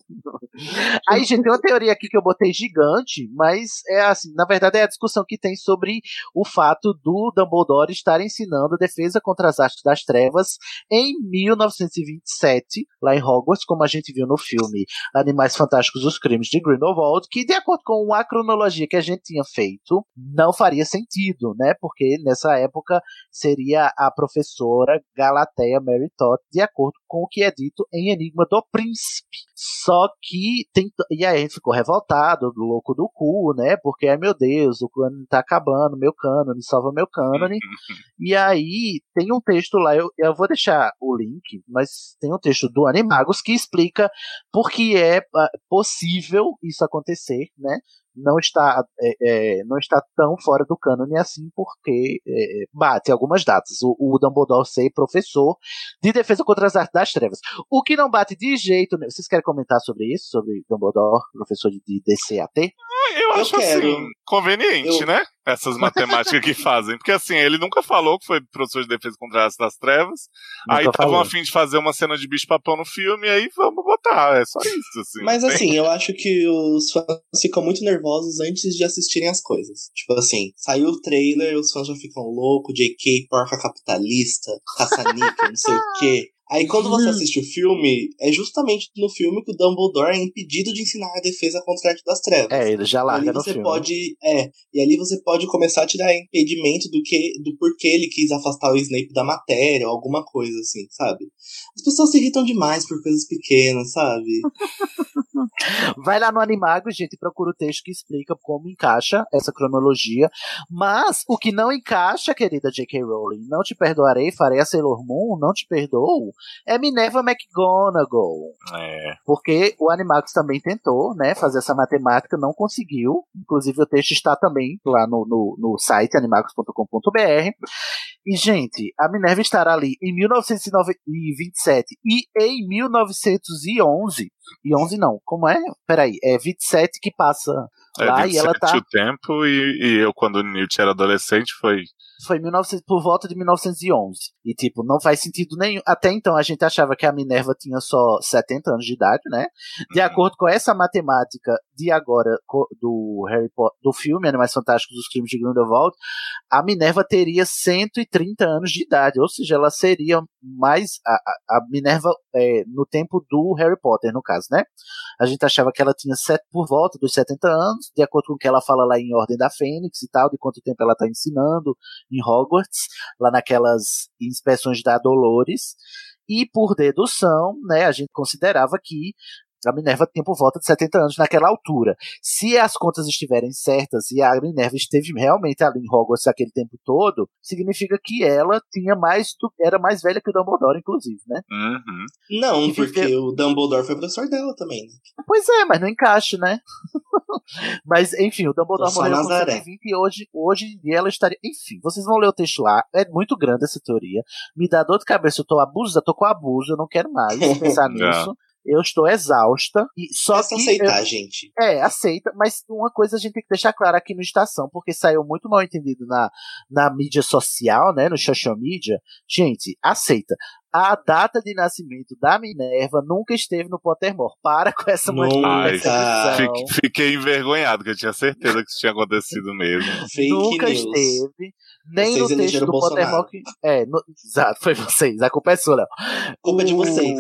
Aí, gente, tem uma teoria aqui que eu botei gigante, mas é assim, na verdade é a discussão que tem sobre o fato do Dumbledore estar ensinando defesa contra as artes das trevas em 1927, lá em Hogwarts, como a gente viu no filme Animais Fantásticos, os Crimes de Grindelwald, que de acordo com a cronologia que a gente tinha feito, não faria sentido, né? Porque nessa época seria a professora Galateia Mary Todd, de acordo com o que é dito em Enigma do Príncipe. Só que tem. E aí a gente ficou revoltado, louco do cu, né? Porque, ai meu Deus, o cânone tá acabando, meu cânone, salva meu cânone. E aí tem um texto lá, eu, eu vou deixar o link, mas tem um texto do Animagos que explica por que é ah, possível isso acontecer, né? Não está, é, é, não está tão fora do cânone assim, porque é, bate algumas datas. O, o Dumbledore ser professor de defesa contra as artes das trevas. O que não bate de jeito nenhum. Vocês querem comentar sobre isso? Sobre Dumbledore, professor de, de DCAT? Eu acho quero. assim, conveniente, Eu- né? Essas matemáticas que fazem. Porque assim, ele nunca falou que foi professor de defesa contra a raça das trevas. Nunca aí estavam a fim de fazer uma cena de bicho papão no filme, e aí vamos botar. É só isso, assim. Mas tem- assim, eu acho que os fãs ficam muito nervosos antes de assistirem as coisas. Tipo assim, saiu o trailer, os fãs já ficam loucos, JK, porca capitalista, caça-níquel, não sei o quê. Aí quando você assiste o filme, é justamente no filme que o Dumbledore é impedido de ensinar a defesa contra a arte das trevas. É, ele já larga ali no você filme. pode, é, e ali você pode começar a tirar impedimento do que, do porquê ele quis afastar o Snape da matéria, ou alguma coisa assim, sabe? As pessoas se irritam demais por coisas pequenas, sabe? Vai lá no Animago, gente, e procura o texto que explica como encaixa essa cronologia. Mas o que não encaixa, querida J.K. Rowling, não te perdoarei, farei a Sailor Moon, não te perdoo, é Minerva McGonagall. É. Porque o Animagus também tentou, né, fazer essa matemática, não conseguiu. Inclusive o texto está também lá no, no, no site animagos.com.br. E, gente, a Minerva estará ali em 1927 e em 1911. E 11 não, como é? Peraí, é 27 que passa É lá e ela 27 tá. o tempo, e, e eu, quando o Newt era adolescente, foi. Foi 1900, por volta de 1911. E, tipo, não faz sentido nenhum. Até então a gente achava que a Minerva tinha só 70 anos de idade, né? De acordo com essa matemática de agora do Harry Potter, do filme Animais Fantásticos dos Crimes de Grindelwald, a Minerva teria 130 anos de idade. Ou seja, ela seria mais. A, a- Minerva é, no tempo do Harry Potter, no caso, né? A gente achava que ela tinha sete, por volta dos 70 anos, de acordo com o que ela fala lá em Ordem da Fênix e tal, de quanto tempo ela está ensinando em Hogwarts, lá naquelas inspeções da Dolores. E por dedução, né, a gente considerava que a Minerva tinha por volta de 70 anos naquela altura. Se as contas estiverem certas e a Minerva esteve realmente ali em Hogwarts aquele tempo todo, significa que ela tinha mais do- era mais velha que o Dumbledore, inclusive, né? Uhum. Não, E porque viveu- o Dumbledore foi professor dela também, né? Pois é, mas não encaixa, né? mas, enfim, o Dumbledore morreu com Nazaré. 120 e hoje, hoje em dia ela estaria. Enfim, vocês vão ler o texto lá. É muito grande essa teoria. Me dá dor de cabeça, eu tô abusada, tô com abuso, eu não quero mais pensar nisso. Eu estou exausta. E só só que aceitar, eu- gente. É, aceita, mas uma coisa a gente tem que deixar clara aqui no Estação, porque saiu muito mal entendido na, na mídia social, né, no social media. Gente, aceita. A data de nascimento da Minerva nunca esteve no Pottermore. Para com essa fique- fiquei envergonhado, que eu tinha certeza que isso tinha acontecido mesmo. Nunca esteve. Nem Vocês no texto do Bolsonaro. Pottermore. que- É, no- exato, foi vocês. A culpa é sua, Léo. Culpa de O- vocês.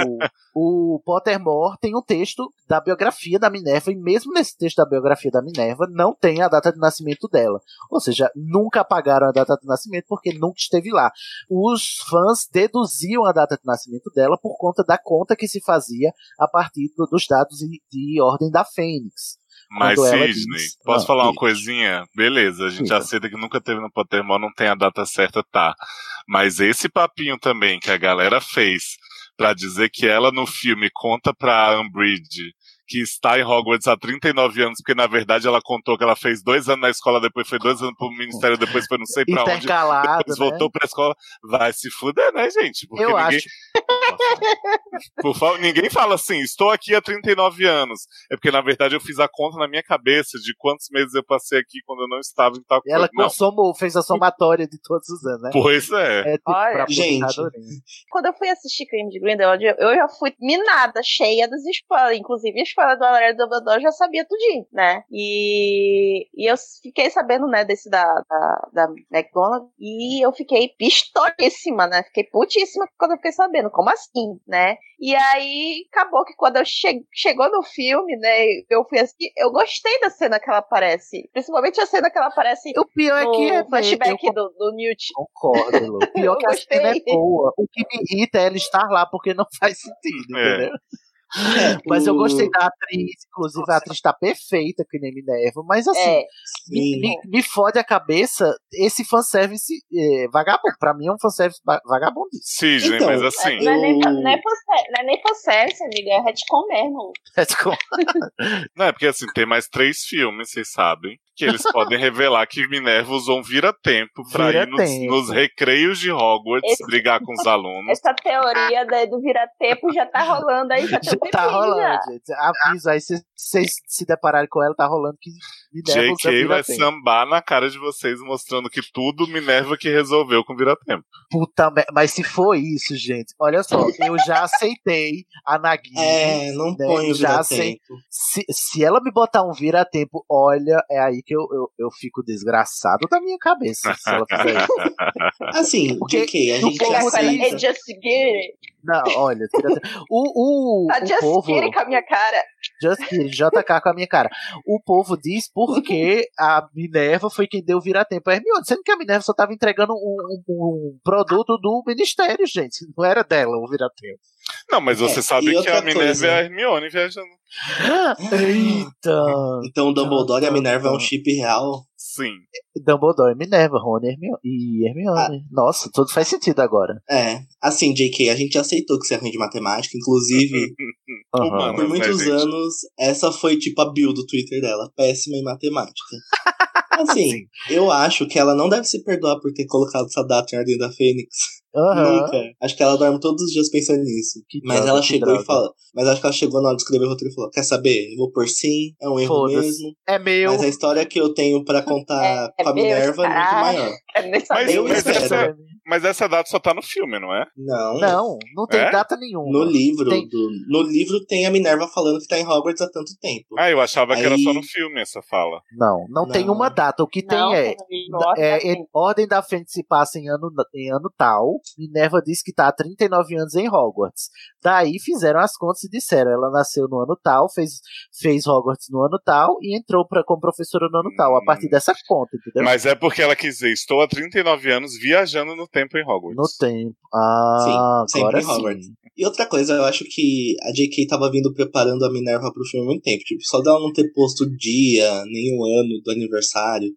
O Pottermore tem um texto da biografia da Minerva, e mesmo nesse texto da biografia da Minerva, não tem a data de nascimento dela. Ou seja, nunca apagaram a data de nascimento porque nunca esteve lá. Os fãs deduziam a data de nascimento dela por conta da conta que se fazia a partir do- dos dados de, de ordem da Fênix. Mas, Sidney, diz- posso falar uma coisinha? Beleza, a gente aceita que nunca teve no Pottermore, não tem a data certa, tá. Mas esse papinho também que a galera fez pra dizer que ela no filme conta pra Umbridge que está em Hogwarts há 39 anos, porque na verdade ela contou que ela fez dois anos na escola, depois foi dois anos pro ministério, depois foi não sei pra onde, Intercalado, depois né? voltou pra escola. Vai se fuder, né, gente? Porque Eu ninguém, acho. por favor, ninguém fala assim, estou aqui há 39 anos. É porque, na verdade, eu fiz a conta na minha cabeça de quantos meses eu passei aqui quando eu não estava em tal coisa. Ela Não. somou, fez a somatória de todos os anos, né? Pois é. É tipo Olha, pra gente. Quando eu fui assistir Crime de Grindelwald, eu- já fui minada, cheia dos spoilers. Inclusive, a spoiler do do Dumbledore eu já sabia tudinho, né? E, e eu fiquei sabendo, né, desse da, da, da McDonald's. E eu fiquei pistolíssima, né? Fiquei putíssima quando eu fiquei sabendo. Como assim, né? E aí, acabou que quando eu che chegou no filme, né, eu fui assim, eu gostei da cena que ela aparece. Principalmente a cena que ela aparece O pior é que é flashback eu do, do Newt. Concordo, Lu. Pior Eu que a cena é gostei. boa. O que me irrita é ela estar lá porque não faz sentido, É. entendeu? Mas eu gostei da atriz, inclusive a atriz tá perfeita, que nem Minerva, mas assim, É, me, me, me fode a cabeça esse fanservice é, vagabundo. Pra mim é um fanservice ba- vagabundíssimo. Sidney, Então, mas assim. não, é nem, não, é fanser- não é nem fanservice, amiga, é retcon mesmo. É tipo, Não, é porque assim, tem mais três filmes, vocês sabem, que eles podem revelar que Minerva usou um vira-tempo pra ir nos, nos recreios de Hogwarts Esse- brigar com os alunos. Essa teoria da- do vira-tempo já tá rolando aí, já Já tempinho tá rolando, gente. Aviso aí, se vocês se depararem com ela, tá rolando que Minerva usa JK vai sambar na cara de vocês, mostrando que tudo Minerva que resolveu com vira-tempo. Puta merda. Mas se for isso, gente, olha só, eu já aceitei a Nagini. É, não né, põe o já vira-tempo. sei- Se, se ela me botar um vira-tempo, olha, é aí que eu, eu, eu fico desgraçado da minha cabeça. Se ela fizer isso. Assim, Porque JK, a no gente povo. "Hey, just get it. Não, olha. O, o, Tá o just povo. get it com a minha cara. Just kidding, JK com a minha cara. O povo diz porque a Minerva foi quem deu vira-tempo a Hermione, sendo que a Minerva só tava entregando um, um- um produto do ministério, gente. Não era dela o vira-tempo. Não, mas você É, sabe e que a Minerva coisa. é a Hermione viajando. Eita! Então o Dumbledore e a Minerva é um chip real. Sim. Dumbledore, Minerva, Rony Hermione, e Hermione. Nossa, tudo faz sentido agora. É. Assim, JK, a gente aceitou que você é ruim de matemática. Inclusive. Humanas, por né, muitos anos, essa foi tipo a build do Twitter dela. Péssima em matemática. Assim, eu acho que ela não deve se perdoar por ter colocado essa data em Ordem da Fênix. Aham. Nunca. Acho que ela dorme todos os dias pensando nisso. Que mas droga, ela chegou droga. e falou. Mas acho que ela chegou na hora de escrever o roteiro e falou: Quer saber? Eu vou por sim, é um erro mesmo. É meu. Mas a história que eu tenho pra contar É com a meu, Minerva é muito maior. Nem Mas. Eu mas, espero. essa, mas essa data só tá no filme, não é? Não. Não, não tem É? data nenhuma. No livro, Tem- do, no livro tem a Minerva falando que tá em Hogwarts há tanto tempo. Ah, eu achava que era Aí- só no filme essa fala. Não, não, tem Não. uma data. O que Não, tem é. tem livro, É, Ordem da em- Ordem da Fênix se passa em ano, em ano tal. Minerva diz que tá há 39 anos em Hogwarts. Daí fizeram as contas e disseram: ela nasceu no ano tal, fez, fez Hogwarts no ano tal e entrou pra, como professora no ano tal. A partir dessa conta, entendeu? Mas é porque ela quis dizer, estou há 39 anos viajando no tempo em Hogwarts. No tempo. Ah, Sim, sempre agora em Hogwarts. sim. E outra coisa, eu acho que a J.K. tava vindo preparando a Minerva pro filme há muito tempo. Tipo, só dela não ter posto o dia, nem o ano do aniversário.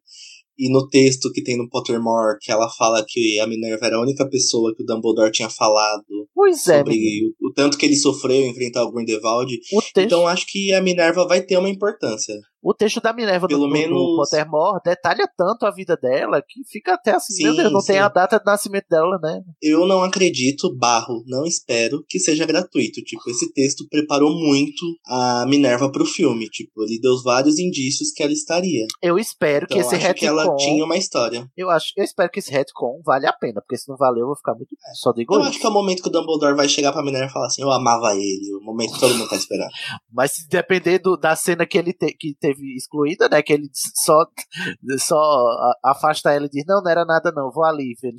E no texto que tem no Pottermore, que ela fala que a Minerva era a única pessoa que o Dumbledore tinha falado Pois é, sobre tanto que ele sofreu enfrentar o Grindelwald. O texto, Então acho que a Minerva vai ter uma importância. o texto da Minerva pelo do, do- do menos- Pottermore detalha tanto a vida dela que fica até assim, meu Sim, Deus, não tem sim. a data de nascimento dela, né? Eu não acredito, barro, não espero que seja gratuito. Tipo, esse texto preparou muito a Minerva pro filme. Tipo, ele deu vários indícios que ela estaria. Eu espero Então que esse acho que ela retcon. tinha uma história. Eu, acho, eu espero que esse retcon vale a pena, porque se não valer, eu vou ficar muito. Só digo Eu isso. acho que é o momento que o Dumbledore vai chegar pra Minerva e falar assim: Eu amava ele. O momento que todo mundo tá esperando. Mas se depender do- da cena que ele te- que teve excluída, né? Que ele só, só afasta ela e diz: Não, não era nada, não, vou ali, filho.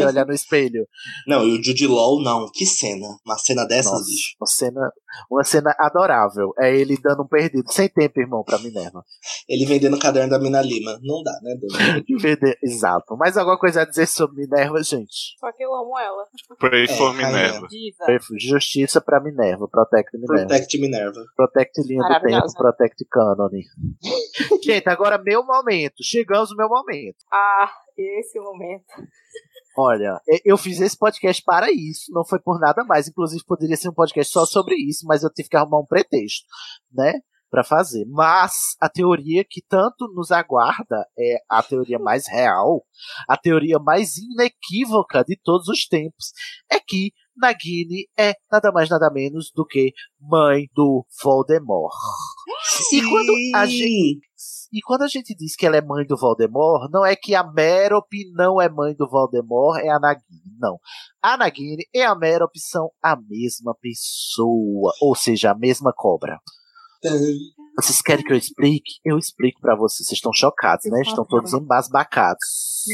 E olhar no espelho. Não, e o Jude Law, não. Que cena. Uma cena dessas, Nossa, bicho. uma cena, uma cena adorável. É ele dando um perdido, sem tempo, irmão, pra Minerva. Ele vendendo o caderno da Mina Lima. Não dá, né? Vender- Exato. Mais alguma coisa a dizer sobre Minerva, gente? Só que eu amo ela. Pray É, for. Minerva. Diva. Justiça pra Minerva. Protect Minerva. Protect Minerva. Protect linha do tempo, protect canon. Gente, agora meu momento. Chegamos no meu momento. Ah, esse momento. Olha, eu fiz esse podcast para isso, não foi por nada mais. Inclusive, poderia ser um podcast só sobre isso, mas eu tive que arrumar um pretexto, né? Pra fazer. Mas a teoria que tanto nos aguarda é a teoria mais real, a teoria mais inequívoca de todos os tempos, é que Nagini é nada mais nada menos do que mãe do Voldemort. E quando a gente e quando a gente diz que ela é mãe do Voldemort, não é que a Merope não é mãe do Voldemort, é a Nagini. Não. A Nagini e a Merope são a mesma pessoa, ou seja, a mesma cobra. Vocês querem que eu explique? Eu explico pra vocês. Vocês estão chocados, né? Estão todos embasbacados.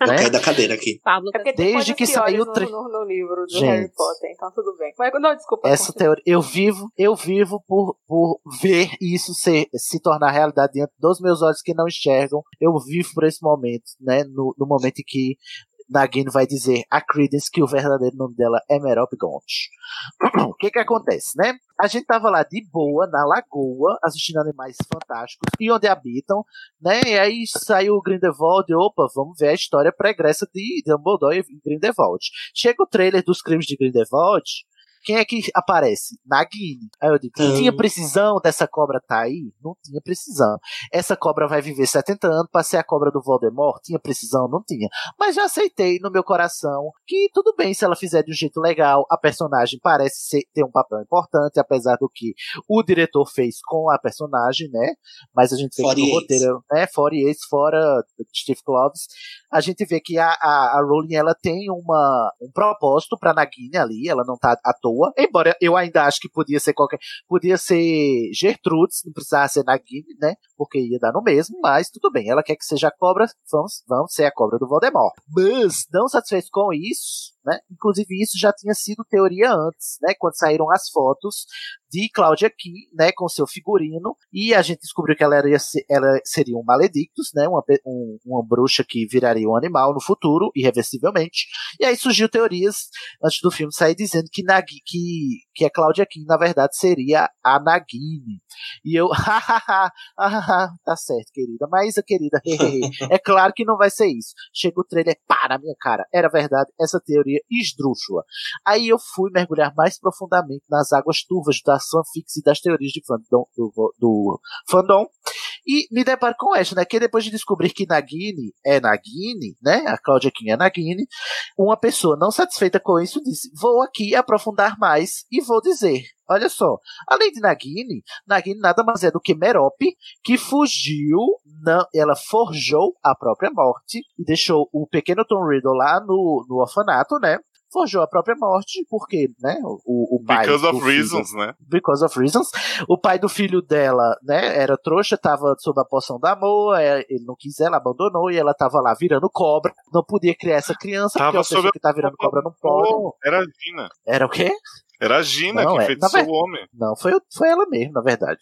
Né? Cai da cadeira aqui. Pablo É Desde que saiu tre- no, no livro do Gente. Harry Potter, então tudo bem. Mas, não, desculpa. Essa teoria, eu vivo, eu vivo por, por ver isso ser, se tornar realidade diante dos meus olhos que não enxergam. Eu vivo por esse momento, né? No, no momento em que Nagini vai dizer a Credence que o verdadeiro nome dela é Merope Gaunt. O que que acontece, né? A gente tava lá de boa, na lagoa, assistindo Animais Fantásticos e onde habitam, né? E aí saiu o Grindelwald opa, vamos ver a história pregressa de Dumbledore e Grindelwald. Chega o trailer dos crimes de Grindelwald, Quem é que aparece? Nagini. Aí eu digo, tinha precisão dessa cobra tá aí? Não tinha precisão. Essa cobra vai viver 70 anos pra ser a cobra do Voldemort? Tinha precisão? Não tinha. Mas já aceitei no meu coração que tudo bem se ela fizer de um jeito legal. A personagem parece ser- ter um papel importante, apesar do que o diretor fez com a personagem, né? Mas a gente vê que no roteiro, né? Fora esse, fora Steve Kloves, a gente vê que a, a, a Rowling ela tem uma, um propósito pra Nagini ali, ela não tá à toa. Embora eu ainda acho que podia ser qualquer. Podia ser Gertrudes, não precisava ser Nagini, né? Porque ia dar no mesmo, mas tudo bem. Ela quer que seja a cobra, vamos, vamos ser a cobra do Voldemort. Mas, não satisfeito com isso, né? Inclusive, isso já tinha sido teoria antes, né? Quando saíram as fotos de Cláudia Key, né, com seu figurino, e a gente descobriu que ela, era, ela seria um Maledictus, né, uma, um- uma bruxa que viraria um animal no futuro, irreversivelmente. E aí surgiu teorias antes do filme sair dizendo que, Nagi, que, que a Cláudia Key, na verdade, seria a Nagini. E eu, hahaha, tá certo, querida. Mas, querida, é claro que não vai ser isso. Chega o trailer, pá, na minha cara. Era verdade, essa teoria esdrúxula. Aí eu fui mergulhar mais profundamente nas águas turvas das fanfics e das teorias de fandom, do, do fandom. E me deparo com esta, né? Que depois de descobrir que Nagini é Nagini, né? A Claudia Kim é Nagini, uma pessoa não satisfeita com isso disse: Vou aqui aprofundar mais e vou dizer. Olha só, além de Nagini, Nagini nada mais é do que Merope, que fugiu, não, ela forjou a própria morte e deixou o pequeno Tom Riddle lá no, no orfanato, né? Forjou a própria morte, porque, né? O, o pai. Because do of filho- reasons, né? Because of reasons. O pai do filho dela, né, era trouxa, tava sob a poção da amor, é, ele não quis, ela abandonou e ela tava lá virando cobra. Não podia criar essa criança, Tava porque pessoa sob a que tá virando cobra não pode. Era a Gina. Era o quê? Era a Gina Não, que é, enfeitiçou ver- o homem. Não, foi, foi ela mesmo, na verdade.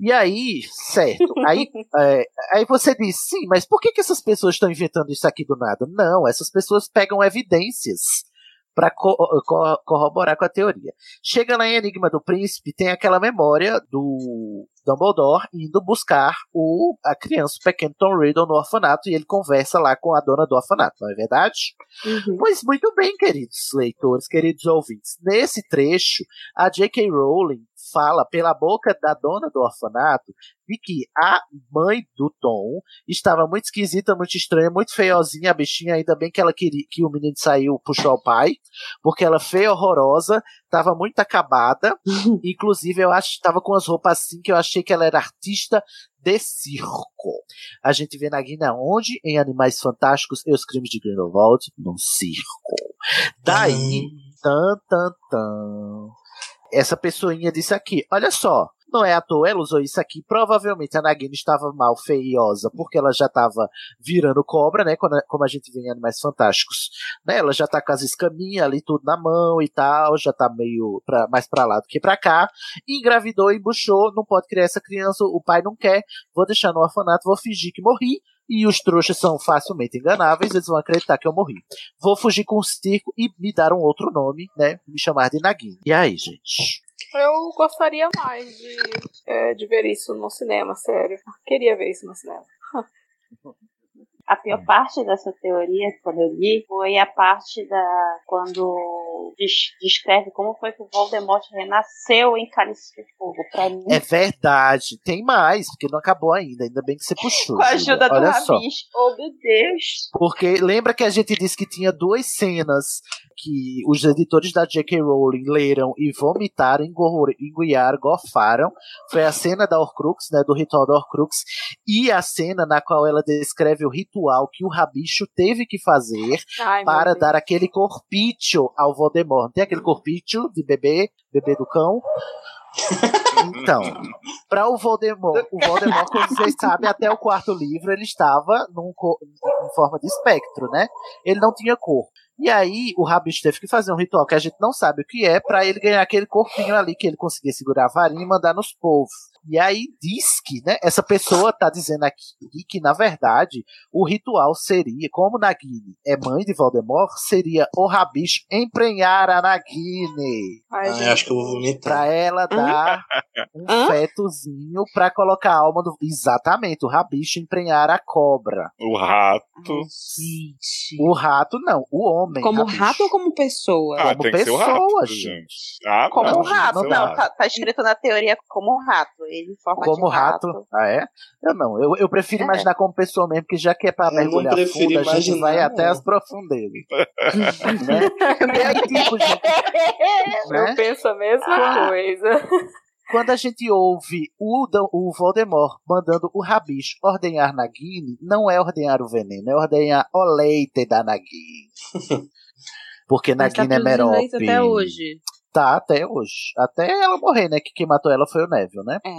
E aí, certo. Aí, é, aí você diz, sim, mas por que, que essas pessoas estão inventando isso aqui do nada? Não, essas pessoas pegam evidências para corroborar com a teoria. Chega lá em Enigma do Príncipe, tem aquela memória do Dumbledore indo buscar o, a criança, o pequeno Tom Riddle no orfanato, e ele conversa lá com a dona do orfanato, não é verdade? Pois muito bem, queridos leitores, queridos ouvintes. Nesse trecho, a J.K. Rowling fala pela boca da dona do orfanato de que a mãe do Tom estava muito esquisita, muito estranha, muito feiozinha a bichinha, ainda bem que ela queria que o menino saiu, puxou o pai, porque ela feia, horrorosa, estava muito acabada, inclusive eu acho que estava com as roupas assim que eu achei que ela era artista de circo. A gente vê na Guina onde? Em Animais Fantásticos e os Crimes de Grindelwald, num circo. Daí, tan, tan, tan. Essa pessoinha disse aqui, olha só, não é à toa, ela usou isso aqui. Provavelmente a Nagini estava mal feiosa, porque ela já estava virando cobra, né? Quando- como a gente vê em Animais Fantásticos. Né? Ela já tá com as escaminhas ali, tudo na mão e tal, já tá meio pra, mais pra lá do que pra cá. Engravidou, embuchou, não pode criar essa criança, o pai não quer, vou deixar no orfanato, vou fingir que morri. E os trouxas são facilmente enganáveis, eles vão acreditar que eu morri. Vou fugir com o circo e me dar um outro nome, né? Me chamar de Nagini. E aí, gente? Eu gostaria mais de, é, de ver isso no cinema, sério. Queria ver isso no cinema. A pior parte dessa teoria, quando eu li, foi a parte da. quando des- descreve como foi que o Voldemort renasceu em Cálice de Fogo. Pra mim, É verdade. Tem mais, porque não acabou ainda. Ainda bem que você puxou. com a ajuda do Olha só. Rabicho. Oh, meu Deus! Porque lembra que a gente disse que tinha duas cenas que os editores da J.K. Rowling leram e vomitaram, enguiaram, gorfaram. Foi a cena da Horcrux, né, do ritual da Horcrux, e a cena na qual ela descreve o ritual que o Rabicho teve que fazer Ai, para dar aquele corpício ao Voldemort. Não Tem aquele corpício de bebê, bebê do cão? Então, para o Voldemort, o Voldemort, como vocês sabem, até o quarto livro ele estava num, em forma de espectro, né? Ele não tinha cor. E aí o Rabicho teve que fazer um ritual que a gente não sabe o que é para ele ganhar aquele corpinho ali que ele conseguia segurar a varinha e mandar nos povos. E aí diz que, né, essa pessoa tá dizendo aqui que, na verdade, o ritual seria, como Nagini é mãe de Voldemort, seria o Rabicho emprenhar a Nagini. Ah, eu acho que eu vou vomitar. Pra ela dar um fetozinho pra colocar a alma do. Exatamente, o Rabicho emprenhar a cobra. O rato. O rato não, o homem. Como Rabicho. rato ou como pessoa? Ah, Como pessoa, rato, gente. Ah, Como não, um rato, não, tá, tá escrito na teoria como um rato. Ele em forma Como de rato. Ah, é? Eu não. Eu, eu prefiro É. imaginar como pessoa mesmo, porque já que é pra Eu mergulhar fundo, a gente imaginar, vai até não. as profundezas. né? Aí, tipo, gente, né? Eu penso a mesma coisa. Quando a gente ouve o, Dan- o Voldemort mandando o Rabicho ordenhar Nagini, não é ordenhar o veneno, é ordenhar o leite da Nagini. Porque tá Nagini é produzindo Merope. até hoje. Tá, até hoje. Até ela morrer, né? Que quem matou ela foi o Neville, né? É.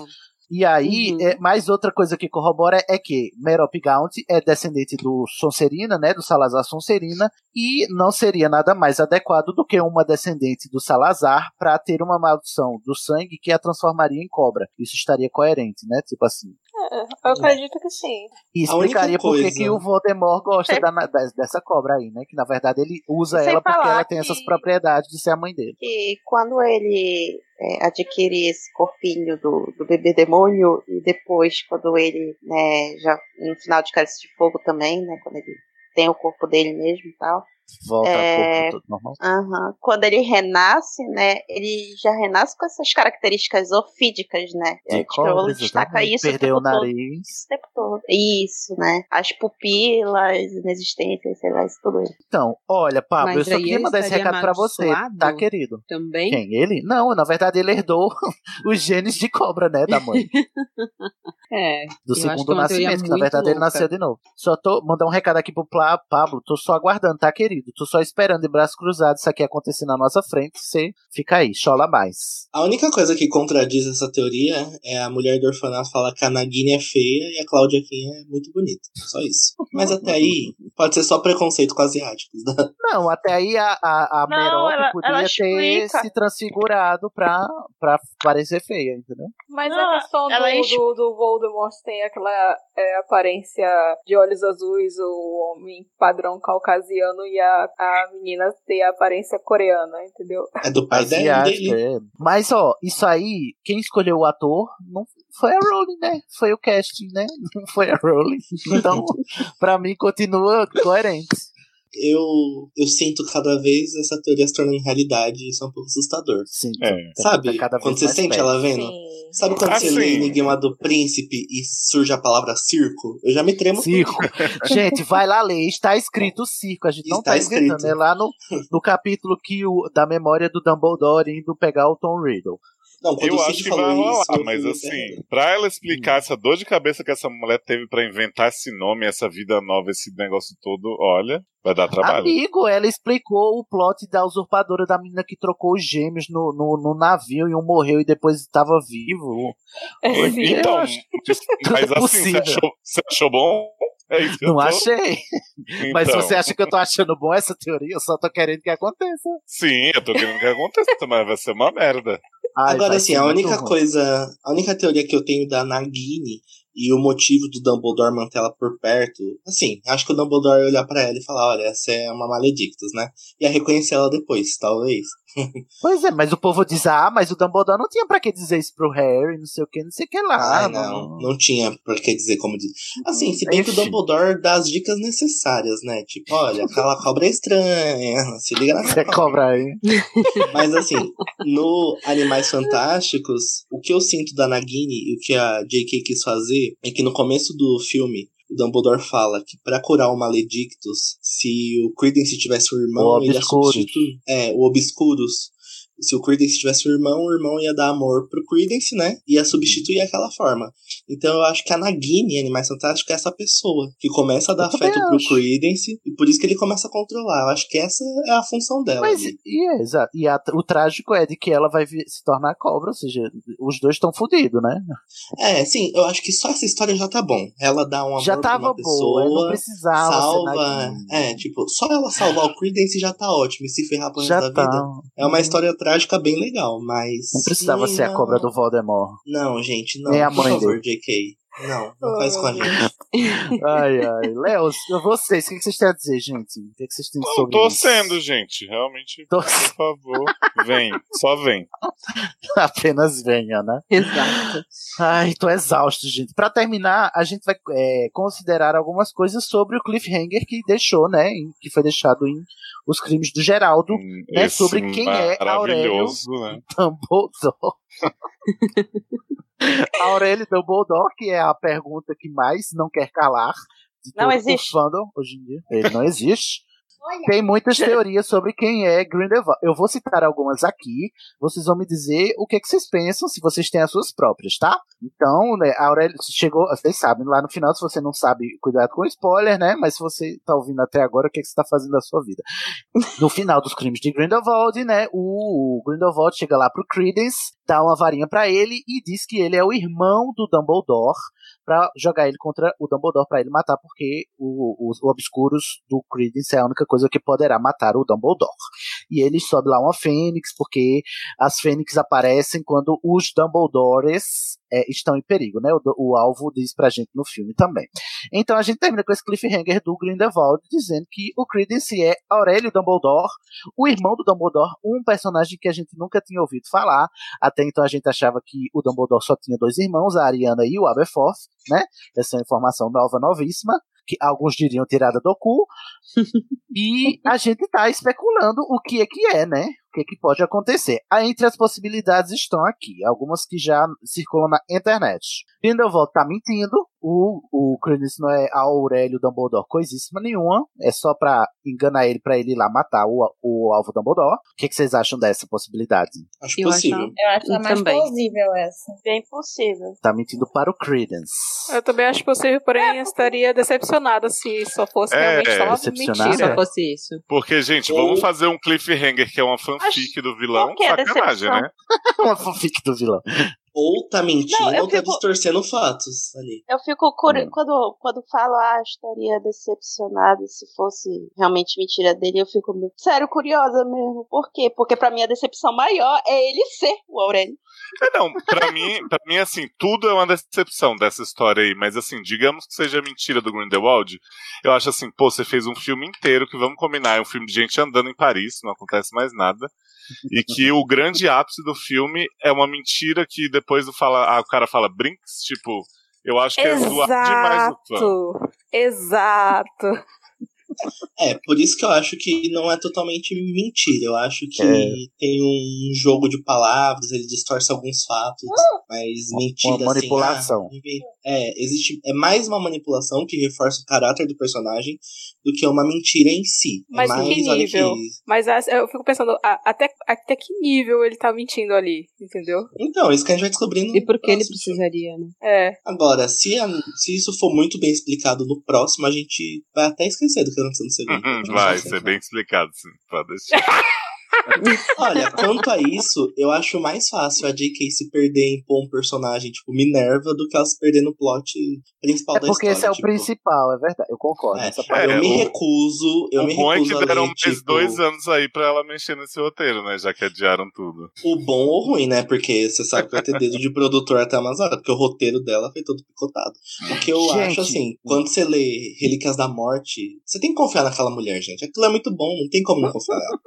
E aí, Uhum. é, mais outra coisa que corrobora é que Merope Gaunt é descendente do Sonserina, né? Do Salazar Sonserina, e não seria nada mais adequado do que uma descendente do Salazar para ter uma maldição do sangue que a transformaria em cobra. Isso estaria coerente, né? Tipo assim. É, eu acredito que sim. E explicaria por que coisa- que o Voldemort gosta Sem- da- da- dessa cobra aí, né? Que na verdade ele usa Sem ela porque ela tem que- essas propriedades de ser a mãe dele. que quando ele é, adquire esse corpinho do, do bebê demônio e depois quando ele, né, já no final de Cálice de Fogo também, né, quando ele tem o corpo dele mesmo e tal, Volta É, ao corpo todo normal. aham, quando ele renasce, né, ele já renasce com essas características ofídicas, né, De tipo, cobra, ele destaca isso o Perdeu o todo. nariz. Isso o tempo todo. Isso, né, as pupilas inexistentes, sei lá, isso tudo isso. Então, olha, Pablo, Mas eu só queria ele mandar esse recado pra você, tá, querido? Também? Quem? Ele? Não, na verdade ele herdou os genes de cobra, né, da mãe. É. Do segundo é nascimento, que na verdade ele louca. nasceu de novo. Só tô mandar um recado aqui pro Pablo, tô só aguardando, tá, querido? Tô só esperando de braços cruzados isso aqui acontecer na nossa frente, você fica aí, chola mais. A única coisa que contradiz essa teoria é a mulher do orfanato falar que a Nagini é feia e a Cláudia Kim é muito bonita. Só isso. Mas até aí, pode ser só preconceito com asiáticos. Né? Não, até aí a, a, a Não, Merope ela- podia ela ter se transfigurado pra, pra parecer feia, entendeu? Mas Não, a questão do, do, do Voldemort tem aquela é, aparência de olhos azuis, o homem padrão caucasiano, e a, a menina tem a aparência coreana, entendeu? É do pai dele. Asiática, é. Mas, ó, isso aí, quem escolheu o ator não foi a Rowling, né? Foi o casting, né? Não foi a Rowling. Então, pra mim, continua coerente. Eu, eu sinto cada vez essa teoria se tornando realidade e isso é um pouco assustador. Sim. É. Sabe? Tá cada vez Quando você mais sente perto. ela vendo? Sim. Sabe quando você Assim. lê Enigma do Príncipe e surge a palavra circo? Eu já me tremo. Circo. Gente, vai lá ler. Está escrito circo. A gente não Está tá escrito. É lá no, no capítulo que o, da memória do Dumbledore indo pegar o Tom Riddle. Não, Eu acho que vai rolar, isso, mas assim, pra ela explicar essa dor de cabeça que essa mulher teve pra inventar esse nome, essa vida nova, esse negócio todo, olha, vai dar trabalho. Amigo, ela explicou o plot da usurpadora da menina que trocou os gêmeos no, no, no navio e um morreu e depois estava vivo. Eu Então, acho mas tudo assim, você possível. achou, você achou bom? É Não tô- achei. Mas se Então. você acha que eu tô achando bom essa teoria, eu só tô querendo que aconteça. Sim, eu tô querendo que aconteça, mas vai ser uma merda. Ai, Agora, assim, a única ruim. coisa, a única teoria que eu tenho da Nagini e o motivo do Dumbledore manter ela por perto, assim, acho que o Dumbledore ia olhar pra ela e falar, olha, essa é uma Maledictus, né? Ia reconhecer ela depois, talvez. Pois é, mas o povo diz, ah, mas o Dumbledore não tinha pra que dizer isso pro Harry, não sei o que, não sei o que lá. Ah, não, não tinha por que dizer como diz. Assim, se bem que o. Dumbledore dá as dicas necessárias, né? Tipo, olha, aquela cobra é estranha, se liga na Você cobra aí. Mas assim, no Animais Fantásticos, o que eu sinto da Nagini e o que a J.K. quis fazer é que no começo do filme, o Dumbledore fala que pra curar o Maledictus, se o Credence tivesse um irmão, O ele ia substituir. É, o Obscurus. Se o Credence tivesse um irmão, o irmão ia dar amor pro Credence, né? Ia substituir aquela forma. Então eu acho que a Nagini, Animais Fantásticos, é essa pessoa que começa a dar Eu afeto pro acho. Credence e por isso que ele começa a controlar. Eu acho que essa é a função dela. Mas, ali. e é, exato. E a- o trágico é de que ela vai se tornar cobra, ou seja, os dois estão fodidos, né? É, sim, eu acho que só essa história já tá bom. Ela dá um amor Já pra tava uma pessoa, boa, não precisava salva. É, tipo, só ela salvar o Credence já tá ótimo. E se ferrar pro resto da tá. vida. É uma história trágica trágica bem legal, mas. Não precisava ser a cobra do Voldemort. Não, gente, não. Nem a por mãe favor, dele. JK. Não, não faz com a gente. Ai, ai. Léo, vocês, o que vocês têm a dizer, gente? O que vocês têm Não, sobre tô isso? sendo, gente. Realmente, Tô- por favor. Vem, só vem. Apenas venha, né? Exato. Ai, tô exausto, gente. Pra terminar, a gente vai é, considerar algumas coisas sobre o cliffhanger que deixou, né? em- Que foi deixado em Os Crimes do Geraldo, né? Esse Sobre quem é Aurélio maravilhoso, né? Dumbledore. Aurélio Dumbledore, que é a pergunta que mais não quer calar de Não todo existe. o fandom hoje em dia. Ele não existe. Tem muitas teorias sobre quem é Grindelwald. Eu vou citar algumas aqui. Vocês vão me dizer o que, que vocês pensam, se vocês têm as suas próprias, tá? Então, né, a Aurélio chegou, vocês sabem, lá no final, se você não sabe, cuidado com o spoiler, né? Mas se você tá ouvindo até agora, o que, que você tá fazendo da sua vida? No final dos crimes de Grindelwald, né? O, o Grindelwald chega lá pro Credence, dá uma varinha pra ele e diz que ele é o irmão do Dumbledore pra jogar ele contra o Dumbledore pra ele matar, porque o- os Obscuros do Credence é a única coisa que poderá matar o Dumbledore. E ele sobe lá uma fênix, porque as fênix aparecem quando os Dumbledores é, estão em perigo, né? O, o alvo diz pra gente no filme também. Então a gente termina com esse cliffhanger do Grindelwald dizendo que o Credence é Aurélio Dumbledore, o irmão do Dumbledore, um personagem que a gente nunca tinha ouvido falar. Até então a gente achava que o Dumbledore só tinha dois irmãos, a Ariana e o Aberforth, né? Essa é uma informação nova, novíssima, que alguns diriam tirada do cu. E a gente tá especulando o que é que é, né? O que é que pode acontecer. Aí, entre as possibilidades estão aqui, algumas que já circulam na internet. Grindelwald tá mentindo, o, o Credence não é Aurélio Dumbledore coisíssima nenhuma, é só pra enganar ele, pra ele ir lá matar o, o alvo Dumbledore. O que, que vocês acham dessa possibilidade? Acho Eu possível. acho- Eu acho que é mais Também. plausível essa. Bem possível. Tá mentindo para o Credence. Eu também acho possível, porém eu estaria decepcionada se só fosse É, realmente só uma. Se mentira. só fosse isso. Porque, gente, vamos fazer um cliffhanger que é uma fanfic do vilão. Sacanagem, decepção? né? Uma fanfic do vilão. Ou tá mentindo Não, ou tá fico- distorcendo fatos ali. Eu fico curioso. Hum. Quando, quando falo, ah, estaria decepcionada se fosse realmente mentira dele, eu fico, sério, curiosa mesmo. Por quê? Porque pra mim a decepção maior é ele ser o Aurélio. É, não, pra mim, pra mim, assim, tudo é uma decepção dessa história aí. Mas, assim, digamos que seja mentira do Grindelwald, eu acho assim, pô, você fez um filme inteiro, que vamos combinar, é um filme de gente andando em Paris, não acontece mais nada. E que o grande ápice do filme é uma mentira que depois do fala, ah, o cara fala Brinks, tipo, eu acho que é zoar demais o fã. Exato. É, por isso que eu acho que não é totalmente mentira. Eu acho que É. tem um jogo de palavras, ele distorce alguns fatos, mas mentira uma manipulação. Assim, ah, é, existe é mais uma manipulação que reforça o caráter do personagem do que uma mentira em si. Mas é em mais, que nível? que- Mas as- eu fico pensando, até, até que nível ele tá mentindo ali, entendeu? Então, isso que a gente vai descobrindo. E por que ele precisaria, né? É. Agora, se, a- se isso for muito bem explicado no próximo, a gente vai até esquecer do que Uhum, A gente vai consegue ser bem explicado, sim. Pode deixar. Olha, quanto a isso, eu acho mais fácil a J.K. se perder em pôr um personagem tipo Minerva do que ela se perder no plot principal É da porque história. esse é o tipo. principal, é verdade. Eu concordo. É, Essa parte eu me o- recuso, eu o me bom é recuso que a deram ler, mais tipo, dois anos aí pra ela mexer nesse roteiro, né? Já que adiaram tudo. o bom ou o ruim, né? Porque você sabe que vai ter dedo de produtor até umas horas, porque o roteiro dela foi todo picotado. O que eu Gente. acho assim, quando você lê Relíquias da Morte, você tem que confiar naquela mulher, gente. Aquilo é muito bom, não tem como não confiar nela.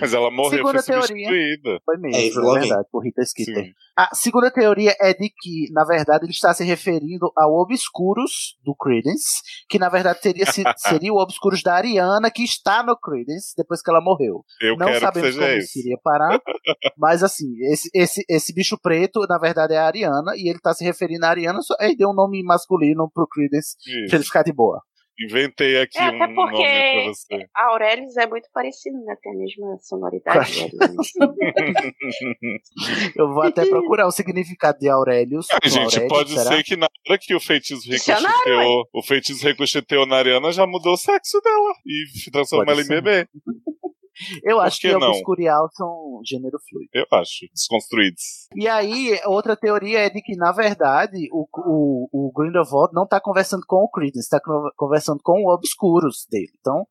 Mas ela morreu, Segunda foi teoria. substituída. Foi mesmo, É, é, Avril Lavigne. verdade, por Rita Skeeter. Sim. A segunda teoria é de que, na verdade, ele está se referindo ao Obscuros do Credence, que na verdade teria se- seria o Obscuros da Ariana, que está no Credence depois que ela morreu. Eu Não quero que sabemos seja como isso iria parar, mas assim, esse, esse, esse bicho preto, na verdade, é a Ariana, e ele está se referindo à Ariana, só deu um nome masculino pro Credence Isso. pra ele ficar de boa. Inventei aqui É, um até nome porque pra você. a Aurelius é muito parecido, né? Tem a mesma sonoridade. né? Eu vou até procurar o significado de Aurelius. Com gente, Aurélio, pode será? ser que na hora que o feitiço ricocheteou, o feitiço ricocheteou na Ariana já mudou o sexo dela e transformou ela em bebê. Eu acho que que, não? obscurial são gênero fluido. Eu acho. Desconstruídos. E aí, outra teoria é de que, na verdade, o, o, o Grindelwald não tá conversando com o Credence, tá con- conversando com o Obscuros dele. Então,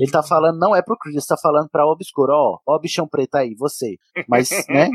ele tá falando, não é pro Credence, tá falando pra Obscuro, ó, ó bichão preto aí, você. Mas, né,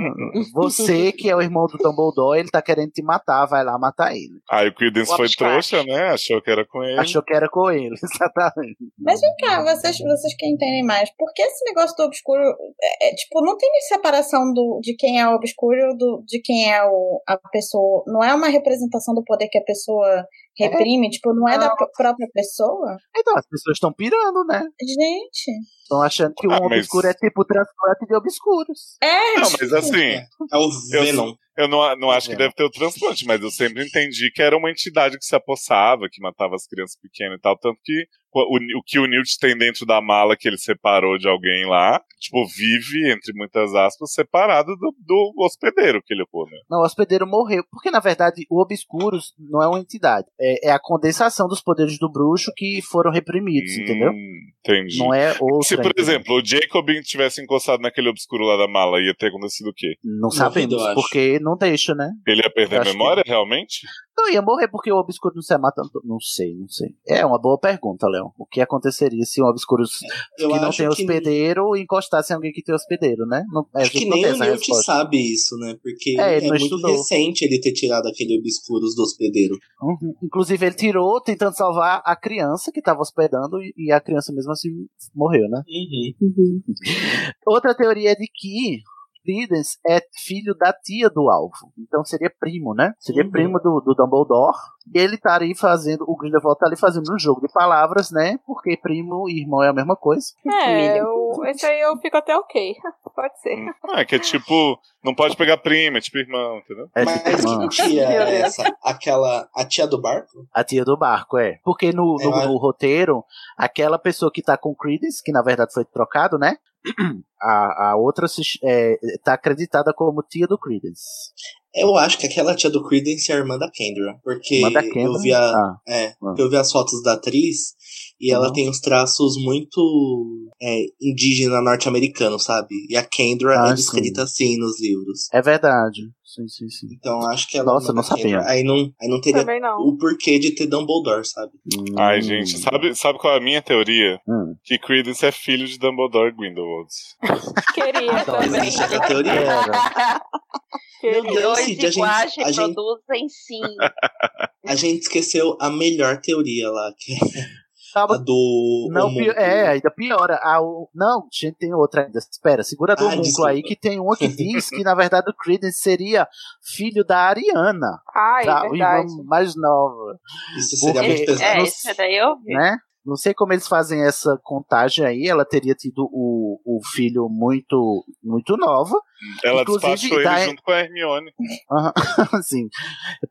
você que é o irmão do Dumbledore, ele tá querendo te matar, vai lá matar ele. Aí o Credence O foi trouxa, né? Achou que era com ele. Achou que era com ele, exatamente. Mas vem cá, vocês, vocês que entendem mais, por que esse negócio do obscuro, é, é, tipo, não tem separação do, de quem é o obscuro do, de quem é o, a pessoa, não é uma representação do poder que a pessoa reprime, tipo, não é da p- própria pessoa? Então, as pessoas estão pirando, né? Gente... Estão achando que o Ah, mas- obscuro é tipo o transplante de obscuros. É, Não, mas assim. É o Venom. eu não, não acho que deve ter o transplante, mas eu sempre entendi que era uma entidade que se apossava, que matava as crianças pequenas e tal. Tanto que o, o que o Newt tem dentro da mala que ele separou de alguém lá, tipo, vive, entre muitas aspas, separado do, do hospedeiro que ele pôs, né? Não, o hospedeiro morreu. Porque, na verdade, o Obscuros não é uma entidade. É, é a condensação dos poderes do bruxo que foram reprimidos, entendeu? Hum, Entendi. Não é outra. Se, por entendeu? exemplo, o Jacobin tivesse encostado naquele obscuro lá da mala, ia ter acontecido o quê? Não sabemos, porque não deixa, né? Ele ia perder a acho que- memória, realmente? Não, ia morrer porque o Obscuro não se matando. Não sei, não sei. É uma boa pergunta, Léo. O que aconteceria se um Obscuros Eu que não tem que- hospedeiro encostasse em alguém que tem hospedeiro, né? Não, a Acho que nem o Newt sabe isso, né? Porque É, é, muito estudou. recente ele ter tirado aquele Obscuros do hospedeiro. Uhum. Inclusive, ele tirou tentando salvar a criança que estava hospedando e- a criança mesmo assim morreu, né? Uhum. Outra teoria é de que Credence é filho da tia do alvo. Então seria primo, né? Seria Uhum. primo do, do Dumbledore. E ele tá ali fazendo, o Grindelwald tá ali fazendo um jogo de palavras, né? Porque primo e irmão é a mesma coisa. É, eu, esse aí eu fico até ok. Pode ser. Ah, que é tipo, não pode pegar prima, é tipo irmão, entendeu? É Mas tipo, que mano, tia é essa? Aquela. A tia do barco? a tia do barco, é. Porque no, no, no roteiro, aquela pessoa que tá com Credence, que na verdade foi trocado, né? A, a outra se, é, tá acreditada como tia do Credence. Eu acho que aquela tia do Credence é a irmã da Kendra. Porque Irmã da Kendra? eu vi a, Ah. é, Ah. porque eu vi as fotos da atriz e ela Uhum. tem os traços muito é, indígena norte-americano, sabe? E a Kendra Ah, é descrita assim nos livros. É verdade. Sim, sim, sim. Então acho que ela Nossa, não Kendra. sabia. Aí não, aí não teria não. o porquê de ter Dumbledore, sabe? Ai, gente, sabe, sabe qual é a minha teoria? Hum. Que Credence é filho de Dumbledore Grindelwald. Queria também. Existe essa teoria. Queria. Meu Deus, Dois Cid, a gente, a, gente, reproduzem sim. a gente esqueceu a melhor teoria lá, que é Calma, a do. Não, pi- é, ainda piora. A, o, não, gente, tem outra ainda. Espera, segura do Ah, desculpa. aí, que tem uma que diz que, na verdade, o Credence seria filho da Ariana. Da é verdade. irmã mais nova. Isso seria Porque- muito pesado. É, isso daí eu vi. Né? Não sei como eles fazem essa contagem aí. Ela teria tido o, o filho muito, muito nova. Ela Inclusive, despachou ele dá- junto com a Hermione. Aham, Sim.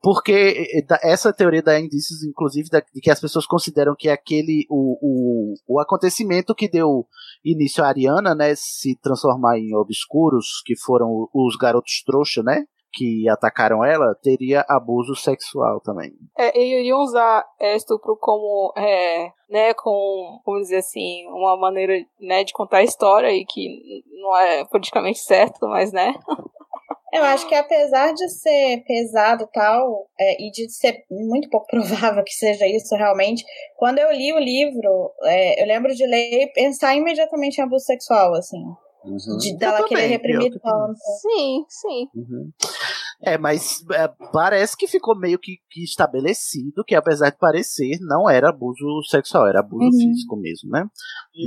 Porque eh, da- essa teoria dá indícios, inclusive, da- de que as pessoas consideram que aquele o, o, o acontecimento que deu início à Ariana, né, se transformar em obscuros, que foram os garotos trouxa, né? Que atacaram ela, teria abuso sexual também. É, e iriam usar é, estupro como, é, né, com, vamos dizer assim, uma maneira, né, de contar a história e que não é politicamente certo, mas, né, Eu acho que apesar de ser pesado e tal, é, e de ser muito pouco provável que seja isso realmente, quando eu li o livro, é, eu lembro de ler e pensar imediatamente em abuso sexual, assim. De dela Eu querer reprimir tanto. sim, sim. Uhum. É, mas é, parece que ficou meio que, que estabelecido que, apesar de parecer, não era abuso sexual, era abuso Uhum. físico mesmo, né?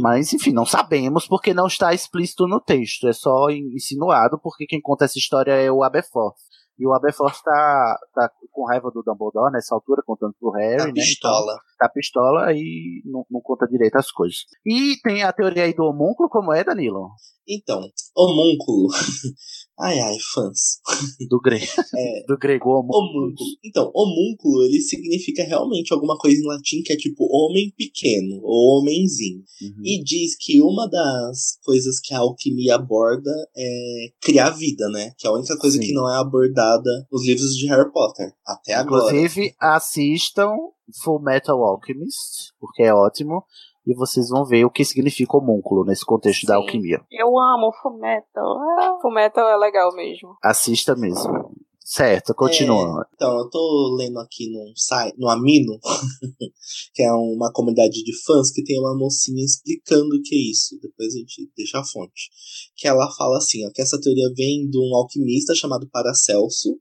Mas, enfim, não sabemos porque não está explícito no texto, é só in- insinuado porque quem conta essa história é o Aberforth. E o Aberforth tá, tá com raiva do Dumbledore nessa altura, contando pro Harry, A né? pistola. Então, tá pistola e não, não conta direito as coisas. E tem a teoria aí do homúnculo, como é, Danilo? Então, homúnculo. Ai, ai, fãs. Do grego. É, Do grego homúnculo. homúnculo. Então, homúnculo, ele significa realmente alguma coisa em latim que é tipo homem pequeno, ou homenzinho. Uhum. E diz que uma das coisas que a alquimia aborda é criar vida, né? Que é a única coisa Sim. que não é abordada nos livros de Harry Potter. Até agora. Inclusive, assistam Full Metal Alchemist, porque é ótimo. e vocês vão ver o que significa homúnculo nesse contexto da alquimia. Eu amo Fullmetal. Ah. Fullmetal é legal mesmo. Assista mesmo. Certo, continua. É, então, eu tô lendo aqui num site, no Amino, que é uma comunidade de fãs, que tem uma mocinha explicando o que é isso. Depois a gente deixa a fonte. Que ela fala assim, ó, que essa teoria vem de um alquimista chamado Paracelso,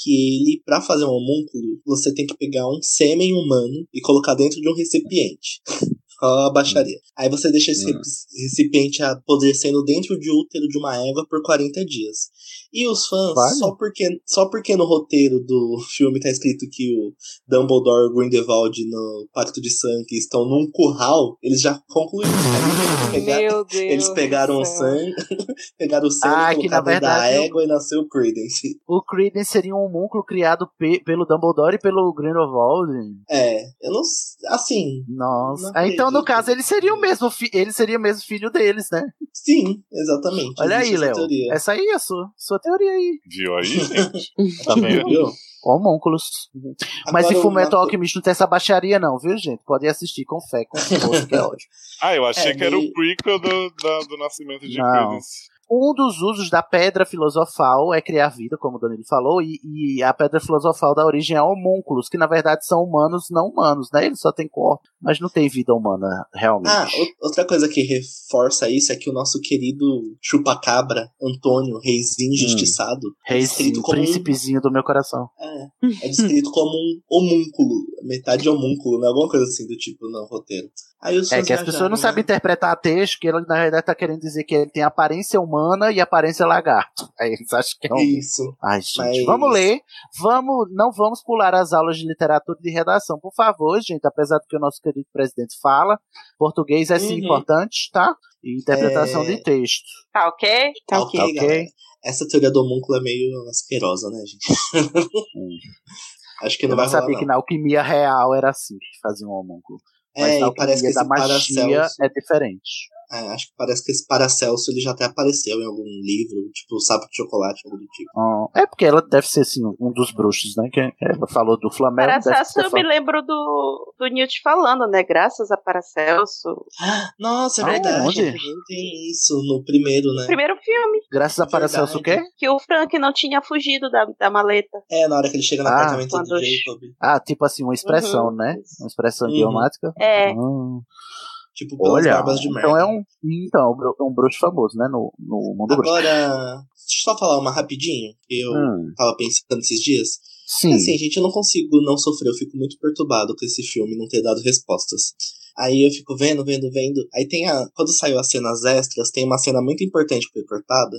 que ele, para fazer um homúnculo, você tem que pegar um sêmen humano e colocar dentro de um recipiente. Ó a baixaria. Aí você deixa esse Hum. recipiente apodrecendo dentro de útero de uma Eva por 40 dias. E os fãs, Vale. só, porque, só porque no roteiro do filme tá escrito que o Dumbledore e o Grindelwald no Pacto de Sangue estão num curral, eles já concluíram. Eles pegaram- Meu Deus Eles pegaram o sangue, pegaram o sangue, Ah, que na da verdade- égua e nasceu o Credence. O Credence seria um homúnculo criado pe- pelo Dumbledore e pelo Grindelwald. É, eu não. Assim. Nossa. Não Ah, então, no acredito. caso, ele seria o mesmo, ele seria o mesmo filho deles, né? Sim, exatamente. Olha aí, Léo. Essa aí é a sua, sua teoria aí. Viu aí, gente? Tá vendo? Viu? Homúnculos. Mas Agora, em Fullmetal uma- Alchemist não tem essa baixaria não, viu, gente? Podem assistir com fé, com esforço, que é ótimo. Ah, eu achei É, que era o prequel do, da- do nascimento de. Credence. Um dos usos da pedra filosofal é criar vida, como o Danilo falou, e, e a pedra filosofal dá origem a homúnculos, que na verdade são humanos não humanos, né? Eles só têm corpo, mas não tem vida humana realmente. Ah, outra coisa que reforça isso é que o nosso querido chupacabra, Antônio, reizinho injustiçado, é Reizinho, descrito como um, príncipezinho do meu coração. é, é descrito como um homúnculo, metade homúnculo, né? Alguma coisa assim do tipo no roteiro. É que as pessoas não né? sabem interpretar texto, que ele na verdade tá querendo dizer que ele tem aparência humana e aparência lagarto. Aí eles acham que é um. Isso. Ai, gente, Mas- vamos ler. Vamos, não vamos pular as aulas de literatura e de redação, por favor, gente. Apesar do que o nosso querido presidente fala, português é sim Uhum. importante, tá? E interpretação É. de texto. Tá ok? Tá ok, Tá ok. galera. Essa teoria do homúnculo é meio asquerosa, né, gente? Acho que Eu não não vai rolar, sabia não. que na alquimia real era assim que fazia um homúnculo. Mas É, parece que esse da magia Paracelso. é diferente. É, acho que parece que esse Paracelso ele já até apareceu em algum livro, tipo o Sapo de Chocolate, algo do tipo. Ah, é porque ela deve ser assim, um dos bruxos, né? Que ela falou do Flamengo. Paracelso, eu me lembro do, do Newt falando, né? Graças a Paracelso. Nossa, é Ah, verdade. onde? Tem isso no primeiro, né? Primeiro filme, Graças a Paracelso o quê? que o Frank não tinha fugido da, da maleta. É, na hora que ele chega no Ah, apartamento do Jacob. Ah, tipo assim, uma expressão, Uhum. né? Uma expressão Uhum. idiomática. É. Ah. Tipo, pelas Olha, barbas de merda. então é um, então, é um bru- é bruxo famoso, né? No, no mundo bruxo. Agora, deixa eu só falar uma rapidinho, que eu Hum. tava pensando esses dias. Sim. Assim, gente, eu não consigo não sofrer, eu fico muito perturbado com esse filme não ter dado respostas. Aí eu fico vendo, vendo, vendo. Aí tem a. Quando saiu as cenas extras, tem uma cena muito importante que foi cortada,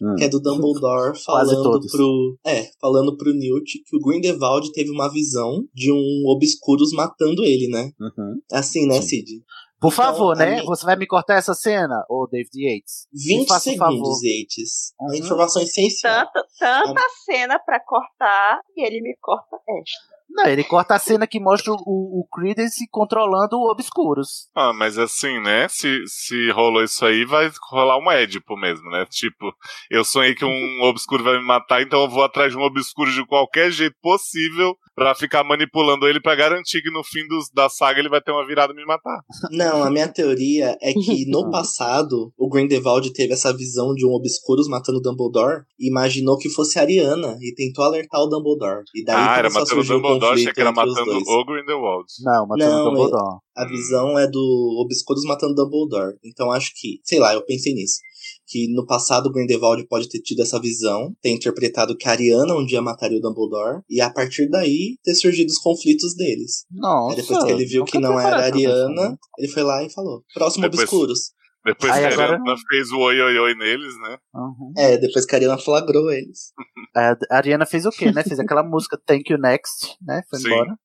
Hum. que é do Dumbledore falando pro. É, falando pro Newt que o Grindelwald teve uma visão de um Obscurus matando ele, né? Uhum. Assim, né, Sim. Cid? Por Então, favor, né? minha- Você vai me cortar essa cena, ô David Yates? Me 20 faça segundos, Yates. Uma Uhum. informação essencial. Tanto, tanta cena pra cortar e ele me corta esta. Não, ele corta a cena que mostra o, o Credence controlando o Obscuros. Ah, mas assim, né? Se, se rolou isso aí, vai rolar um Édipo mesmo, né? Tipo, eu sonhei que um obscuro vai me matar, então eu vou atrás de um obscuro de qualquer jeito possível pra ficar manipulando ele pra garantir que no fim dos, da saga ele vai ter uma virada e me matar. Não, a minha teoria é que no passado o Grindelwald teve essa visão de um Obscurus matando o Dumbledore e imaginou que fosse a Ariana e tentou alertar o Dumbledore. E daí ah, era começou a matando o surgir um Dumbledore, achei conflito que era matando dois. o Grindelwald. Não, matando Não, o Dumbledore. A visão é do Obscurus matando Dumbledore. Então acho que, sei lá, eu pensei nisso. Que no passado o Grindelwald pode ter tido essa visão, ter interpretado que a Ariana um dia mataria o Dumbledore, e a partir daí ter surgido os conflitos deles. Nossa. Aí depois que ele viu que não era a Ariana, ele foi lá e falou: Próximo Depois- Obscuros. Depois Aí que a agora- Ariana fez o oi oi oi neles, né? Uhum. É, depois que a Ariana flagrou eles. A Ariana fez o quê, né? Fez aquela música Thank You Next, né? Foi Sim. embora.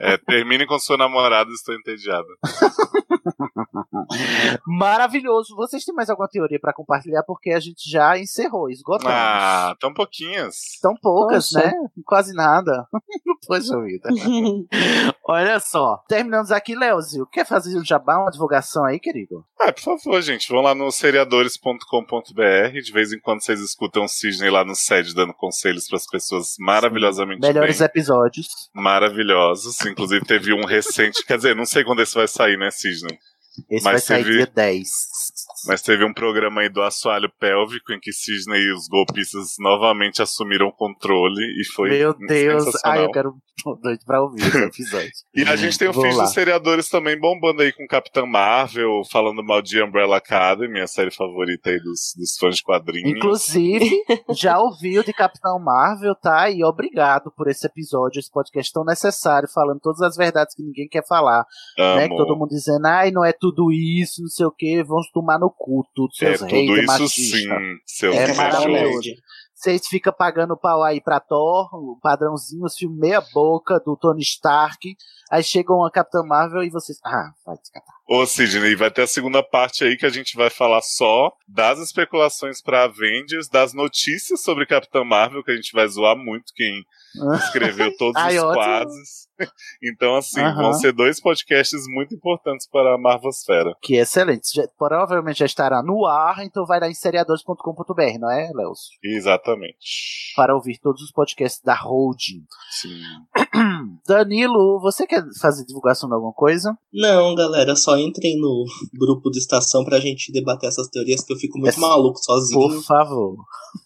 É, termine com sua namorada, estou entediada. Maravilhoso. Vocês têm mais alguma teoria pra compartilhar? Porque a gente já encerrou, esgotamos. Ah, tão pouquinhas. São poucas, Poxa. né? Quase nada. Poxa vida. Olha só. Terminamos aqui, Leozio. Quer fazer o jabá, uma divulgação aí, querido? Ah, por favor, gente, vão lá no seriadores.com.br. De vez em quando vocês escutam o Sidney lá no sede dando conselhos para as pessoas maravilhosamente Melhores bem, episódios. maravilhosos. Inclusive teve um recente, quer dizer, não sei quando esse vai sair, né, Sidney? Esse Mas vai sair teve- dia 10. Mas teve um programa aí do assoalho pélvico em que Sidney e os golpistas novamente assumiram o controle e foi Meu Deus, ai, eu quero doido pra ouvir esse episódio. E a gente tem o lá. dos Seriadores também bombando aí com Capitã Marvel, falando mal de Umbrella Academy, a série favorita aí dos, dos fãs de quadrinhos. Inclusive, já ouviu de Capitão Marvel, tá? E obrigado por esse episódio, esse podcast tão necessário, falando todas as verdades que ninguém quer falar. Né? Que Amo. todo mundo dizendo, ai, não é tudo isso, não sei o que, vamos tomar no cu, tudo, É seus tudo isso sim, seus É maravilhoso. Vocês ficam pagando pau aí pra Thor, o padrãozinho, os filmes meia boca do Tony Stark. Aí chegam a Capitã Marvel e vocês. Ah, vai te catar. Ô, Sidney, vai ter a segunda parte aí que a gente vai falar só das especulações pra Avengers, das notícias sobre Capitã Marvel, que a gente vai zoar muito quem escreveu todos Ai, os ótimo. quadros. Então, assim, Aham. vão ser dois podcasts muito importantes para a Marvosfera. Que excelente. Já- provavelmente já estará no ar, então vai lá em seriadores.com.br, não é, Leos? Exatamente. Para ouvir todos os podcasts da Holding. Sim. Danilo, você quer fazer divulgação de alguma coisa? Não, galera, só entrem no grupo de estação pra gente debater essas teorias, que eu fico muito É- maluco sozinho. Por favor.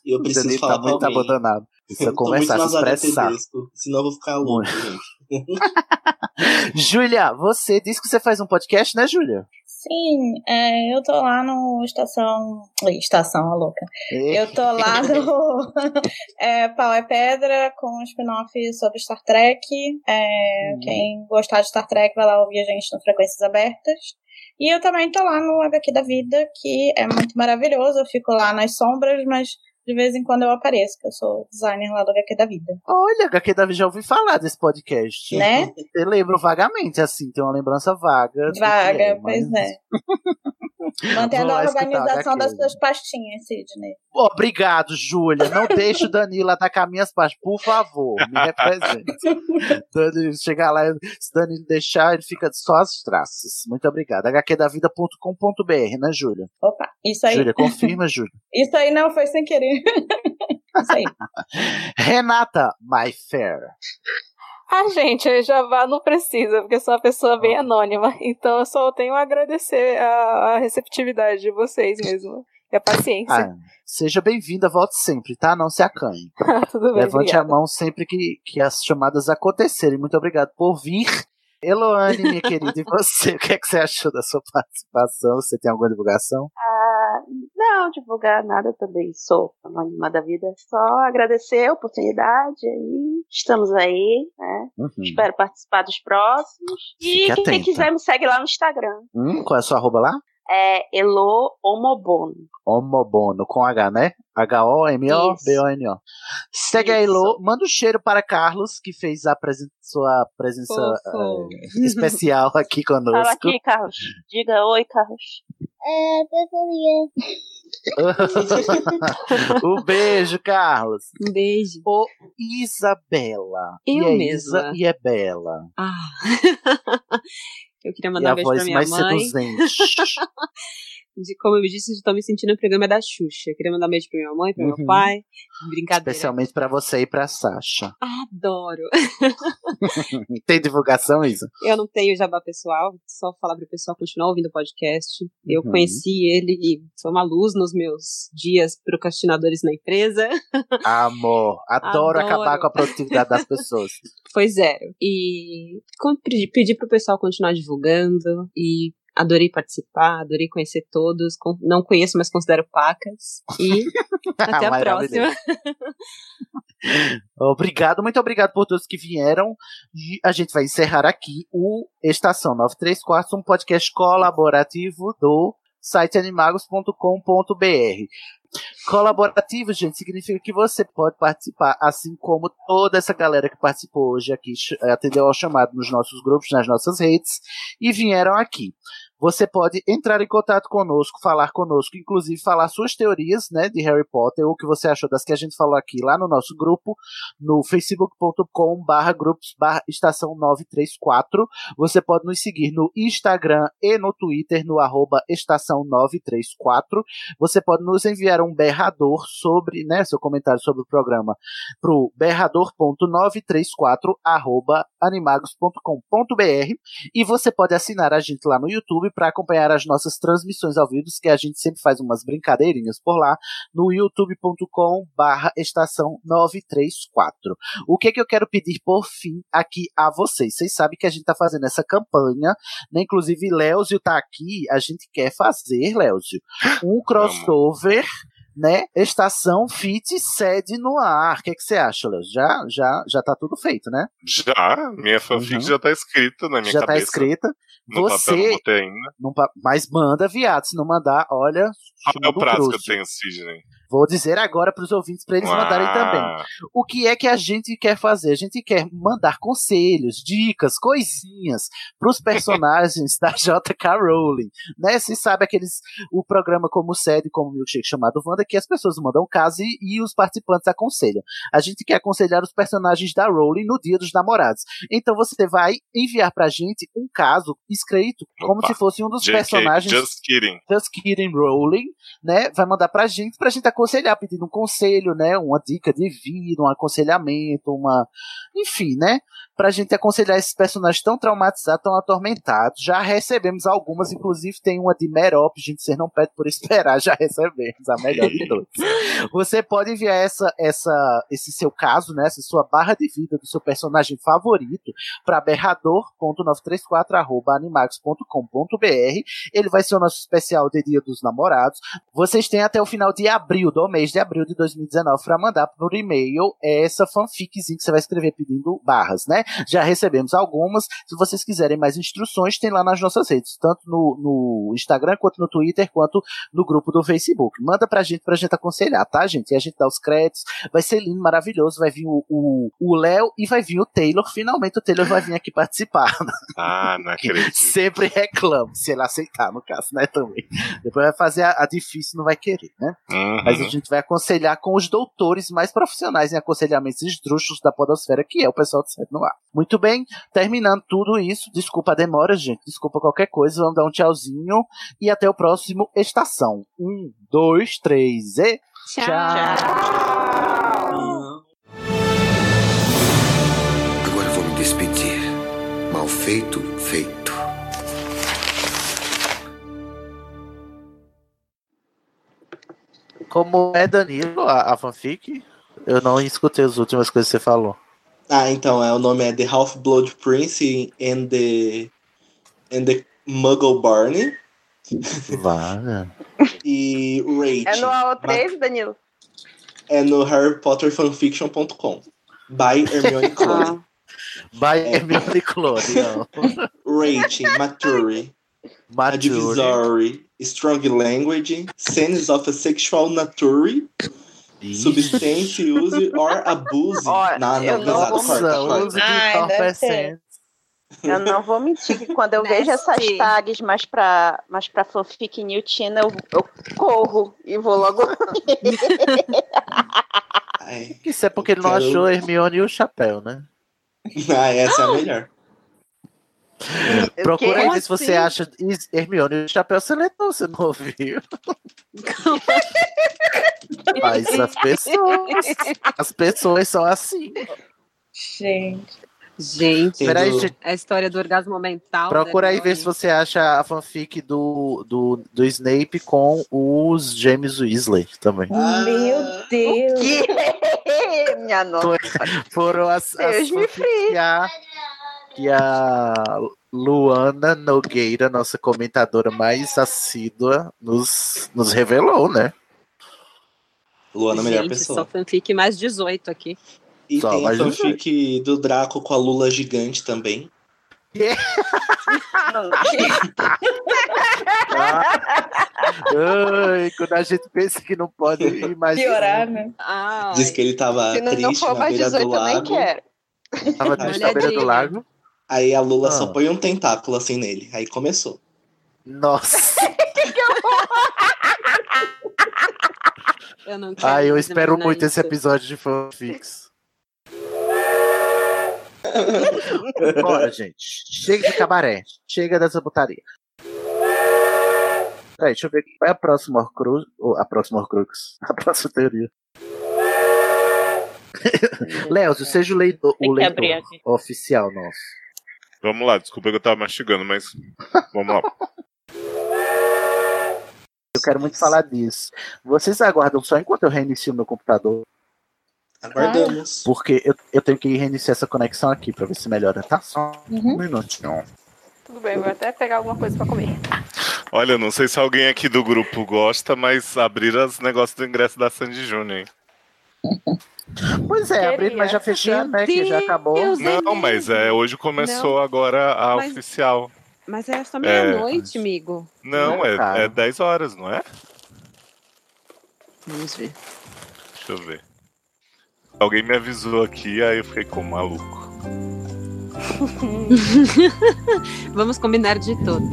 Eu preciso Danilo falar tá muito com alguém. abandonado. Precisa conversar, se expressar. Tedesco, senão eu vou ficar louco, gente. Júlia, você disse que você faz um podcast, né, Júlia? Sim, é, eu tô lá no Estação. Estação, a louca. Eu tô lá no é, Pau é Pedra com um spin-off sobre Star Trek. É, Quem gostar de Star Trek vai lá ouvir a gente no Frequências Abertas. E eu também tô lá no HQ da Vida, que é muito maravilhoso. Eu fico lá nas sombras, mas de vez em quando eu apareço, que eu sou designer lá do HQ da Vida. Olha, HQ Davi já ouvi falar desse podcast. Né? Eu lembro vagamente, assim, tem uma lembrança vaga. Vaga, é, pois mas- é. Mantendo a organização das suas pastinhas, Sidney. Obrigado, Júlia. Não deixe o Danilo atacar minhas partes, por favor. Me represente. Danilo, chegar lá, se Danilo deixar, ele fica só as traças. Muito obrigado. hqdavida.com.br, né, Júlia? Opa, isso aí. Júlia, confirma, Júlia. Isso aí não foi sem querer. isso aí. Renata, my fair. Ah, gente, Jabá não precisa, porque eu sou uma pessoa bem anônima. Então eu só tenho a agradecer a, a receptividade de vocês mesmo. E a paciência. Ah, seja bem-vinda, volte sempre, tá? Não se acanhe. Tudo bem, Levante obrigada. a mão sempre que, que as chamadas acontecerem. Muito obrigado por vir. Eloane, minha querida, e você? O que é que você achou da sua participação? Você tem alguma divulgação? Ah, não, divulgar nada também. Sou anônima da vida. Só agradecer a oportunidade aí. Estamos aí, né? Uhum. Espero participar dos próximos. E quem quiser me segue lá no Instagram. Hum, qual é a sua arroba lá? É Elo Homobono. Homobono, com H, né? H-O-M-O-B-O-N-O. Segue a Elo, manda um cheiro para Carlos, que fez a presen- sua presença eh, especial aqui conosco. Fala aqui, Carlos. Diga oi, Carlos. É, um beijo, Carlos. Um beijo. Ô, Isabela. Eu e é mesma. Isa e é bela. Ah. Eu queria E mandar a um beijo pra voz minha mais mãe. seduzente. De como eu disse, tô me sentindo no programa da Xuxa. Queria mandar um beijo pra minha mãe, pra Uhum. meu pai. Brincadeira. Especialmente pra você e pra Sasha. Adoro. Tem divulgação, Isa? Eu não tenho jabá pessoal, só falar pro pessoal continuar ouvindo o podcast. Eu Uhum. conheci ele e foi uma luz nos meus dias procrastinadores na empresa. Amor, adoro, Adoro. acabar com a produtividade das pessoas. Foi zero. E com- pedi, pedi pro pessoal continuar divulgando e adorei participar, adorei conhecer todos. Não conheço, mas considero pacas. E até a próxima. Obrigado, muito obrigado por todos que vieram. E a gente vai encerrar aqui o Estação 934, um podcast colaborativo do site animagos.com.br. Colaborativo, gente, significa que você pode participar, assim como toda essa galera que participou hoje aqui, atendeu ao chamado nos nossos grupos, nas nossas redes, e vieram aqui. Você pode entrar em contato conosco, falar conosco, inclusive falar suas teorias, né, de Harry Potter, ou o que você achou das que a gente falou aqui lá no nosso grupo, no facebook.com barra grupos barra estação 934. Você pode nos seguir no Instagram e no Twitter, no arroba estação 934. Você pode nos enviar um berrador sobre, né, seu comentário sobre o programa pro berrador.934 arroba animagos.com.br e você pode assinar a gente lá no YouTube YouTube para acompanhar as nossas transmissões ao vivo, que a gente sempre faz umas brincadeirinhas por lá, no youtube.com barra estação 934. O que que eu quero pedir por fim aqui a vocês? Vocês sabem que a gente tá fazendo essa campanha, né? Inclusive, Léozio tá aqui, a gente quer fazer, Léozio, um crossover né? Estação Fit sede no ar. O que, que você acha, Léo? Já, já, já tá tudo feito, né? Já, minha fanfic Uhum. já tá escrita na minha já tá cabeça. escrita. No Você. papel ainda. não mas manda, viado. Se não mandar, olha. Qual é o chumbo prazo que eu tenho, Sidney? Vou dizer agora para os ouvintes para eles mandarem Ah. também. O que é que a gente quer fazer? A gente quer mandar conselhos, dicas, coisinhas para os personagens da JK Rowling, né? Se sabe aqueles o programa como sede, como milkshake chamado Wanda, que as pessoas mandam caso e, e os participantes aconselham. A gente quer aconselhar os personagens da Rowling no Dia dos Namorados. Então você vai enviar pra gente um caso escrito como Opa. se fosse um dos JK, personagens Just kidding. Just Kidding Rowling, né? Vai mandar pra gente, pra gente aconselhar, pedindo um conselho, né? Uma dica de vida, um aconselhamento, uma. Enfim, né? Pra gente aconselhar esses personagens tão traumatizados, tão atormentados. Já recebemos algumas, inclusive tem uma de Merop, gente, vocês não pedem por esperar, já recebemos, a melhor de todas. Você pode enviar essa, essa, esse seu caso, né? Essa sua barra de vida do seu personagem favorito para berrador.934.animax.com.br. Ele vai ser o nosso especial de Dia dos Namorados. Vocês têm até o final de abril, do mês de abril de 2019, para mandar por e-mail essa fanficzinha que você vai escrever pedindo barras, né? Já recebemos algumas. Se vocês quiserem mais instruções, tem lá nas nossas redes, tanto no, no Instagram, quanto no Twitter, quanto no grupo do Facebook. Manda pra gente, pra gente aconselhar, tá, gente? E a gente dá os créditos. Vai ser lindo, maravilhoso. Vai vir o Léo e vai vir o Taylor. Finalmente o Taylor vai vir aqui participar. Ah, não acredito. Sempre reclamo, se ele aceitar, no caso, né, também. Depois vai fazer a, a difícil, não vai querer, né? Uhum. Mas a gente vai aconselhar com os doutores mais profissionais em aconselhamentos esdrúxulos da podosfera, que é o pessoal do Sete no Ar. Muito bem, terminando tudo isso, desculpa a demora, gente, desculpa qualquer coisa, vamos dar um tchauzinho e até o próximo Estação. Um, dois, três e... Agora vou me despedir. Mal feito, feito. Como é, Danilo, a, a fanfic? Eu não escutei as últimas coisas que você falou. Ah, então, é, o nome é The Half-Blood Prince and the, and the Muggle Barney. Vaga. E o rating. É no AO3, Danilo? É no harrypotterfanfiction.com. By Hermione Clone. By Hermione Clone, não. Rating, Mature. Advisory, Strong Language, Scenes of a Sexual Nature, Substance Use or Abuse. Ó, não, eu não, corta. Uso de Ai. Eu não vou mentir que quando eu vejo essas tags mais pra, mais pra fanfic New Tina, eu, eu corro e vou logo. Isso é porque ele não Quero- achou a Hermione e o chapéu, né? Ah, essa é a melhor. Procura aí ver se você assim? acha Hermione e o chapéu seletor, você não ouviu? Mas as pessoas, as pessoas são assim. Gente. Gente, Peraí, gente. a história do orgasmo mental. Procura da aí ver se você acha a fanfic do, do, do Snape com os James Weasley também. Meu Deus. Minha nossa. Foram as, as Deus me a, que a Luana Nogueira, nossa comentadora mais assídua, nos, nos revelou, né? Luana, a melhor Gente, pessoa. Só fanfic mais 18 aqui. E Só tem mais fanfic do Draco com a Lula gigante também. Ai, quando a gente pensa que não pode ir mais. Piorar, né? Diz que ele tava Se não, não triste for na mais beira 18, do eu nem lago. quero. Tava triste na beira do lago. Aí a Lula Ah. só põe um tentáculo assim nele. Aí começou. Nossa. Eu não quero Ai, eu espero muito esse isso. episódio de fanfics. Bora, gente. Chega de cabaré. Chega dessa putaria. Peraí, deixa eu ver qual é a próxima Horcrux. ou A próxima Horcrux. A próxima teoria. Léo, seja o leitor, o leitor oficial nosso. Vamos lá, desculpa que eu tava mastigando, mas vamos lá. quero muito falar disso. Vocês aguardam só enquanto eu reinicio meu computador? Aguardamos. Porque eu, eu tenho que reiniciar essa conexão aqui pra ver se melhora, tá? Só um minutinho. Tudo bem, vou até pegar alguma coisa pra comer. Olha, eu não sei se alguém aqui do grupo gosta, mas abriram os negócios do ingresso da Sandy Júnior, hein? Pois é, abrindo, mas já fechando, né? Que já acabou. Deus, Não, mas é, hoje começou agora a Mas- oficial. Mas é só meia-noite, amigo. Não, é, cara. é 10 horas, não é? Vamos ver. Deixa eu ver. Alguém me avisou aqui, aí eu fiquei com maluco. Vamos combinar de tudo.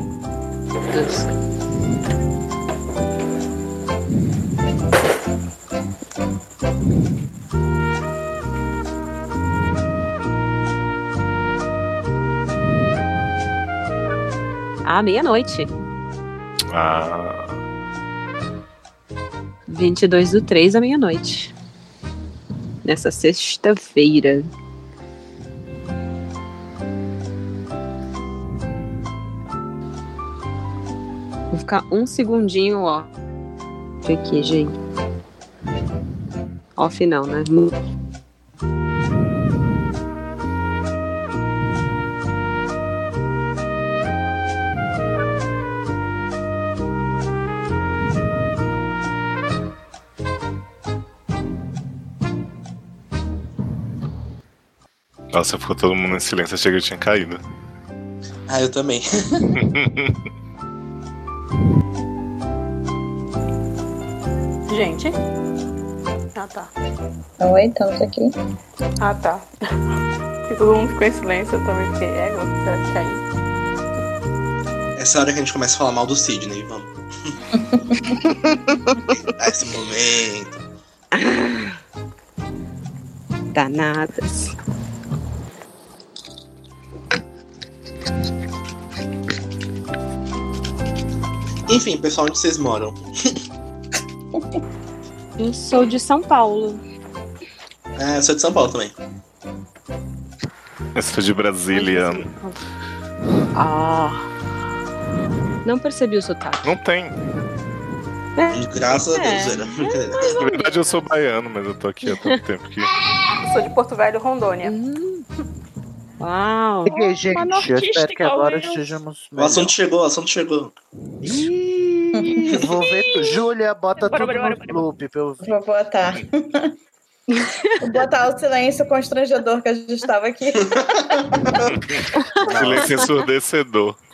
À meia-noite. Ah, 22 do 3 à meia-noite. Nessa sexta-feira. Vou ficar um segundinho, ó. Aqui, gente. Off não, né? nossa, ficou todo mundo em silêncio, achei que eu tinha caído. Ah, eu também. Gente. Ah, tá. Oi, estamos aqui. Ah, tá. E todo mundo ficou em silêncio, eu também fiquei. É, será que caiu? Essa hora que a gente começa a falar mal do Sidney, vamos. Esse momento. Danadas. Enfim, pessoal, onde vocês moram? Eu sou de São Paulo. É, eu sou de São Paulo também. Eu sou de Brasília. Ah. Não percebi o sotaque. Não tem. Graças a É. Deus, era. Brincadeira. Na verdade, eu sou baiano, mas eu tô aqui há tanto tempo que. Eu sou de Porto Velho, Rondônia. Uau! Cheguei, gente. Eu espero que agora estejamos. O assunto chegou, o assunto chegou. Ih, Vou ver. tu- Júlia, bota Bora, tudo bora, no loop pra eu ver. Vou botar. Vou botar o silêncio constrangedor que a gente estava aqui. Silêncio ensurdecedor.